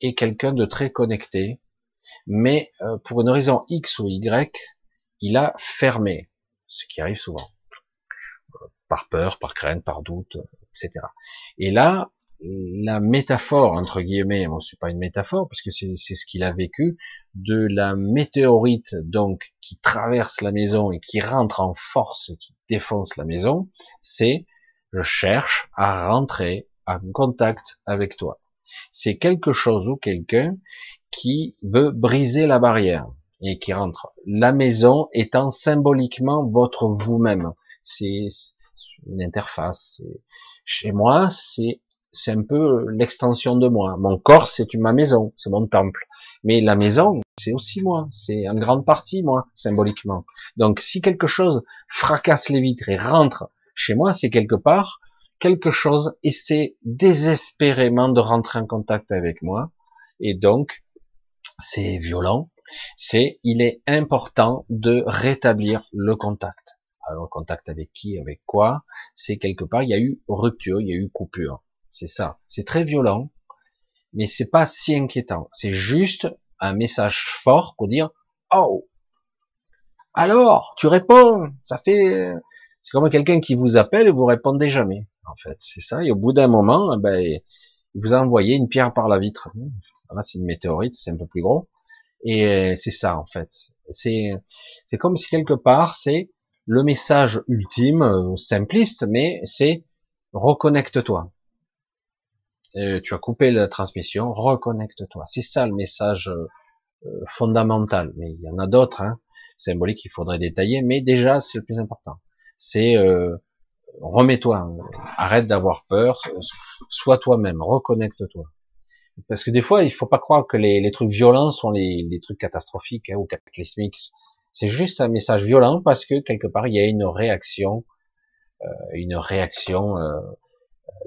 est quelqu'un de très connecté, mais euh, pour une raison X ou Y, il a fermé, ce qui arrive souvent, par peur, par crainte, par doute, etc. Et là, la métaphore, entre guillemets, bon, c'est pas une métaphore, parce que c'est ce qu'il a vécu, de la météorite, donc, qui traverse la maison et qui rentre en force, et qui défonce la maison, c'est, je cherche à rentrer en contact avec toi. C'est quelque chose ou quelqu'un qui veut briser la barrière et qui rentre. La maison étant symboliquement votre vous-même. C'est une interface. Chez moi, c'est c'est un peu l'extension de moi. Mon corps, c'est ma maison, c'est mon temple. Mais la maison, c'est aussi moi. C'est en grande partie moi, symboliquement. Donc, si quelque chose fracasse les vitres et rentre chez moi, c'est quelque part quelque chose essaie désespérément de rentrer en contact avec moi. Et donc, c'est violent, c'est il est important de rétablir le contact. Alors contact avec qui, avec quoi C'est quelque part il y a eu rupture, il y a eu coupure. C'est ça. C'est très violent, mais c'est pas si inquiétant. C'est juste un message fort pour dire oh alors tu réponds. Ça fait c'est comme quelqu'un qui vous appelle et vous répondez jamais. En fait, c'est ça. Et au bout d'un moment, eh ben, il vous a envoyé une pierre par la vitre. Là, c'est une météorite, c'est un peu plus gros. Et euh, c'est ça en fait. C'est comme si quelque part c'est le message ultime, euh, simpliste, mais c'est reconnecte-toi. Euh, tu as coupé la transmission, reconnecte-toi. C'est ça le message fondamental. Mais il y en a d'autres, hein, symboliques qu'il faudrait détailler, mais déjà c'est le plus important. C'est remets-toi, arrête d'avoir peur, sois toi-même, reconnecte-toi. Parce que des fois, il faut pas croire que les, les trucs violents sont les, les trucs catastrophiques hein, ou cataclysmiques. C'est juste un message violent parce que quelque part il y a une réaction, euh, une réaction euh,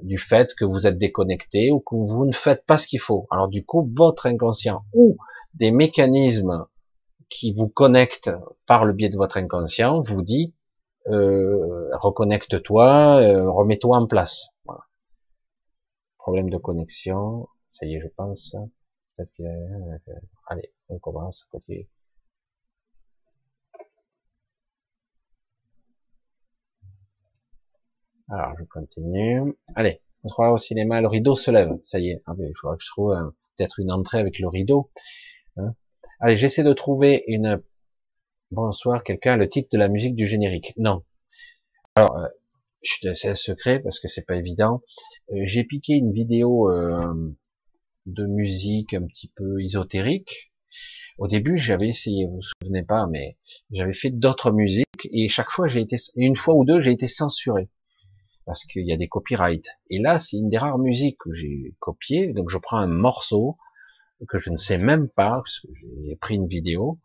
du fait que vous êtes déconnecté ou que vous ne faites pas ce qu'il faut. Alors du coup, votre inconscient ou des mécanismes qui vous connectent par le biais de votre inconscient vous dit euh, reconnecte-toi, euh, remets-toi en place. Voilà. Problème de connexion, ça y est, je pense. Peut-être qu'il Allez, on commence. Côté. Alors, je continue. Allez, on se au cinéma. Le rideau se lève. Ça y est. Ah, il faudra que je trouve euh, peut-être une entrée avec le rideau. Hein. Allez, j'essaie de trouver une. Bonsoir, quelqu'un a le titre de la musique du générique. Non. Alors, euh, c'est un secret parce que c'est pas évident. Euh, j'ai piqué une vidéo euh, de musique un petit peu ésotérique. Au début, j'avais essayé, vous vous souvenez pas, mais j'avais fait d'autres musiques et chaque fois j'ai été, une fois ou deux, j'ai été censuré parce qu'il y a des copyrights. Et là, c'est une des rares musiques que j'ai copiées. Donc je prends un morceau que je ne sais même pas, parce que j'ai pris une vidéo,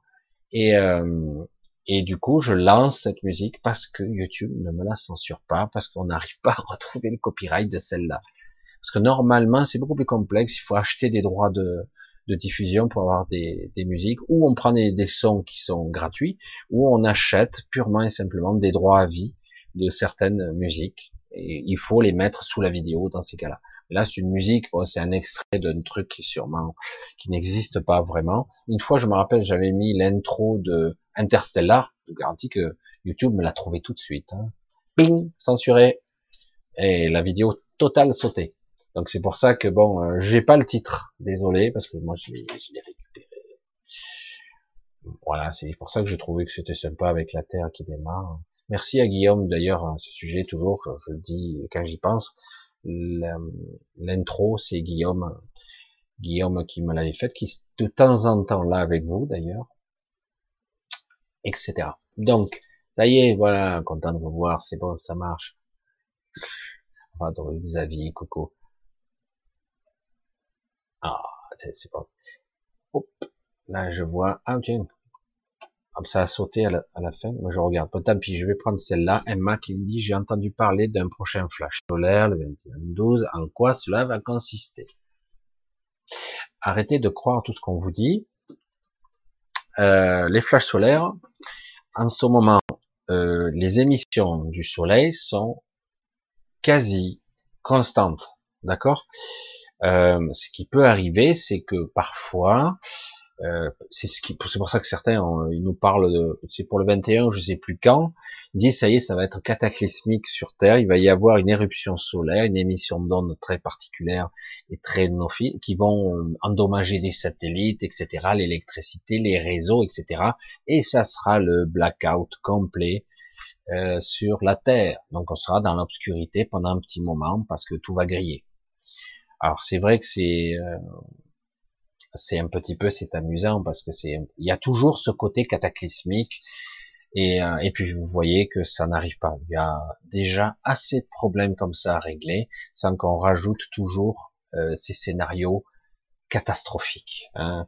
et, euh, et du coup, je lance cette musique parce que YouTube ne me la censure pas, parce qu'on n'arrive pas à retrouver le copyright de celle-là. Parce que normalement, c'est beaucoup plus complexe. Il faut acheter des droits de, diffusion pour avoir des, musiques, ou on prend des, des, sons qui sont gratuits, ou on achète purement et simplement des droits à vie de certaines musiques. Et il faut les mettre sous la vidéo dans ces cas-là. Là, c'est une musique, c'est un extrait d'un truc qui sûrement, qui n'existe pas vraiment. Une fois, je me rappelle, j'avais mis l'intro de Interstellar. Je vous garantis que YouTube me l'a trouvé tout de suite. Hein. Ping, censuré. Et la vidéo totale sautée. Donc c'est pour ça que bon, euh, j'ai pas le titre, désolé, parce que moi je l'ai récupéré. Voilà, c'est pour ça que j'ai trouvé que c'était sympa avec la Terre qui démarre. Merci à Guillaume d'ailleurs à ce sujet toujours, je, le dis quand j'y pense. L'intro, c'est Guillaume, Guillaume qui me l'avait fait, qui de temps en temps là avec vous d'ailleurs, etc. Donc, ça y est, voilà, content de vous voir, c'est bon, ça marche. Pardon, Xavier, Coco. Ah, c'est pas. Hop, là je vois. Ah tiens, ça a sauté à la, fin. Moi je regarde. Pas tant pis, je vais prendre celle-là. Emma qui me dit j'ai entendu parler d'un prochain flash solaire le 21-12. En quoi cela va consister? Arrêtez de croire tout ce qu'on vous dit. Euh, les flashs solaires, en ce moment, euh, les émissions du soleil sont quasi constantes. D'accord? Euh, ce qui peut arriver, c'est que parfois, euh, c'est pour ça que certains, ils nous parlent de, c'est pour le 21, je sais plus quand, ils disent ça y est, ça va être cataclysmique sur Terre, il va y avoir une éruption solaire, une émission d'ondes très particulière et très nophiles qui vont euh, endommager les satellites, etc., l'électricité, les réseaux, etc. Et ça sera le blackout complet euh, sur la Terre. Donc on sera dans l'obscurité pendant un petit moment parce que tout va griller. Alors c'est vrai que c'est euh, c'est un petit peu c'est amusant parce que c'est il y a toujours ce côté cataclysmique et, euh, et puis vous voyez que ça n'arrive pas. Il y a déjà assez de problèmes comme ça à régler sans qu'on rajoute toujours euh, ces scénarios catastrophiques. Hein.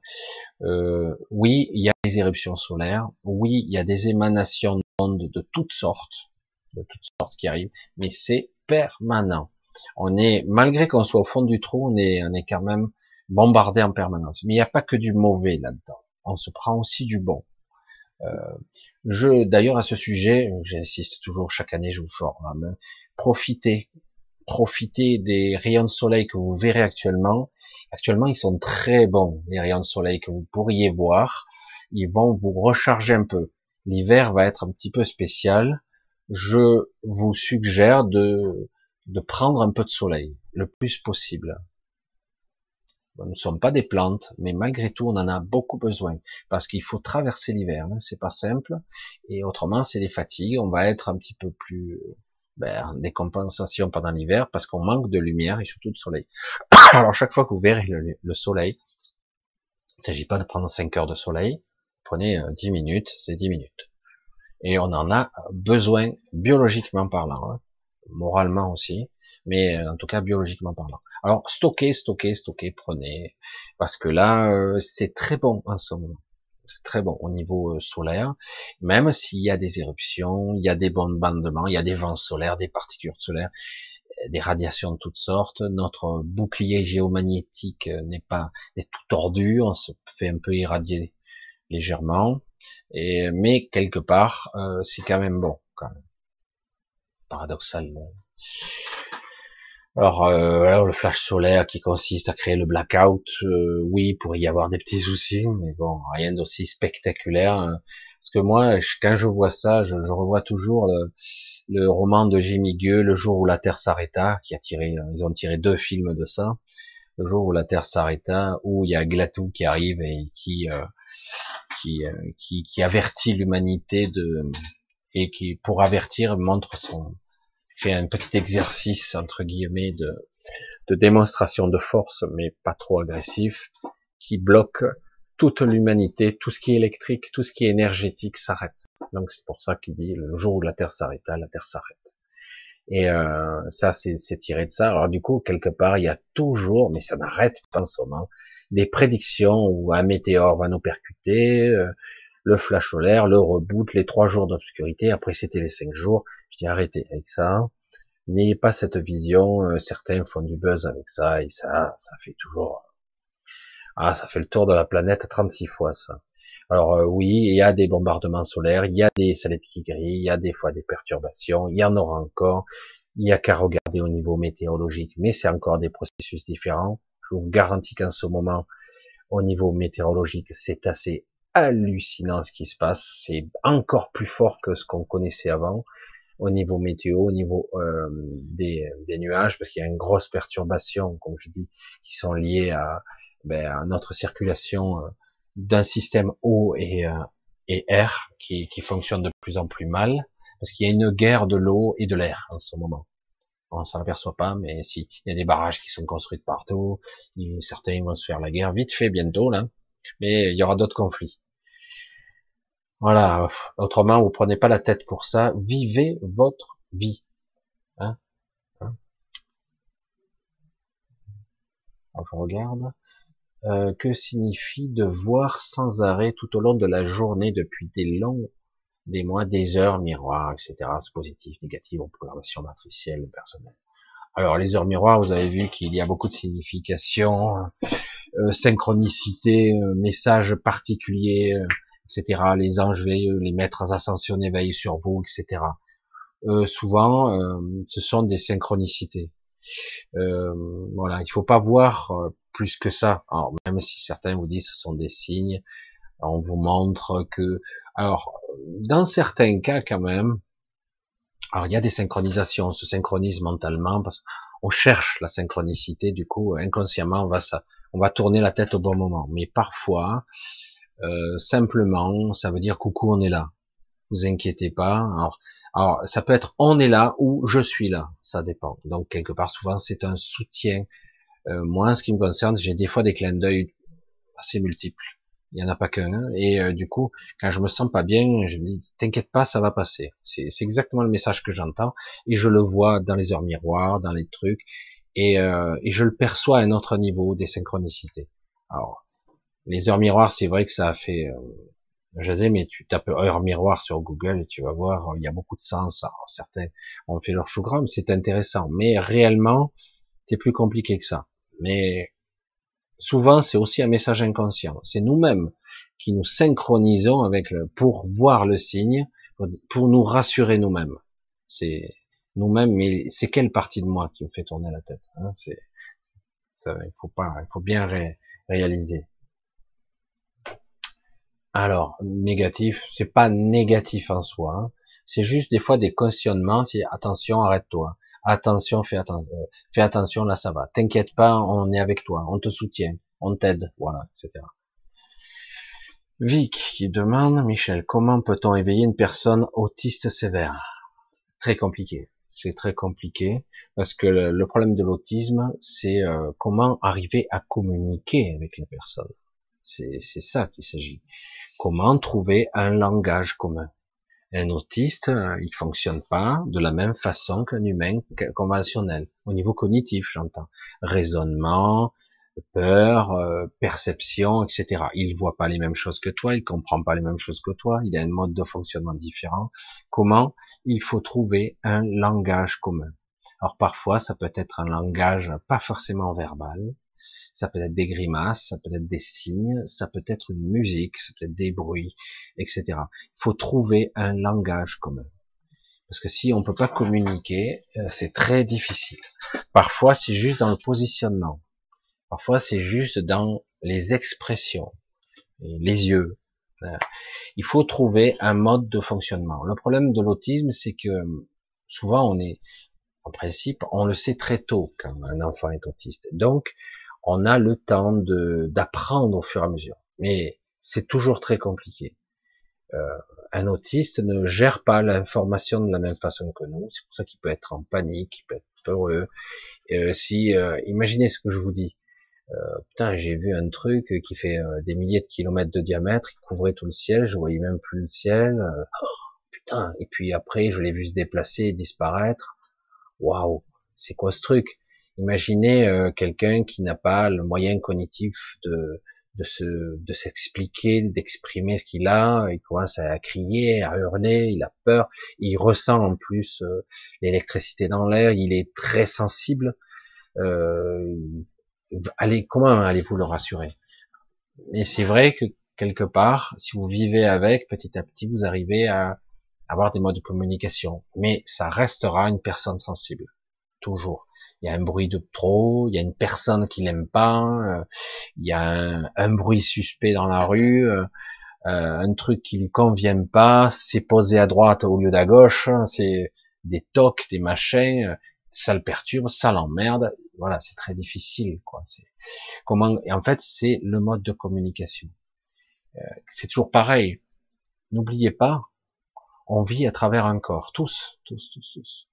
Euh, oui, il y a des éruptions solaires. Oui, il y a des émanations d'ondes de toutes sortes, de toutes sortes qui arrivent, mais c'est permanent on est, malgré qu'on soit au fond du trou, on est, on est quand même bombardé en permanence. Mais il n'y a pas que du mauvais là-dedans. On se prend aussi du bon. Euh, je, d'ailleurs, à ce sujet, j'insiste toujours chaque année, je vous forme. Profitez, profitez des rayons de soleil que vous verrez actuellement. Actuellement, ils sont très bons, les rayons de soleil que vous pourriez voir. Ils vont vous recharger un peu. L'hiver va être un petit peu spécial. Je vous suggère de de prendre un peu de soleil, le plus possible. Nous ne sommes pas des plantes, mais malgré tout, on en a beaucoup besoin, parce qu'il faut traverser l'hiver, hein, c'est pas simple, et autrement, c'est des fatigues, on va être un petit peu plus, ben, des compensations pendant l'hiver, parce qu'on manque de lumière et surtout de soleil. Alors, chaque fois que vous verrez le, soleil, il ne s'agit pas de prendre 5 heures de soleil, prenez 10 euh, minutes, c'est 10 minutes. Et on en a besoin biologiquement parlant. Hein moralement aussi, mais euh, en tout cas biologiquement parlant. Alors stocker, stocker, stocker, prenez, parce que là euh, c'est très bon en ce moment. C'est très bon au niveau euh, solaire, même s'il y a des éruptions, il y a des bombardements, il y a des vents solaires, des particules solaires, des radiations de toutes sortes. Notre bouclier géomagnétique n'est pas est tout tordu, on se fait un peu irradier légèrement, et mais quelque part c'est quand même bon. Quand même paradoxal. Alors, euh, alors, le flash solaire qui consiste à créer le blackout, euh, oui, pourrait y avoir des petits soucis, mais bon, rien d'aussi spectaculaire. Parce que moi, quand je vois ça, je, revois toujours le, roman de Jimmy Gueux, Le jour où la Terre s'arrêta, qui a tiré, ils ont tiré deux films de ça. Le jour où la Terre s'arrêta, où il y a Glatou qui arrive et qui euh, qui, qui, qui avertit l'humanité de et qui, pour avertir, montre son, fait un petit exercice, entre guillemets, de, de démonstration de force, mais pas trop agressif, qui bloque toute l'humanité, tout ce qui est électrique, tout ce qui est énergétique s'arrête. Donc c'est pour ça qu'il dit le jour où la Terre s'arrêta, la Terre s'arrête. Et euh, ça, c'est tiré de ça. Alors du coup, quelque part, il y a toujours, mais ça n'arrête pas en ce moment, des prédictions où un météore va nous percuter, euh, le flash solaire, le reboot, les trois jours d'obscurité. Après, c'était les cinq jours. Je dis arrêtez avec ça. N'ayez pas cette vision. Euh, certains font du buzz avec ça et ça, ça fait toujours. Ah, ça fait le tour de la planète 36 fois ça. Alors euh, oui, il y a des bombardements solaires, il y a des satellites qui grillent, il y a des fois des perturbations, il y en aura encore. Il n'y a qu'à regarder au niveau météorologique, mais c'est encore des processus différents. Je vous garantis qu'en ce moment, au niveau météorologique, c'est assez hallucinant ce qui se passe. C'est encore plus fort que ce qu'on connaissait avant au niveau météo, au niveau euh, des, des, nuages, parce qu'il y a une grosse perturbation, comme je dis, qui sont liées à, ben, à notre circulation euh, d'un système eau et, euh, et air qui, qui fonctionne de plus en plus mal, parce qu'il y a une guerre de l'eau et de l'air en ce moment. On s'en aperçoit pas, mais si, il y a des barrages qui sont construits partout, certains vont se faire la guerre vite fait bientôt là, mais il y aura d'autres conflits. Voilà. Autrement, vous prenez pas la tête pour ça. Vivez votre vie. Hein, hein je regarde. Euh, que signifie de voir sans arrêt tout au long de la journée depuis des longs, des mois, des heures miroirs, etc. Positif, négatif, en programmation matricielle personnelle. Alors les heures miroirs, vous avez vu qu'il y a beaucoup de significations, euh, synchronicité, euh, messages particuliers, euh, etc. Les anges veillent, les maîtres ascensionnés veillent sur vous, etc. Euh, souvent, ce sont des synchronicités. voilà, il faut pas voir plus que ça. Alors, même si certains vous disent ce sont des signes, on vous montre que, alors, dans certains cas quand même, alors il y a des synchronisations, on se synchronise mentalement parce qu'on cherche la synchronicité, du coup inconsciemment on va ça, on va tourner la tête au bon moment. Mais parfois, euh, simplement, ça veut dire coucou, on est là. Vous inquiétez pas. Alors, alors, ça peut être on est là ou je suis là, ça dépend. Donc quelque part, souvent c'est un soutien euh, moi, ce qui me concerne, j'ai des fois des clins d'œil assez multiples. Il y en a pas qu'un. Hein. Et euh, du coup, quand je me sens pas bien, je me dis, t'inquiète pas, ça va passer. C'est exactement le message que j'entends. Et je le vois dans les heures miroirs, dans les trucs. Et, euh, et je le perçois à un autre niveau des synchronicités. Alors, les heures miroirs, c'est vrai que ça a fait... Euh, mais tu tapes heure miroir sur Google et tu vas voir, il y a beaucoup de sens. Certains ont fait leur chou c'est intéressant. Mais réellement, c'est plus compliqué que ça. Mais souvent, c'est aussi un message inconscient. C'est nous-mêmes qui nous synchronisons avec le, pour voir le signe, pour nous rassurer nous-mêmes. C'est nous-mêmes, mais c'est quelle partie de moi qui me fait tourner la tête hein C'est, ça, il faut faut bien réaliser. Alors, négatif, c'est pas négatif en soi. Hein. C'est juste des fois des questionnements. C'est attention, arrête-toi attention, fais, attention, euh, fais attention, là ça va. T'inquiète pas, on est avec toi, on te soutient, on t'aide, voilà, etc. Vic qui demande, Michel, comment peut-on éveiller une personne autiste sévère? Très compliqué. C'est très compliqué parce que le, problème de l'autisme, c'est euh, comment arriver à communiquer avec la personne. C'est ça qu'il s'agit. Comment trouver un langage commun? Un autiste, euh, il fonctionne pas de la même façon qu'un humain conventionnel, au niveau cognitif, j'entends. Raisonnement, peur, euh, perception, etc. Il voit pas les mêmes choses que toi, il comprend pas les mêmes choses que toi, il a un mode de fonctionnement différent. Comment Il faut trouver un langage commun? Alors parfois, ça peut être un langage pas forcément verbal, ça peut être des grimaces, ça peut être des signes, ça peut être une musique, ça peut être des bruits, etc. Il faut trouver un langage commun. Parce que si on peut pas communiquer, euh, c'est très difficile. Parfois, c'est juste dans le positionnement. Parfois, c'est juste dans les expressions, les yeux. Euh, il faut trouver un mode de fonctionnement. Le problème de l'autisme, c'est que souvent on est, en principe, on le sait très tôt quand un enfant est autiste. Donc, on a le temps d'apprendre au fur et à mesure. Mais c'est toujours très compliqué. Euh, un autiste ne gère pas l'information de la même façon que nous. C'est pour ça qu'il peut être en panique, il peut être heureux. Euh, si, euh, imaginez ce que je vous dis. Euh, putain, j'ai vu un truc qui fait des milliers de kilomètres de diamètre, il couvrait tout le ciel, je voyais même plus le ciel. Oh, putain. Et puis après, je l'ai vu se déplacer disparaître. Waouh, c'est quoi ce truc? Imaginez quelqu'un qui n'a pas le moyen cognitif de se de s'expliquer, d'exprimer ce qu'il a, il commence à crier, à hurler, il a peur, il ressent en plus l'électricité dans l'air, il est très sensible. Euh, allez, comment allez-vous le rassurer? Et c'est vrai que quelque part, si vous vivez avec, petit à petit, vous arrivez à avoir des modes de communication, mais ça restera une personne sensible, toujours. Il y a un bruit de trop, il y a une personne qui l'aime pas, euh, il y a un, bruit suspect dans la rue, euh, euh, un truc qui lui convient pas, c'est posé à droite au lieu d'à gauche, c'est des tocs, des machins, ça le perturbe, ça l'emmerde. Voilà, c'est très difficile, quoi. Comment en fait, c'est le mode de communication. C'est toujours pareil. N'oubliez pas, on vit à travers un corps, tous, tous, tous, tous.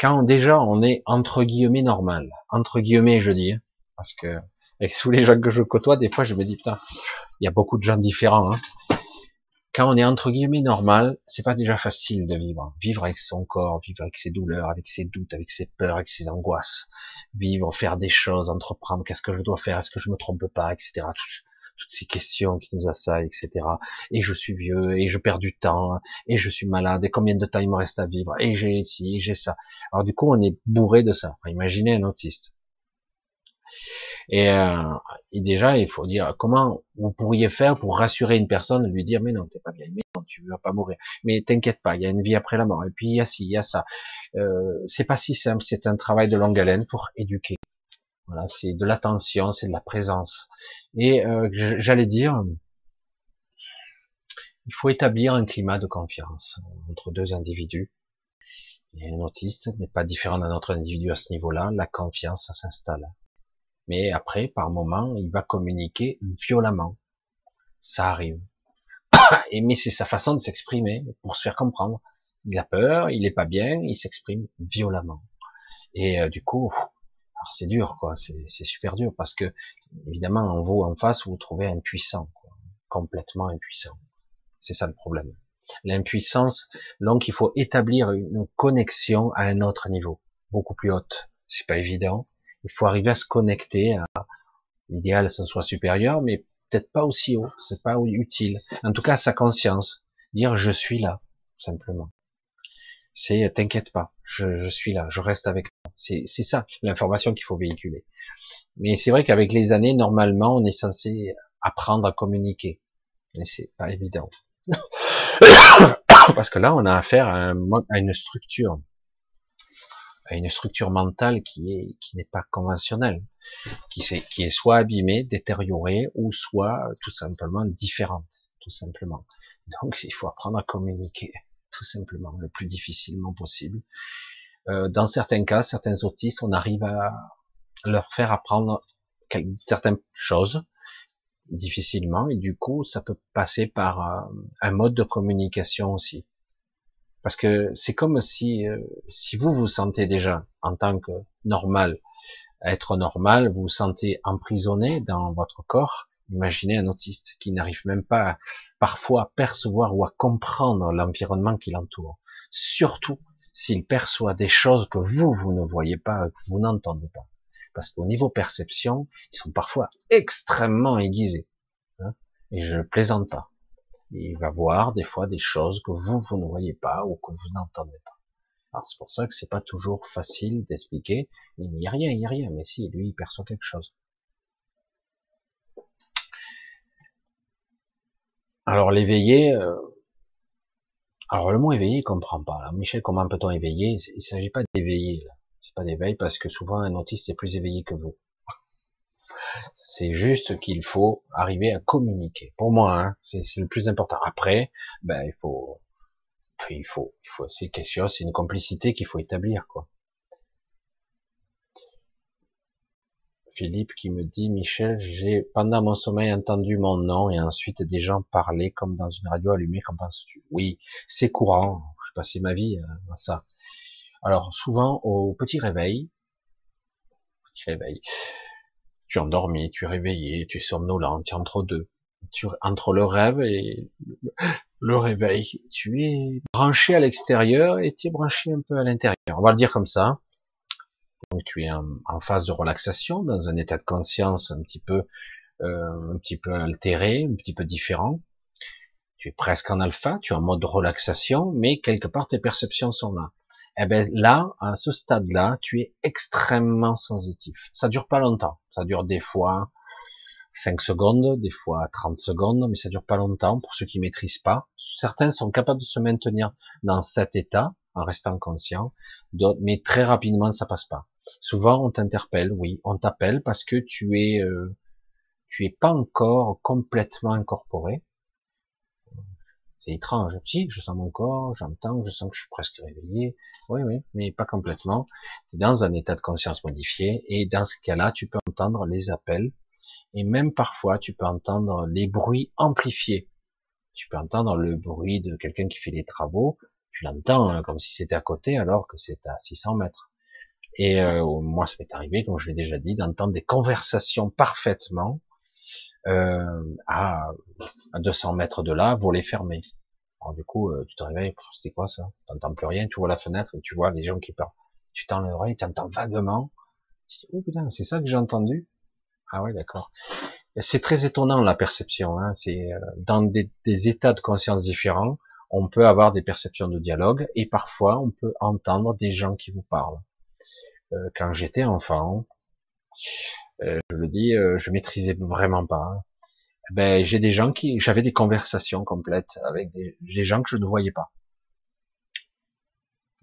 Quand déjà on est entre guillemets normal, entre guillemets, je dis, hein, parce que avec tous les gens que je côtoie, des fois, je me dis putain, il y a beaucoup de gens différents. Hein quand on est entre guillemets normal, c'est pas déjà facile de vivre. Vivre avec son corps, vivre avec ses douleurs, avec ses doutes, avec ses peurs, avec ses angoisses. Vivre, faire des choses, entreprendre, qu'est-ce que je dois faire, est-ce que je me trompe pas, etc. toutes ces questions qui nous assaillent, etc. Et je suis vieux, et je perds du temps, et je suis malade, et combien de temps il me reste à vivre, et j'ai ci, et j'ai ça. Alors du coup, on est bourré de ça. imaginez un autiste. Euh, et, déjà, il faut dire comment vous pourriez faire pour rassurer une personne, lui dire mais non, t'es pas bien, mais non, tu vas pas mourir, mais t'inquiète pas, il y a une vie après la mort, et puis il y a ci, il y a ça. Euh, c'est pas si simple, c'est un travail de longue haleine pour éduquer. C'est de l'attention, c'est de la présence. Et euh, j'allais dire, il faut établir un climat de confiance entre deux individus. Et un autiste n'est pas différent d'un autre individu à ce niveau-là. La confiance, ça s'installe mais après, par moment, il va communiquer violemment. Ça arrive. Et mais c'est sa façon de s'exprimer pour se faire comprendre. Il a peur, il est pas bien, il s'exprime violemment. Et euh, du coup, c'est dur, quoi. C'est super dur parce que évidemment, en vous en face, vous vous trouvez impuissant, quoi. complètement impuissant. C'est ça le problème. L'impuissance, donc il faut établir une connexion à un autre niveau, beaucoup plus haute. C'est pas évident, il faut arriver à se connecter à l'idéal, ça soit supérieur, mais peut-être pas aussi haut, c'est pas utile. En tout cas, sa conscience, dire je suis là, simplement. C'est t'inquiète pas, je, suis là, je reste avec toi. C'est ça l'information qu'il faut véhiculer. Mais c'est vrai qu'avec les années, normalement, on est censé apprendre à communiquer, mais c'est pas évident. Parce que là, on a affaire à une structure à une structure mentale qui est qui n'est pas conventionnelle, qui, qui est soit abîmée, détériorée, ou soit tout simplement différente, tout simplement. Donc il faut apprendre à communiquer, tout simplement, le plus difficilement possible. Euh, dans certains cas, certains autistes, on arrive à leur faire apprendre certaines choses difficilement, et du coup, ça peut passer par euh, un mode de communication aussi. Parce que c'est comme si, euh, si vous vous sentez déjà en tant que normal, être normal, vous vous sentez emprisonné dans votre corps. Imaginez un autiste qui n'arrive même pas parfois à percevoir ou à comprendre l'environnement qui l'entoure. Surtout s'il perçoit des choses que vous, vous ne voyez pas, que vous n'entendez pas. Parce qu'au niveau perception, ils sont parfois extrêmement aiguisés. Hein et je ne plaisante pas il va voir des fois des choses que vous, vous ne voyez pas ou que vous n'entendez pas. Alors c'est pour ça que c'est pas toujours facile d'expliquer. Il n'y a rien, il n'y a rien, mais si, lui, il perçoit quelque chose. Alors l'éveillé, euh... alors le mot éveillé, il comprend pas. Michel, comment peut-on éveiller? Il s'agit pas d'éveiller, c'est pas d'éveil parce que souvent un autiste est plus éveillé que vous. C'est juste qu'il faut arriver à communiquer. Pour moi, hein, c'est le plus important. Après, ben il faut, il faut, il faut. C'est chose, c'est une complicité qu'il faut établir, quoi. Philippe qui me dit, Michel, j'ai pendant mon sommeil entendu mon nom et ensuite des gens parler comme dans une radio allumée. Qu'en penses-tu? Oui, c'est courant. Je passé ma vie à ça. Alors souvent au petit réveil, petit réveil, Tu es endormi, tu es réveillé, tu es somnolent, tu es entre deux. Tu, entre le rêve et le réveil. Tu es branché à l'extérieur et tu es branché un peu à l'intérieur. On va le dire comme ça. Donc tu es en, phase de relaxation, dans un état de conscience un petit peu, euh, un petit peu altéré, un petit peu différent. Tu es presque en alpha, tu es en mode relaxation, mais quelque part tes perceptions sont là. Eh ben là, à ce stade-là, tu es extrêmement sensitif. Ça dure pas longtemps. Ça dure des fois 5 secondes, des fois 30 secondes, mais ça dure pas longtemps pour ceux qui maîtrisent pas. Certains sont capables de se maintenir dans cet état en restant conscient, mais très rapidement ça passe pas. Souvent on t'interpelle, oui, on t'appelle parce que tu es euh, tu es pas encore complètement incorporé, c'est étrange. Si, je sens mon corps, j'entends, je sens que je suis presque réveillé. Oui, oui, mais pas complètement. Tu es dans un état de conscience modifié et dans ce cas-là, tu peux entendre les appels et même parfois, tu peux entendre les bruits amplifiés. Tu peux entendre le bruit de quelqu'un qui fait des travaux. Tu l'entends hein, comme si c'était à côté alors que c'est à 600 mètres. Et euh, moi, ça m'est arrivé, comme je l'ai déjà dit, d'entendre des conversations parfaitement euh, à, à 200 mètres de là, voler fermé. Alors du coup, euh, tu te réveilles, c'était quoi ça? Tu n'entends plus rien, tu vois la fenêtre tu vois les gens qui parlent. Tu tends l'oreille, tu entends vaguement. Oh putain, c'est ça que j'ai entendu? Ah ouais, d'accord. C'est très étonnant la perception. Hein. C'est euh, dans des, des, états de conscience différents, on peut avoir des perceptions de dialogue et parfois on peut entendre des gens qui vous parlent. Euh, quand j'étais enfant, euh, je le dis, euh, je maîtrisais vraiment pas. Ben, j'ai des gens qui, j'avais des conversations complètes avec des, gens que je ne voyais pas.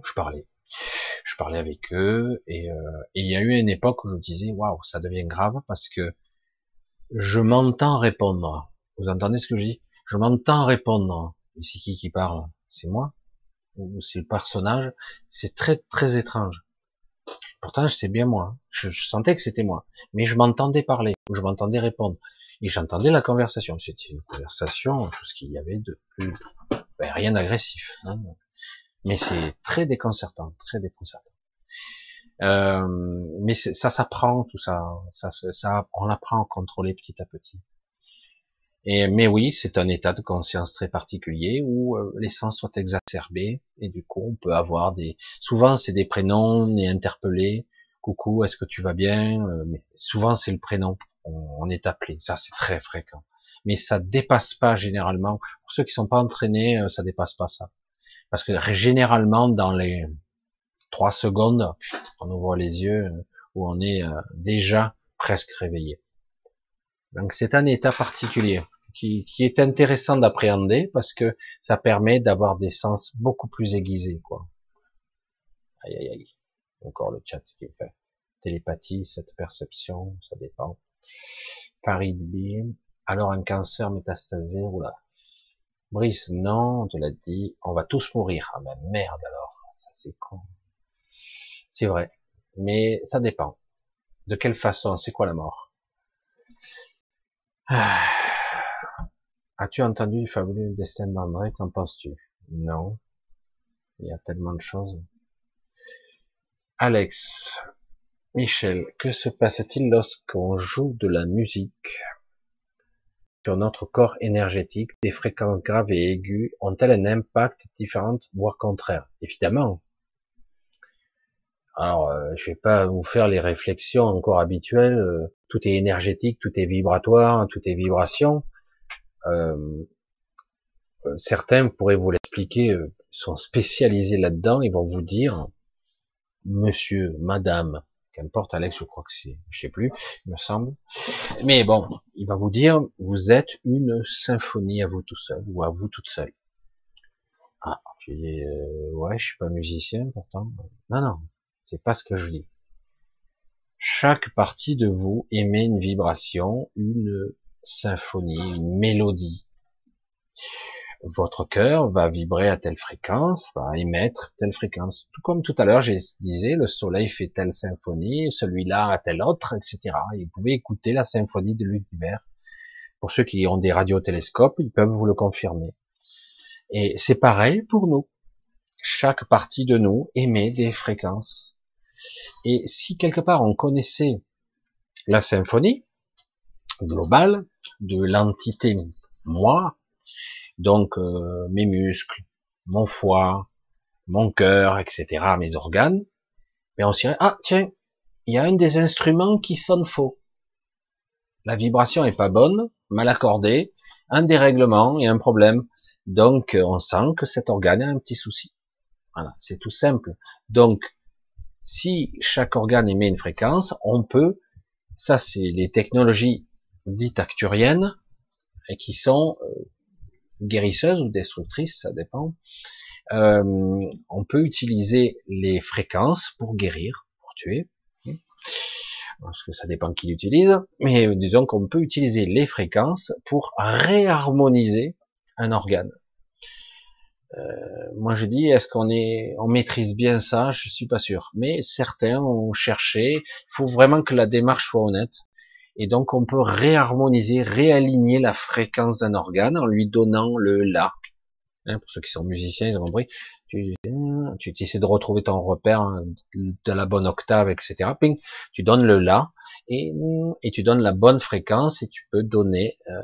Je parlais, je parlais avec eux et, il y a eu une époque où je disais waouh, ça devient grave parce que je m'entends répondre. Vous entendez ce que je dis? Je m'entends répondre. C'est qui qui parle? C'est moi? Ou c'est le personnage? C'est très très étrange. Pourtant, c'est bien moi. Je, sentais que c'était moi. Mais je m'entendais parler, ou je m'entendais répondre. Et j'entendais la conversation. C'était une conversation, tout ce qu'il y avait de plus... Ben, rien d'agressif. Hein. Mais c'est très déconcertant, très déconcertant. Euh, mais ça s'apprend, tout ça. ça. Ça, on apprend à contrôler petit à petit. Et, mais oui, c'est un état de conscience très particulier où euh, les sens sont exacerbés et du coup on peut avoir des. Souvent c'est des prénoms, on est interpellé. Coucou, est-ce que tu vas bien? Euh, Mais souvent c'est le prénom, on, est appelé. Ça c'est très fréquent. Mais ça dépasse pas généralement. Pour ceux qui sont pas entraînés, euh, ça dépasse pas ça. Parce que généralement dans les trois secondes, on ouvre les yeux où on est déjà presque réveillé. Donc c'est un état particulier qui, est intéressant d'appréhender parce que ça permet d'avoir des sens beaucoup plus aiguisés, quoi. Aïe, aïe, aïe. Encore le chat qui fait. Télépathie, cette perception, ça dépend. Paris de Alors un cancer métastasé, oula. Brice, non, on te l'a dit, on va tous mourir. Ah ben merde alors, ça c'est con. C'est vrai, mais ça dépend. De quelle façon, c'est quoi la mort? Ah. As-tu entendu le fabuleux destin d'André Qu'en penses-tu? Non. Il y a tellement de choses. Alex, Michel, que se passe-t-il lorsqu'on joue de la musique? Sur notre corps énergétique Des fréquences graves et aiguës ont-elles un impact différent, voire contraire? Évidemment. Alors, euh, je vais pas vous faire les réflexions encore habituelles. Euh, tout est énergétique, tout est vibratoire, tout est vibration. Euh, euh, certains pourraient vous l'expliquer, euh, sont spécialisés là-dedans, ils vont vous dire, monsieur, madame, qu'importe Alex, je crois que c'est, je sais plus, il me semble. Mais bon, il va vous dire, vous êtes une symphonie à vous tout seul, ou à vous toute seule. Ah, je dis, ouais, je suis pas musicien pourtant. Non, non, c'est pas ce que je dis. Chaque partie de vous émet une vibration, une symphonie, mélodie. Votre cœur va vibrer à telle fréquence, va émettre telle fréquence. Tout comme tout à l'heure, j'ai disais, le soleil fait telle symphonie, celui-là a telle autre, etc. Et vous pouvez écouter la symphonie de l'univers. Pour ceux qui ont des radiotélescopes, ils peuvent vous le confirmer. Et c'est pareil pour nous. Chaque partie de nous émet des fréquences. Et si quelque part on connaissait la symphonie globale de l'entité moi, donc euh, mes muscles, mon foie, mon cœur, etc., mes organes, mais on se dirait, ah tiens, il y a un des instruments qui sonne faux. La vibration est pas bonne, mal accordée, un dérèglement et un problème. Donc on sent que cet organe a un petit souci. Voilà, c'est tout simple. Donc si chaque organe émet une fréquence, on peut, ça c'est les technologies dites acturiennes, et qui sont euh, guérisseuses ou destructrices, ça dépend. Euh, on peut utiliser les fréquences pour guérir, pour tuer, parce que ça dépend qui l'utilise, mais disons qu'on peut utiliser les fréquences pour réharmoniser un organe. Euh, moi je dis, est-ce qu'on est, on maîtrise bien ça? Je suis pas sûr, mais certains ont cherché. Il faut vraiment que la démarche soit honnête, et donc on peut réharmoniser, réaligner la fréquence d'un organe en lui donnant le la. Hein, pour ceux qui sont musiciens, ils ont compris. Tu, tu, essaies de retrouver ton repère hein, de la bonne octave, etc. Ping, tu donnes le la et, tu donnes la bonne fréquence et tu peux donner euh,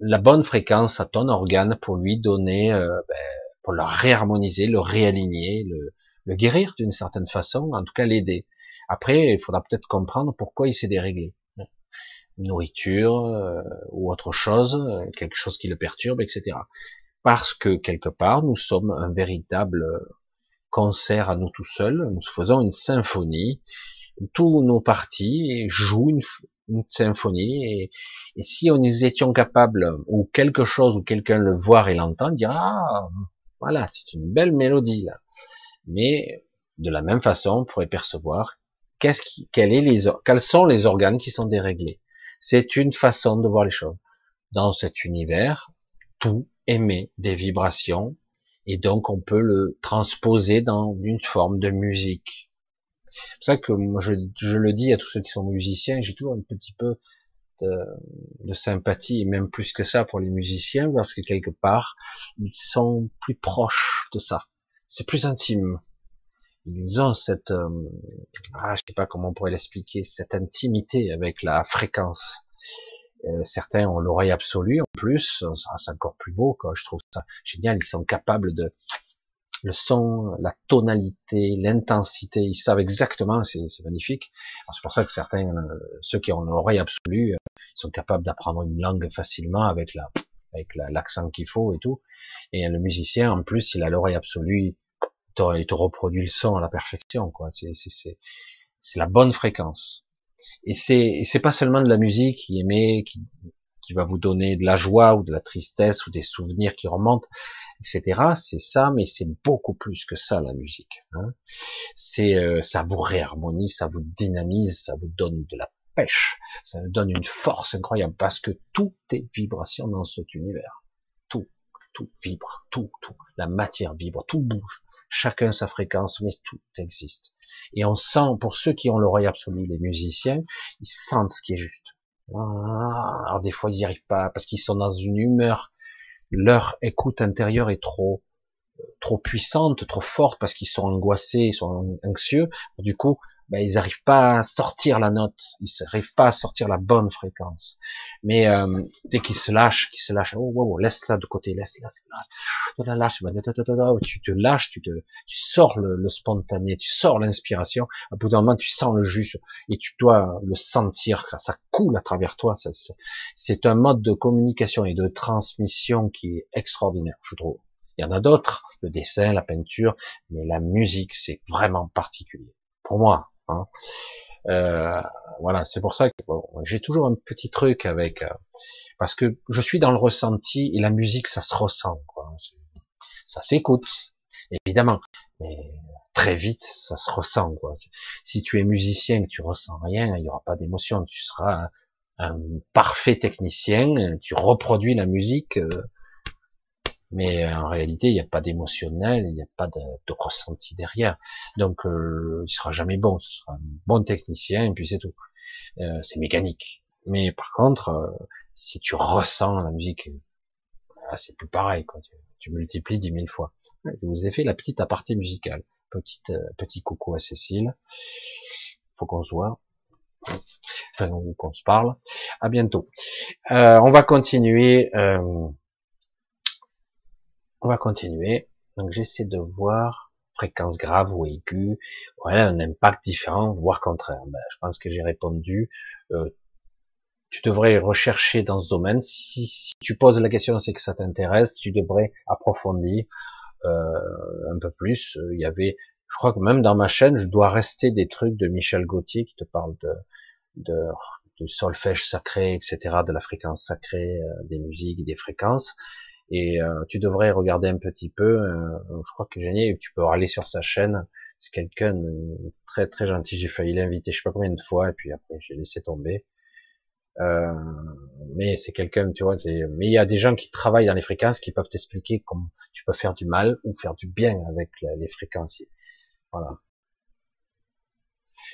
la bonne fréquence à ton organe pour lui donner, euh, ben, pour le réharmoniser, le réaligner, le, le guérir d'une certaine façon, en tout cas l'aider. Après, il faudra peut-être comprendre pourquoi il s'est déréglé. nourriture euh, ou autre chose, euh, quelque chose qui le perturbe, etc. Parce que quelque part, nous sommes un véritable concert à nous tout seuls. Nous faisons une symphonie. Tous nos parties jouent une, symphonie et, si nous étions capables ou quelque chose ou quelqu'un le voir et l'entend dira ah, voilà c'est une belle mélodie là mais de la même façon on pourrait percevoir qu'est-ce qui, quel est les, quels sont les organes qui sont déréglés? C'est une façon de voir les choses dans cet univers tout émet des vibrations et donc on peut le transposer dans une forme de musique c'est pour ça que je, je, le dis à tous ceux qui sont musiciens, j'ai toujours un petit peu de, de, sympathie, et même plus que ça pour les musiciens, parce que quelque part, ils sont plus proches de ça. C'est plus intime. Ils ont cette, euh, ah, je sais pas comment on pourrait l'expliquer, cette intimité avec la fréquence. Euh, certains ont l'oreille absolue en plus, c'est encore plus beau, quoi. Je trouve ça génial. Ils sont capables de le son, la tonalité, l'intensité, ils savent exactement, c'est magnifique. C'est pour ça que certains, euh, ceux qui ont l'oreille absolue, euh, sont capables d'apprendre une langue facilement avec la, avec l'accent qu'il faut et tout. Et le musicien, en plus, il a l'oreille absolue, il te reproduit le son à la perfection, quoi. C'est la bonne fréquence. Et c'est c'est pas seulement de la musique qui émet, qui, qui va vous donner de la joie ou de la tristesse ou des souvenirs qui remontent etc. C'est ça, mais c'est beaucoup plus que ça la musique. Hein. C'est euh, ça vous réharmonise, ça vous dynamise, ça vous donne de la pêche, ça vous donne une force incroyable parce que tout est vibration dans cet univers. Tout, tout vibre, tout, tout. La matière vibre, tout bouge. Chacun sa fréquence, mais tout existe. Et on sent, pour ceux qui ont l'oreille absolue, les musiciens, ils sentent ce qui est juste. Ah, alors des fois ils n'y arrivent pas parce qu'ils sont dans une humeur leur écoute intérieure est trop trop puissante, trop forte parce qu'ils sont angoissés, ils sont anxieux. Du coup, ben, ils n'arrivent pas à sortir la note, ils n'arrivent pas à sortir la bonne fréquence. Mais euh, dès qu'ils se lâchent, qu'ils se lâchent, oh, oh, oh, laisse ça de côté, laisse, laisse, laisse, lâche, tu te lâches, tu te, tu sors le, le spontané, tu sors l'inspiration. À bout d'un moment, tu sens le juge et tu dois le sentir, ça coule à travers toi. C'est un mode de communication et de transmission qui est extraordinaire, je trouve. Il y en a d'autres, le dessin, la peinture, mais la musique, c'est vraiment particulier. Pour moi, Hein. Euh, voilà, c'est pour ça que j'ai toujours un petit truc avec, euh, parce que je suis dans le ressenti et la musique, ça se ressent, ça s'écoute, évidemment, mais très vite, ça se ressent, quoi. Si tu es musicien, que tu ressens rien, il n'y aura pas d'émotion, tu seras un, parfait technicien, tu reproduis la musique. Euh, mais euh, en réalité, il n'y a pas d'émotionnel, il n'y a pas de, ressenti derrière. Donc, euh, il sera jamais bon. Ce sera un bon technicien, et puis c'est tout. Euh, c'est mécanique. Mais par contre, euh, si tu ressens la musique, ah, c'est plus pareil. Quoi. Tu, multiplies dix mille fois. Je vous ai fait la petite aparté musicale. Petite, petit coucou à Cécile. Faut qu'on se voit. enfin qu'on se parle. À bientôt. Euh, on va continuer. Euh, on va continuer. Donc j'essaie de voir fréquence grave ou aiguë. Voilà un impact différent, voire contraire. Ben, je pense que j'ai répondu. Euh, tu devrais rechercher dans ce domaine. Si, tu poses la question, c'est que ça t'intéresse. Tu devrais approfondir euh, un peu plus. Il y avait, je crois que même dans ma chaîne, je dois rester des trucs de Michel Gauthier qui te parle de, du solfège sacré, etc., de la fréquence sacrée, euh, des musiques, des fréquences. Et euh, tu devrais regarder un petit peu. Euh, je crois que génial. Tu peux aller sur sa chaîne. C'est quelqu'un très très gentil. J'ai failli l'inviter, je sais pas combien de fois, et puis après j'ai laissé tomber. Euh, mais c'est quelqu'un, tu vois. Mais il y a des gens qui travaillent dans les fréquences qui peuvent t'expliquer comment tu peux faire du mal ou faire du bien avec les fréquences. Voilà.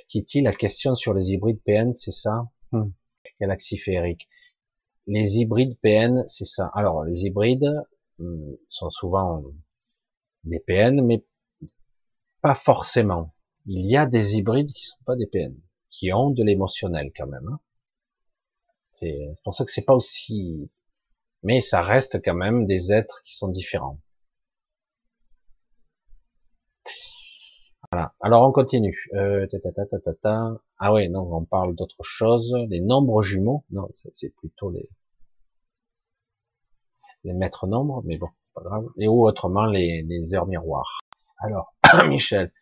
Kitty, la question sur les hybrides PN, c'est ça? Hmm. Galaxie féerique. Les hybrides PN, c'est ça. Alors, les hybrides hmm, sont souvent des PN, mais pas forcément. Il y a des hybrides qui sont pas des PN, qui ont de l'émotionnel quand même. Hein. C'est pour ça que c'est pas aussi, mais ça reste quand même des êtres qui sont différents. Voilà. Alors on continue. Euh, ah ouais, non, on parle d'autre chose. Les nombres jumeaux. Non, c'est plutôt les les maîtres nombres, mais bon, c'est pas grave. Et ou autrement les, les heures miroirs. Alors, Michel,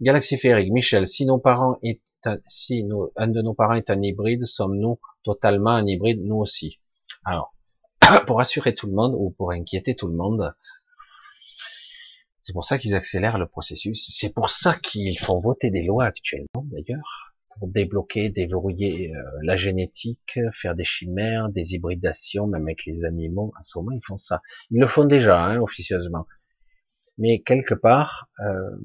Galaxie féerique. Michel, si nos parents est, si un de nos parents est un hybride, sommes-nous totalement un hybride, nous aussi? Alors, pour assurer tout le monde ou pour inquiéter tout le monde, c'est pour ça qu'ils accélèrent le processus. C'est pour ça qu'ils font voter des lois actuellement, d'ailleurs, pour débloquer, déverrouiller euh, la génétique, faire des chimères, des hybridations, même avec les animaux. À ce moment, ils font ça. Ils le font déjà, hein, officieusement. Mais quelque part, euh,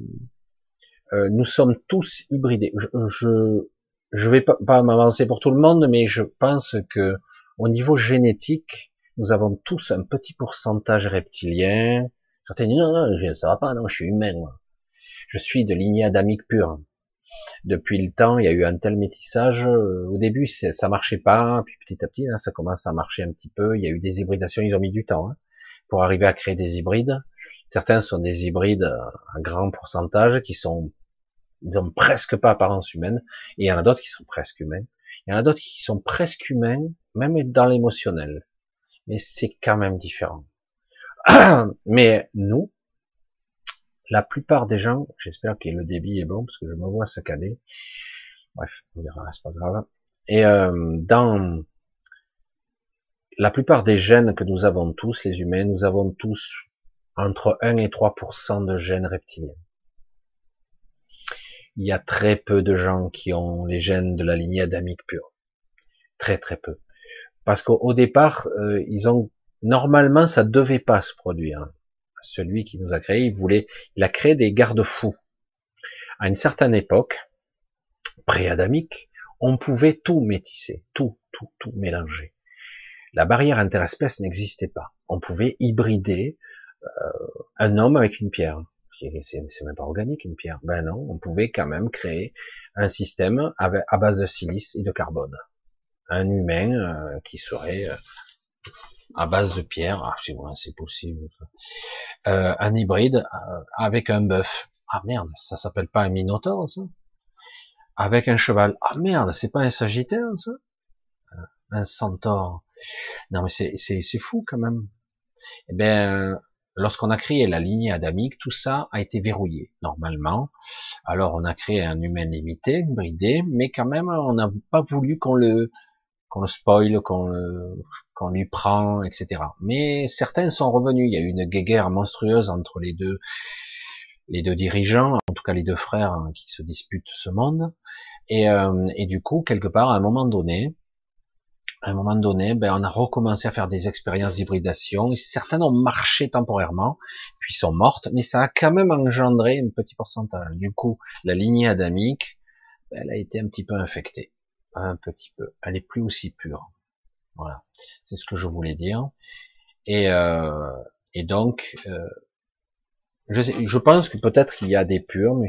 euh, nous sommes tous hybridés. Je, je vais pas, pas m'avancer pour tout le monde, mais je pense que au niveau génétique, nous avons tous un petit pourcentage reptilien, Certains disent non, non, ça va pas, non, je suis humain. Je suis de lignée adamique pure. Depuis le temps, il y a eu un tel métissage. Euh, au début, ça marchait pas, puis petit à petit, hein, ça commence à marcher un petit peu. Il y a eu des hybridations, ils ont mis du temps hein, pour arriver à créer des hybrides. Certains sont des hybrides à grand pourcentage qui sont, ils ont presque pas apparence humaine, et il y en a d'autres qui sont presque humains. Il y en a d'autres qui sont presque humains, même dans l'émotionnel. Mais c'est quand même différent. Mais nous, la plupart des gens, j'espère que le débit est bon parce que je me vois saccader. Bref, on verra, c'est pas grave. Et euh, dans la plupart des gènes que nous avons tous, les humains, nous avons tous entre 1 et 3% de gènes reptiliens. Il y a très peu de gens qui ont les gènes de la lignée adamique pure. Très très peu. Parce qu'au départ, euh, ils ont Normalement, ça devait pas se produire. Celui qui nous a créé, il voulait, il a créé des garde-fous. À une certaine époque, pré-adamique, on pouvait tout métisser, tout, tout, tout mélanger. La barrière interespèce n'existait pas. On pouvait hybrider euh, un homme avec une pierre. C'est même pas organique une pierre. Ben non, on pouvait quand même créer un système à base de silice et de carbone. Un humain euh, qui serait euh, à base de pierre, ah, c'est possible. Euh, un hybride euh, avec un bœuf. Ah merde, ça s'appelle pas un minotaure ça? Avec un cheval. Ah merde, c'est pas un sagittaire ça? Euh, Un centaure. Non mais c'est fou quand même. Eh bien, lorsqu'on a créé la lignée adamique, tout ça a été verrouillé normalement. Alors on a créé un humain limité, hybridé, mais quand même on n'a pas voulu qu'on le qu'on le spoil, qu'on le qu'on lui prend, etc. Mais certains sont revenus. Il y a eu une guerre monstrueuse entre les deux, les deux dirigeants, en tout cas les deux frères hein, qui se disputent ce monde. Et, euh, et du coup, quelque part, à un moment donné, à un moment donné, ben, on a recommencé à faire des expériences d'hybridation. Certaines ont marché temporairement, puis sont mortes, mais ça a quand même engendré un petit pourcentage. Du coup, la lignée adamique, ben, elle a été un petit peu infectée, un petit peu. Elle est plus aussi pure. Voilà, c'est ce que je voulais dire. Et, euh, donc, euh, je, pense que peut-être qu'il y a des purs, mais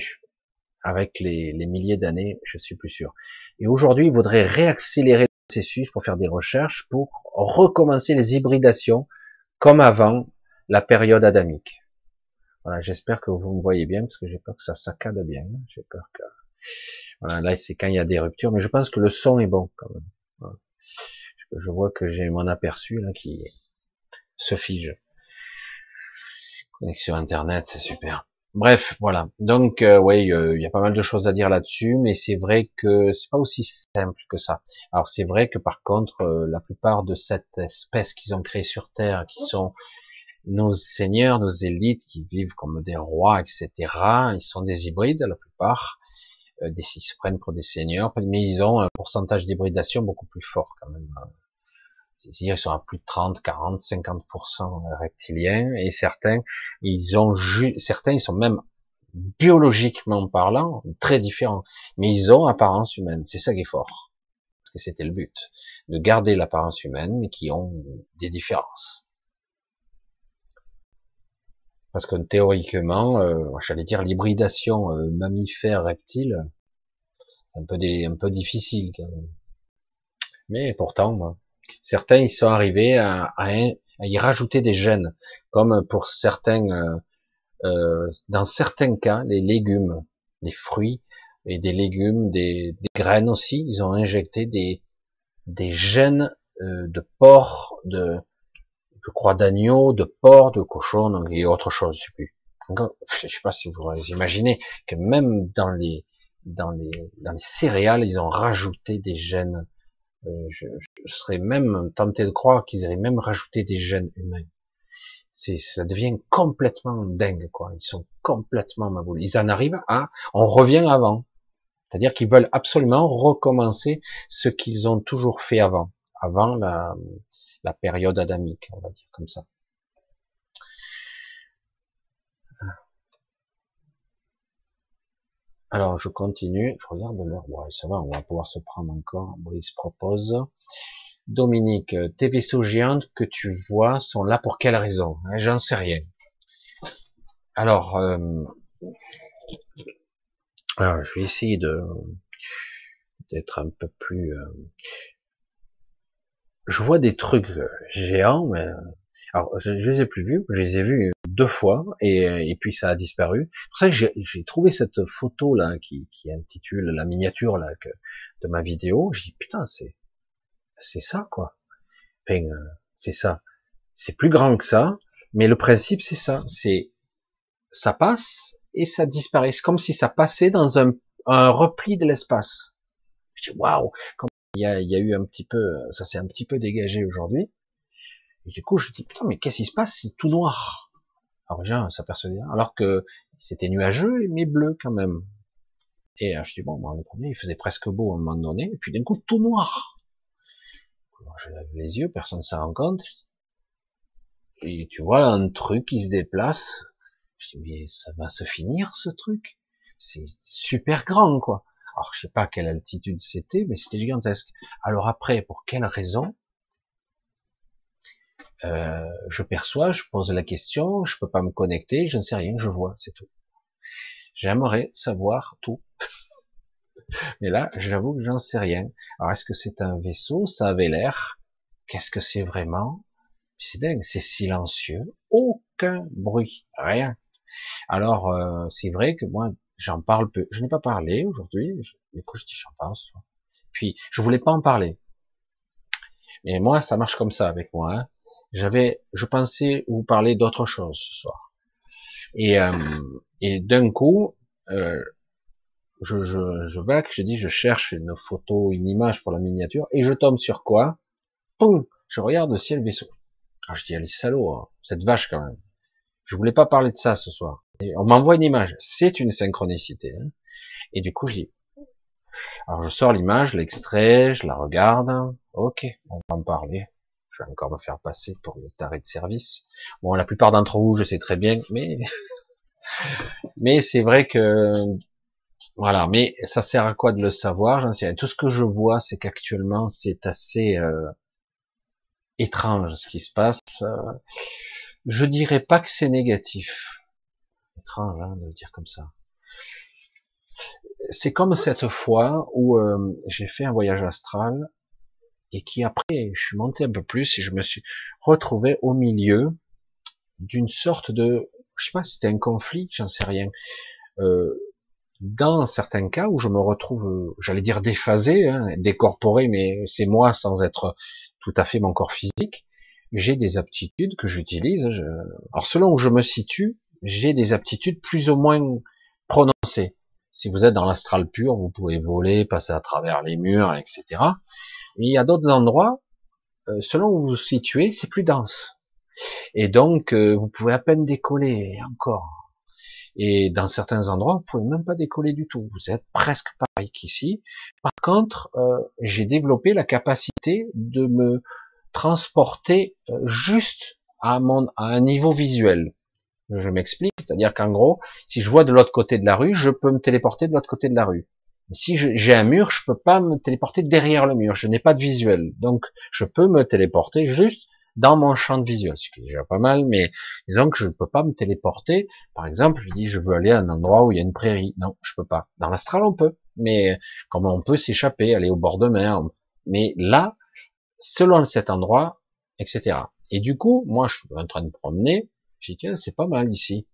avec les, milliers d'années, je suis plus sûr. Et aujourd'hui, il faudrait réaccélérer le processus pour faire des recherches, pour recommencer les hybridations comme avant la période adamique. Voilà, j'espère que vous me voyez bien, parce que j'ai peur que ça saccade bien. J'ai peur que... Voilà, là, c'est quand il y a des ruptures, mais je pense que le son est bon, quand même. Je vois que j'ai mon aperçu, là, qui se fige. Connexion Internet, c'est super. Bref, voilà. Donc, euh, oui, euh, il y a pas mal de choses à dire là-dessus, mais c'est vrai que c'est pas aussi simple que ça. Alors, c'est vrai que par contre, euh, la plupart de cette espèce qu'ils ont créée sur Terre, qui sont nos seigneurs, nos élites, qui vivent comme des rois, etc., ils sont des hybrides, la plupart. Des, ils se prennent pour des seigneurs, mais ils ont un pourcentage d'hybridation beaucoup plus fort quand même. C'est-à-dire ils sont à plus de 30, 40, 50% reptiliens et certains, ils ont certains, ils sont même biologiquement parlant très différents, mais ils ont apparence humaine. C'est ça qui est fort, parce que c'était le but, de garder l'apparence humaine, mais qui ont des différences. Parce que théoriquement, euh, j'allais dire l'hybridation euh, mammifère-reptile, un peu des, un peu difficile quand même. Mais pourtant, moi, Certains, ils sont arrivés à, y rajouter des gènes, comme pour certains, euh, euh, dans certains cas, les légumes, les fruits et des légumes, des, graines aussi, ils ont injecté des, des gènes euh, de porc, de, je crois d'agneau, de porc, de cochon et autre chose, je sais plus. je sais pas si vous imaginez que même dans les dans les dans les céréales, ils ont rajouté des gènes euh, je, serais même tenté de croire qu'ils auraient même rajouté des gènes humains. C'est, ça devient complètement dingue, quoi. Ils sont complètement maboulés. Ils en arrivent à, on revient avant. C'est-à-dire qu'ils veulent absolument recommencer ce qu'ils ont toujours fait avant, avant la, la période adamique, on va dire comme ça. Alors, je continue, je regarde l'heure. Ouais, ça va, on va pouvoir se prendre encore. Brice propose. Dominique, tes vaisseaux géants que tu vois sont là pour quelle raison? Hein, J'en sais rien. Alors, euh, alors, je vais essayer de d'être un peu plus. Euh, je vois des trucs géants, mais alors je, je les ai plus vus. Je les ai vus deux fois et, et puis ça a disparu. C'est pour ça que j'ai trouvé cette photo là qui, qui intitule la miniature là que, de ma vidéo. J'ai dit putain c'est c'est ça quoi. Enfin euh, c'est ça. C'est plus grand que ça, mais le principe c'est ça. C'est ça passe et ça disparaît. C'est comme si ça passait dans un, un repli de l'espace. Je dis waouh. Il y a, il y a eu un petit peu, ça s'est un petit peu dégagé aujourd'hui. Et du coup, je dis, putain, mais qu'est-ce qui se passe? C'est tout noir? Alors déjà, ça bien, alors que c'était nuageux mais bleu quand même. Et euh, je dis bon, moi, le premier, il faisait presque beau à un moment donné, et puis d'un coup tout noir. je lève les yeux, personne ne s'en rend compte. Et tu vois un truc qui se déplace. Je dis mais ça va se finir ce truc? C'est super grand quoi. Alors je sais pas à quelle altitude c'était, mais c'était gigantesque. Alors après, pour quelle raison euh, je perçois, je pose la question, je peux pas me connecter, je ne sais rien, je vois, c'est tout. J'aimerais savoir tout. Mais là, j'avoue que j'en sais rien. Alors, est-ce que c'est un vaisseau? Ça avait l'air. Qu'est-ce que c'est vraiment? C'est dingue, c'est silencieux, aucun bruit, rien. Alors, euh, c'est vrai que moi, j'en parle peu. Je n'ai pas parlé aujourd'hui, mais quand je dis j'en parle. Puis, je voulais pas en parler. Mais moi, ça marche comme ça avec moi. Hein. J'avais, je pensais vous parler d'autre chose ce soir. Et, euh, et d'un coup, euh, je, je, je je dis, je cherche une photo, une image pour la miniature, et je tombe sur quoi? Poum Je regarde le ciel vaisseau. Alors je dis, allez salaud, hein, cette vache quand même. Je voulais pas parler de ça ce soir. On m'envoie une image, c'est une synchronicité. Hein. Et du coup, je dis, alors je sors l'image, l'extrait, je la regarde. Ok, on va en parler vais encore me faire passer pour le taré de service. Bon, la plupart d'entre vous, je sais très bien, mais mais c'est vrai que voilà. Mais ça sert à quoi de le savoir J'en sais rien. Tout ce que je vois, c'est qu'actuellement, c'est assez euh, étrange ce qui se passe. Je dirais pas que c'est négatif. Étrange hein, de le dire comme ça. c'est comme cette fois où euh, j'ai fait un voyage astral et qui après, je suis monté un peu plus et je me suis retrouvé au milieu d'une sorte de, je sais pas, c'était un conflit, j'en sais rien. Euh, dans certains cas où je me retrouve, j'allais dire déphasé, hein, décorporé, mais c'est moi sans être tout à fait mon corps physique, j'ai des aptitudes que j'utilise. Je... Alors selon où je me situe, j'ai des aptitudes plus ou moins prononcées. Si vous êtes dans l'astral pur, vous pouvez voler, passer à travers les murs, etc. Il y a d'autres endroits, euh, selon où vous vous situez, c'est plus dense. Et donc, euh, vous pouvez à peine décoller, encore. Et dans certains endroits, vous pouvez même pas décoller du tout. Vous êtes presque pareil qu'ici. Par contre, euh, j'ai développé la capacité de me transporter juste à, mon, à un niveau visuel. Je m'explique, c'est-à-dire qu'en gros, si je vois de l'autre côté de la rue, je peux me téléporter de l'autre côté de la rue. Si j'ai un mur, je peux pas me téléporter derrière le mur. Je n'ai pas de visuel, donc je peux me téléporter juste dans mon champ de visuel, ce qui est déjà pas mal, mais disons que je ne peux pas me téléporter. Par exemple, je dis je veux aller à un endroit où il y a une prairie. Non, je peux pas. Dans l'astral, on peut, mais comment on peut s'échapper, aller au bord de mer? Mais là, selon cet endroit, etc. Et du coup, moi, je suis en train de promener. Je dis tiens, c'est pas mal ici.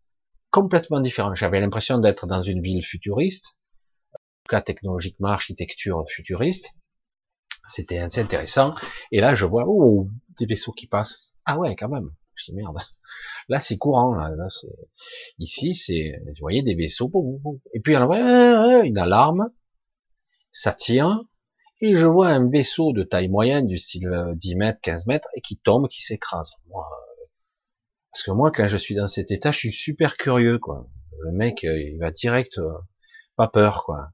Complètement différent. J'avais l'impression d'être dans une ville futuriste, cas technologiquement, architecture futuriste. C'était assez intéressant. Et là, je vois, oh, des vaisseaux qui passent. Ah ouais, quand même. Je dis merde. Là, c'est courant. Là, Ici, c'est, vous voyez, des vaisseaux. Et puis, alors, une alarme. Ça tient. Et je vois un vaisseau de taille moyenne, du style 10 euh, mètres, 15 mètres, et qui tombe, qui s'écrase. Moi, parce que moi, quand je suis dans cet état, je suis super curieux, quoi. Le mec, euh, il va direct, euh, pas peur, quoi.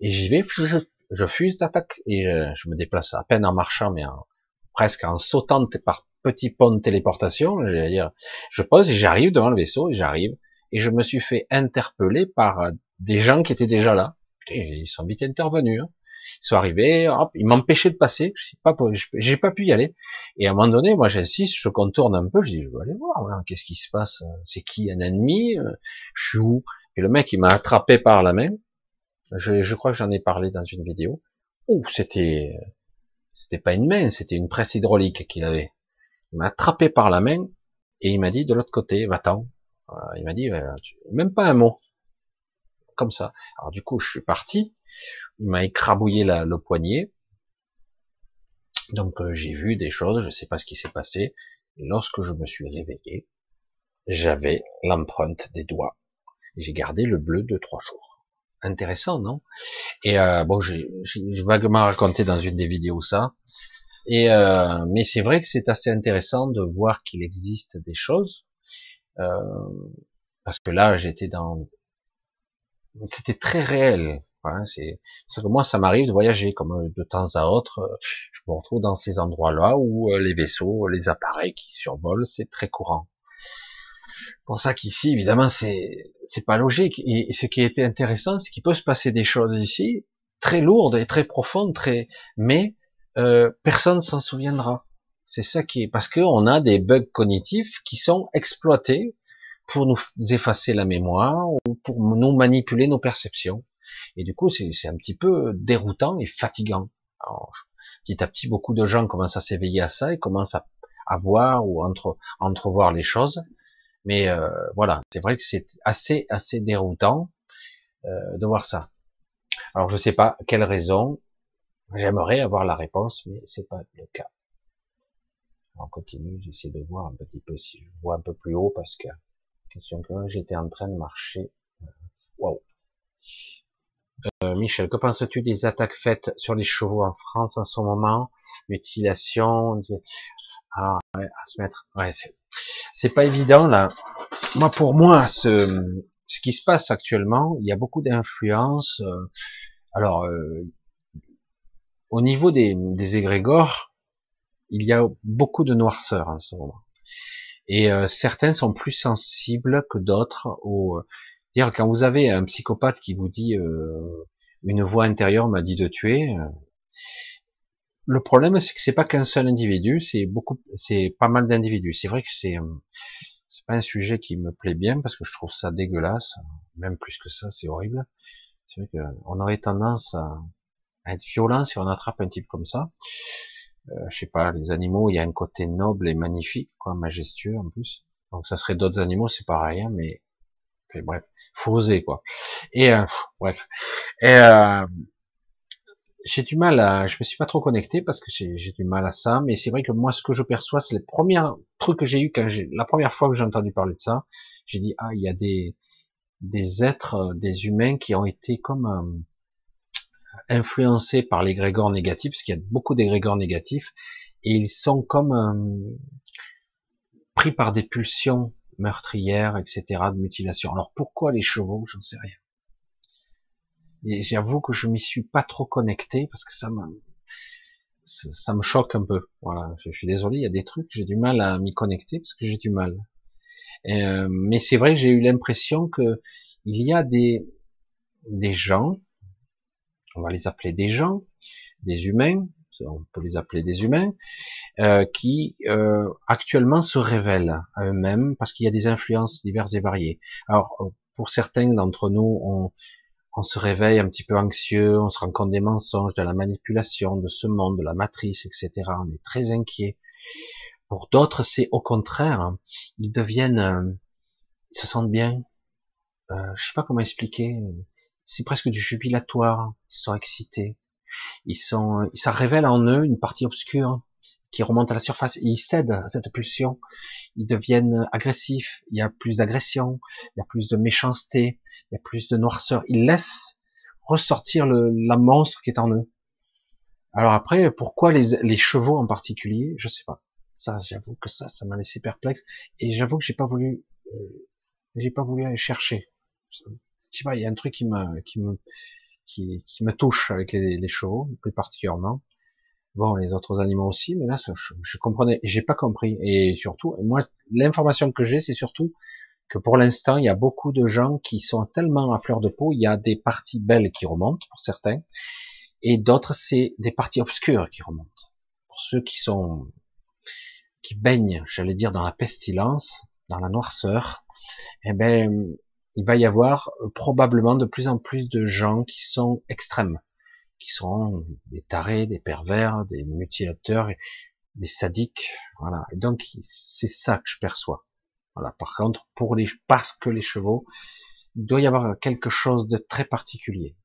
Et j'y vais, je, fuis d'attaque et je, me déplace à peine en marchant, mais en, presque en sautant par petits ponts de téléportation. dire, je pose et j'arrive devant le vaisseau et j'arrive et je me suis fait interpeller par euh, des gens qui étaient déjà là. Putain, ils sont vite intervenus. Hein. Ils sont arrivés, hop, ils m'empêchaient de passer. Je pas, j'ai pas pu y aller. Et à un moment donné, moi j'insiste, je contourne un peu, je dis, je veux aller voir, hein, qu'est-ce qui se passe C'est qui un ennemi Je suis où? Et le mec, il m'a attrapé par la main. Je, crois que j'en ai parlé dans une vidéo. Ouh, c'était, c'était pas une main, c'était une presse hydraulique qu'il avait. Il m'a attrapé par la main et il m'a dit de l'autre côté, va-t'en. Il m'a dit, même pas un mot. Comme ça. Alors du coup, je suis parti. Il m'a écrabouillé le poignet. Donc euh, j'ai vu des choses, je sais pas ce qui s'est passé. Lorsque je me suis réveillé, j'avais l'empreinte des doigts. J'ai gardé le bleu de trois jours intéressant, non? Et euh, bon, j'ai vaguement raconté dans une des vidéos ça. Et euh, mais c'est vrai que c'est assez intéressant de voir qu'il existe des choses, euh, parce que là j'étais dans, c'était très réel. Hein, c'est que moi ça m'arrive de voyager comme de temps à autre, je me retrouve dans ces endroits-là où les vaisseaux, les appareils qui survolent, c'est très courant pour ça qu'ici, évidemment, c'est c'est pas logique. Et, ce qui était intéressant, c'est qu'il peut se passer des choses ici très lourdes et très profondes, très mais euh, personne s'en souviendra. C'est ça qui est parce qu'on a des bugs cognitifs qui sont exploités pour nous effacer la mémoire ou pour nous manipuler nos perceptions. Et du coup, c'est un petit peu déroutant et fatigant. Alors, petit à petit, beaucoup de gens commencent à s'éveiller à ça et commencent à, à voir ou entre, entrevoir les choses. Mais euh, voilà, c'est vrai que c'est assez assez déroutant euh, de voir ça. Alors je sais pas quelle raison. J'aimerais avoir la réponse, mais c'est pas le cas. On continue, j'essaie de voir un petit peu si je vois un peu plus haut parce que question que j'étais en train de marcher. Waouh. Euh, Michel, que penses-tu des attaques faites sur les chevaux en France en ce moment? Mutilation, ah ouais, à se mettre. Ouais, c'est pas évident là. Moi, pour moi, ce, ce qui se passe actuellement, il y a beaucoup d'influence. Euh, alors, euh, au niveau des, des égrégores, il y a beaucoup de noirceur en ce moment. Et euh, certains sont plus sensibles que d'autres au. Dire quand vous avez un psychopathe qui vous dit une voix intérieure m'a dit de tuer, le problème, c'est que c'est pas qu'un seul individu, c'est beaucoup, c'est pas mal d'individus. C'est vrai que c'est, euh, c'est pas un sujet qui me plaît bien parce que je trouve ça dégueulasse, même plus que ça, c'est horrible. C'est vrai qu'on aurait tendance à, être violent si on attrape un type comme ça. Euh, je sais pas, les animaux, il y a un côté noble et magnifique, quoi, majestueux en plus. Donc ça serait d'autres animaux, c'est pareil, hein, mais bref, faut oser quoi. Et euh, bref, et, euh, j'ai du mal à, je me suis pas trop connecté parce que j'ai du mal à ça, mais c'est vrai que moi ce que je perçois, c'est les premiers trucs que j'ai eu quand j'ai, la première fois que j'ai entendu parler de ça, j'ai dit ah il y a des des êtres, euh, des humains qui ont été comme euh, influencés par les grégores négatifs, parce qu'il y a beaucoup d'égrégores négatifs, et ils sont comme euh, pris par des pulsions meurtrières, etc., de mutilation. Alors pourquoi les chevaux? J'en sais rien. Et j'avoue que je m'y suis pas trop connecté parce que ça me ça me choque un peu. Voilà, je suis désolé, il y a des trucs j'ai du mal à m'y connecter parce que j'ai du mal. Euh, mais c'est vrai que j'ai eu l'impression que il y a des des gens, on va les appeler des gens, des humains, on peut les appeler des humains, euh, qui euh, actuellement se révèlent à eux-mêmes parce qu'il y a des influences diverses et variées. Alors pour certains d'entre nous, on, on se réveille un petit peu anxieux, on se rend compte des mensonges, de la manipulation, de ce monde, de la matrice, etc. On est très inquiet. Pour d'autres, c'est au contraire, ils deviennent, euh, ils se sentent bien. Euh, je sais pas comment expliquer. C'est presque du jubilatoire. Ils sont excités. Ils sont, ça révèle en eux une partie obscure qui remonte à la surface. ils cèdent à cette pulsion. Ils deviennent agressifs. Il y a plus d'agression. Il y a plus de méchanceté. Il y a plus de noirceur. Ils laissent ressortir le, la monstre qui est en eux. Alors après, pourquoi les, les chevaux en particulier? Je sais pas. Ça, j'avoue que ça, ça m'a laissé perplexe. Et j'avoue que j'ai pas voulu, euh, j'ai pas voulu aller chercher. Je sais pas, il y a un truc qui me, qui me, qui, me touche avec les, chevaux, plus particulièrement. Bon, les autres animaux aussi, mais là, je, je comprenais, j'ai pas compris. Et surtout, moi, l'information que j'ai, c'est surtout que pour l'instant, il y a beaucoup de gens qui sont tellement à fleur de peau, il y a des parties belles qui remontent pour certains, et d'autres, c'est des parties obscures qui remontent. Pour ceux qui sont qui baignent, j'allais dire, dans la pestilence, dans la noirceur, eh ben, il va y avoir probablement de plus en plus de gens qui sont extrêmes, qui sont des tarés, des pervers, des mutilateurs, des sadiques, voilà. Donc, c'est ça que je perçois. Voilà. Par contre, pour les, parce que les chevaux, il doit y avoir quelque chose de très particulier.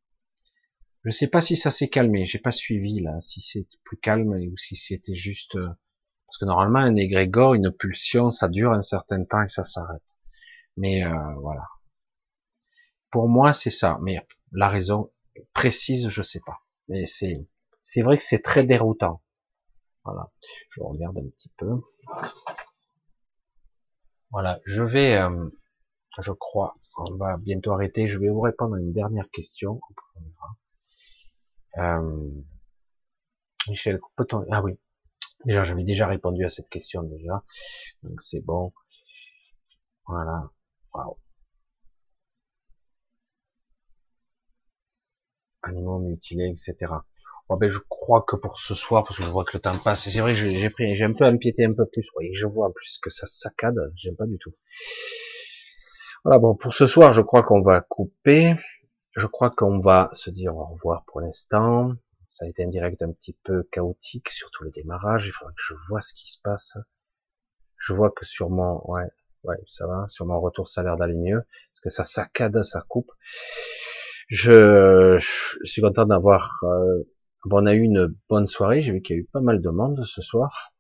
Je ne sais pas si ça s'est calmé, j'ai pas suivi là, si c'est plus calme ou si c'était juste euh, parce que normalement, un égrégore, une pulsion, ça dure un certain temps et ça s'arrête. Mais euh, voilà. Pour moi, c'est ça. Mais la raison précise, je sais pas. Mais c'est c'est vrai que c'est très déroutant. Voilà. Je regarde un petit peu. Voilà. Je vais, euh, je crois, on va bientôt arrêter. Je vais vous répondre à une dernière question. Euh, Michel, peut-on... Ah oui, Déjà, j'avais déjà répondu à cette question déjà. Donc c'est bon. Voilà. Waouh. Animaux mutilés, etc. Ben, je crois que pour ce soir, parce que je vois que le temps passe, c'est vrai j'ai pris, j'ai un peu empiété un peu plus. Oui, je vois plus que ça saccade. J'aime pas du tout. Voilà, bon, pour ce soir, je crois qu'on va couper. Je crois qu'on va se dire au revoir pour l'instant. Ça a été un direct un petit peu chaotique, surtout le démarrage. Il faudra que je vois ce qui se passe. Je vois que sur mon, ouais, ouais, ça va. Sur mon retour, ça a l'air d'aller mieux. Parce que ça saccade, ça coupe. Je, suis content d'avoir, euh, on a eu une bonne soirée. J'ai vu qu'il y a eu pas mal de monde ce soir.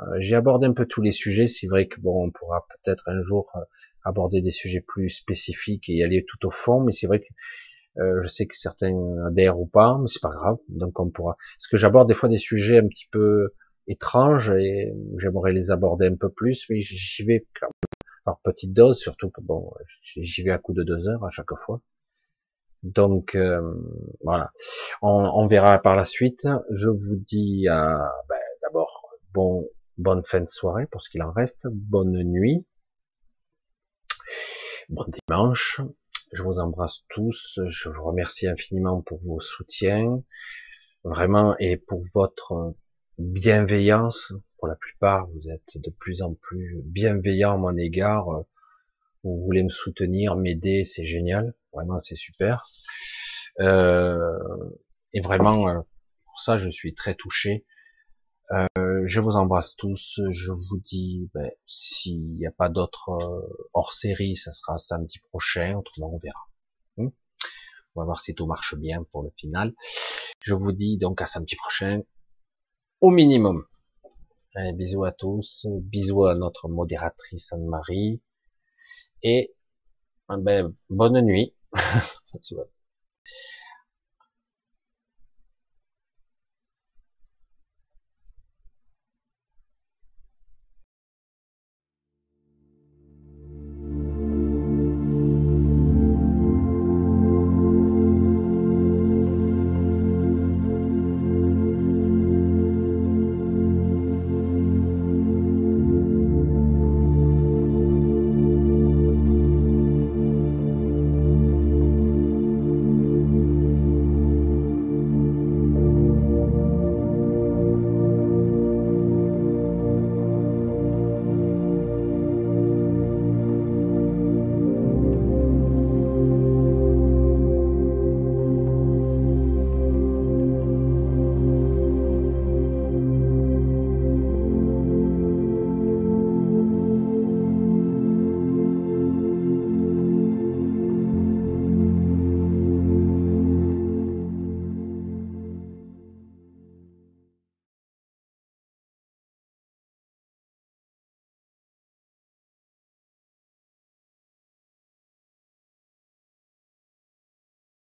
Euh, j'ai abordé un peu tous les sujets. C'est vrai que bon, on pourra peut-être un jour euh, aborder des sujets plus spécifiques et y aller tout au fond. Mais c'est vrai que euh, je sais que certains adhèrent ou pas, mais c'est pas grave. Donc on pourra. Parce que j'aborde des fois des sujets un petit peu étranges et j'aimerais les aborder un peu plus, mais j'y vais quand même par petite dose, surtout que bon, j'y vais à coup de deux heures à chaque fois. Donc euh, voilà, on, verra par la suite. Je vous dis ben, d'abord bon bonne fin de soirée pour ce qu'il en reste, bonne nuit, bon dimanche, je vous embrasse tous. Je vous remercie infiniment pour vos soutiens, vraiment, et pour votre bienveillance. Pour la plupart, vous êtes de plus en plus bienveillants à mon égard. Vous voulez me soutenir, m'aider, c'est génial. Vraiment, c'est super. Euh, et vraiment, euh, pour ça, je suis très touché. Euh, je vous embrasse tous. Je vous dis, ben, s'il n'y a pas d'autres euh, hors série, ça sera samedi prochain. Autrement, on verra. Hmm on va voir si tout marche bien pour le final. Je vous dis donc à samedi prochain, au minimum. Bisous à tous. Bisous à notre modératrice Anne-Marie. Et ben, bonne nuit.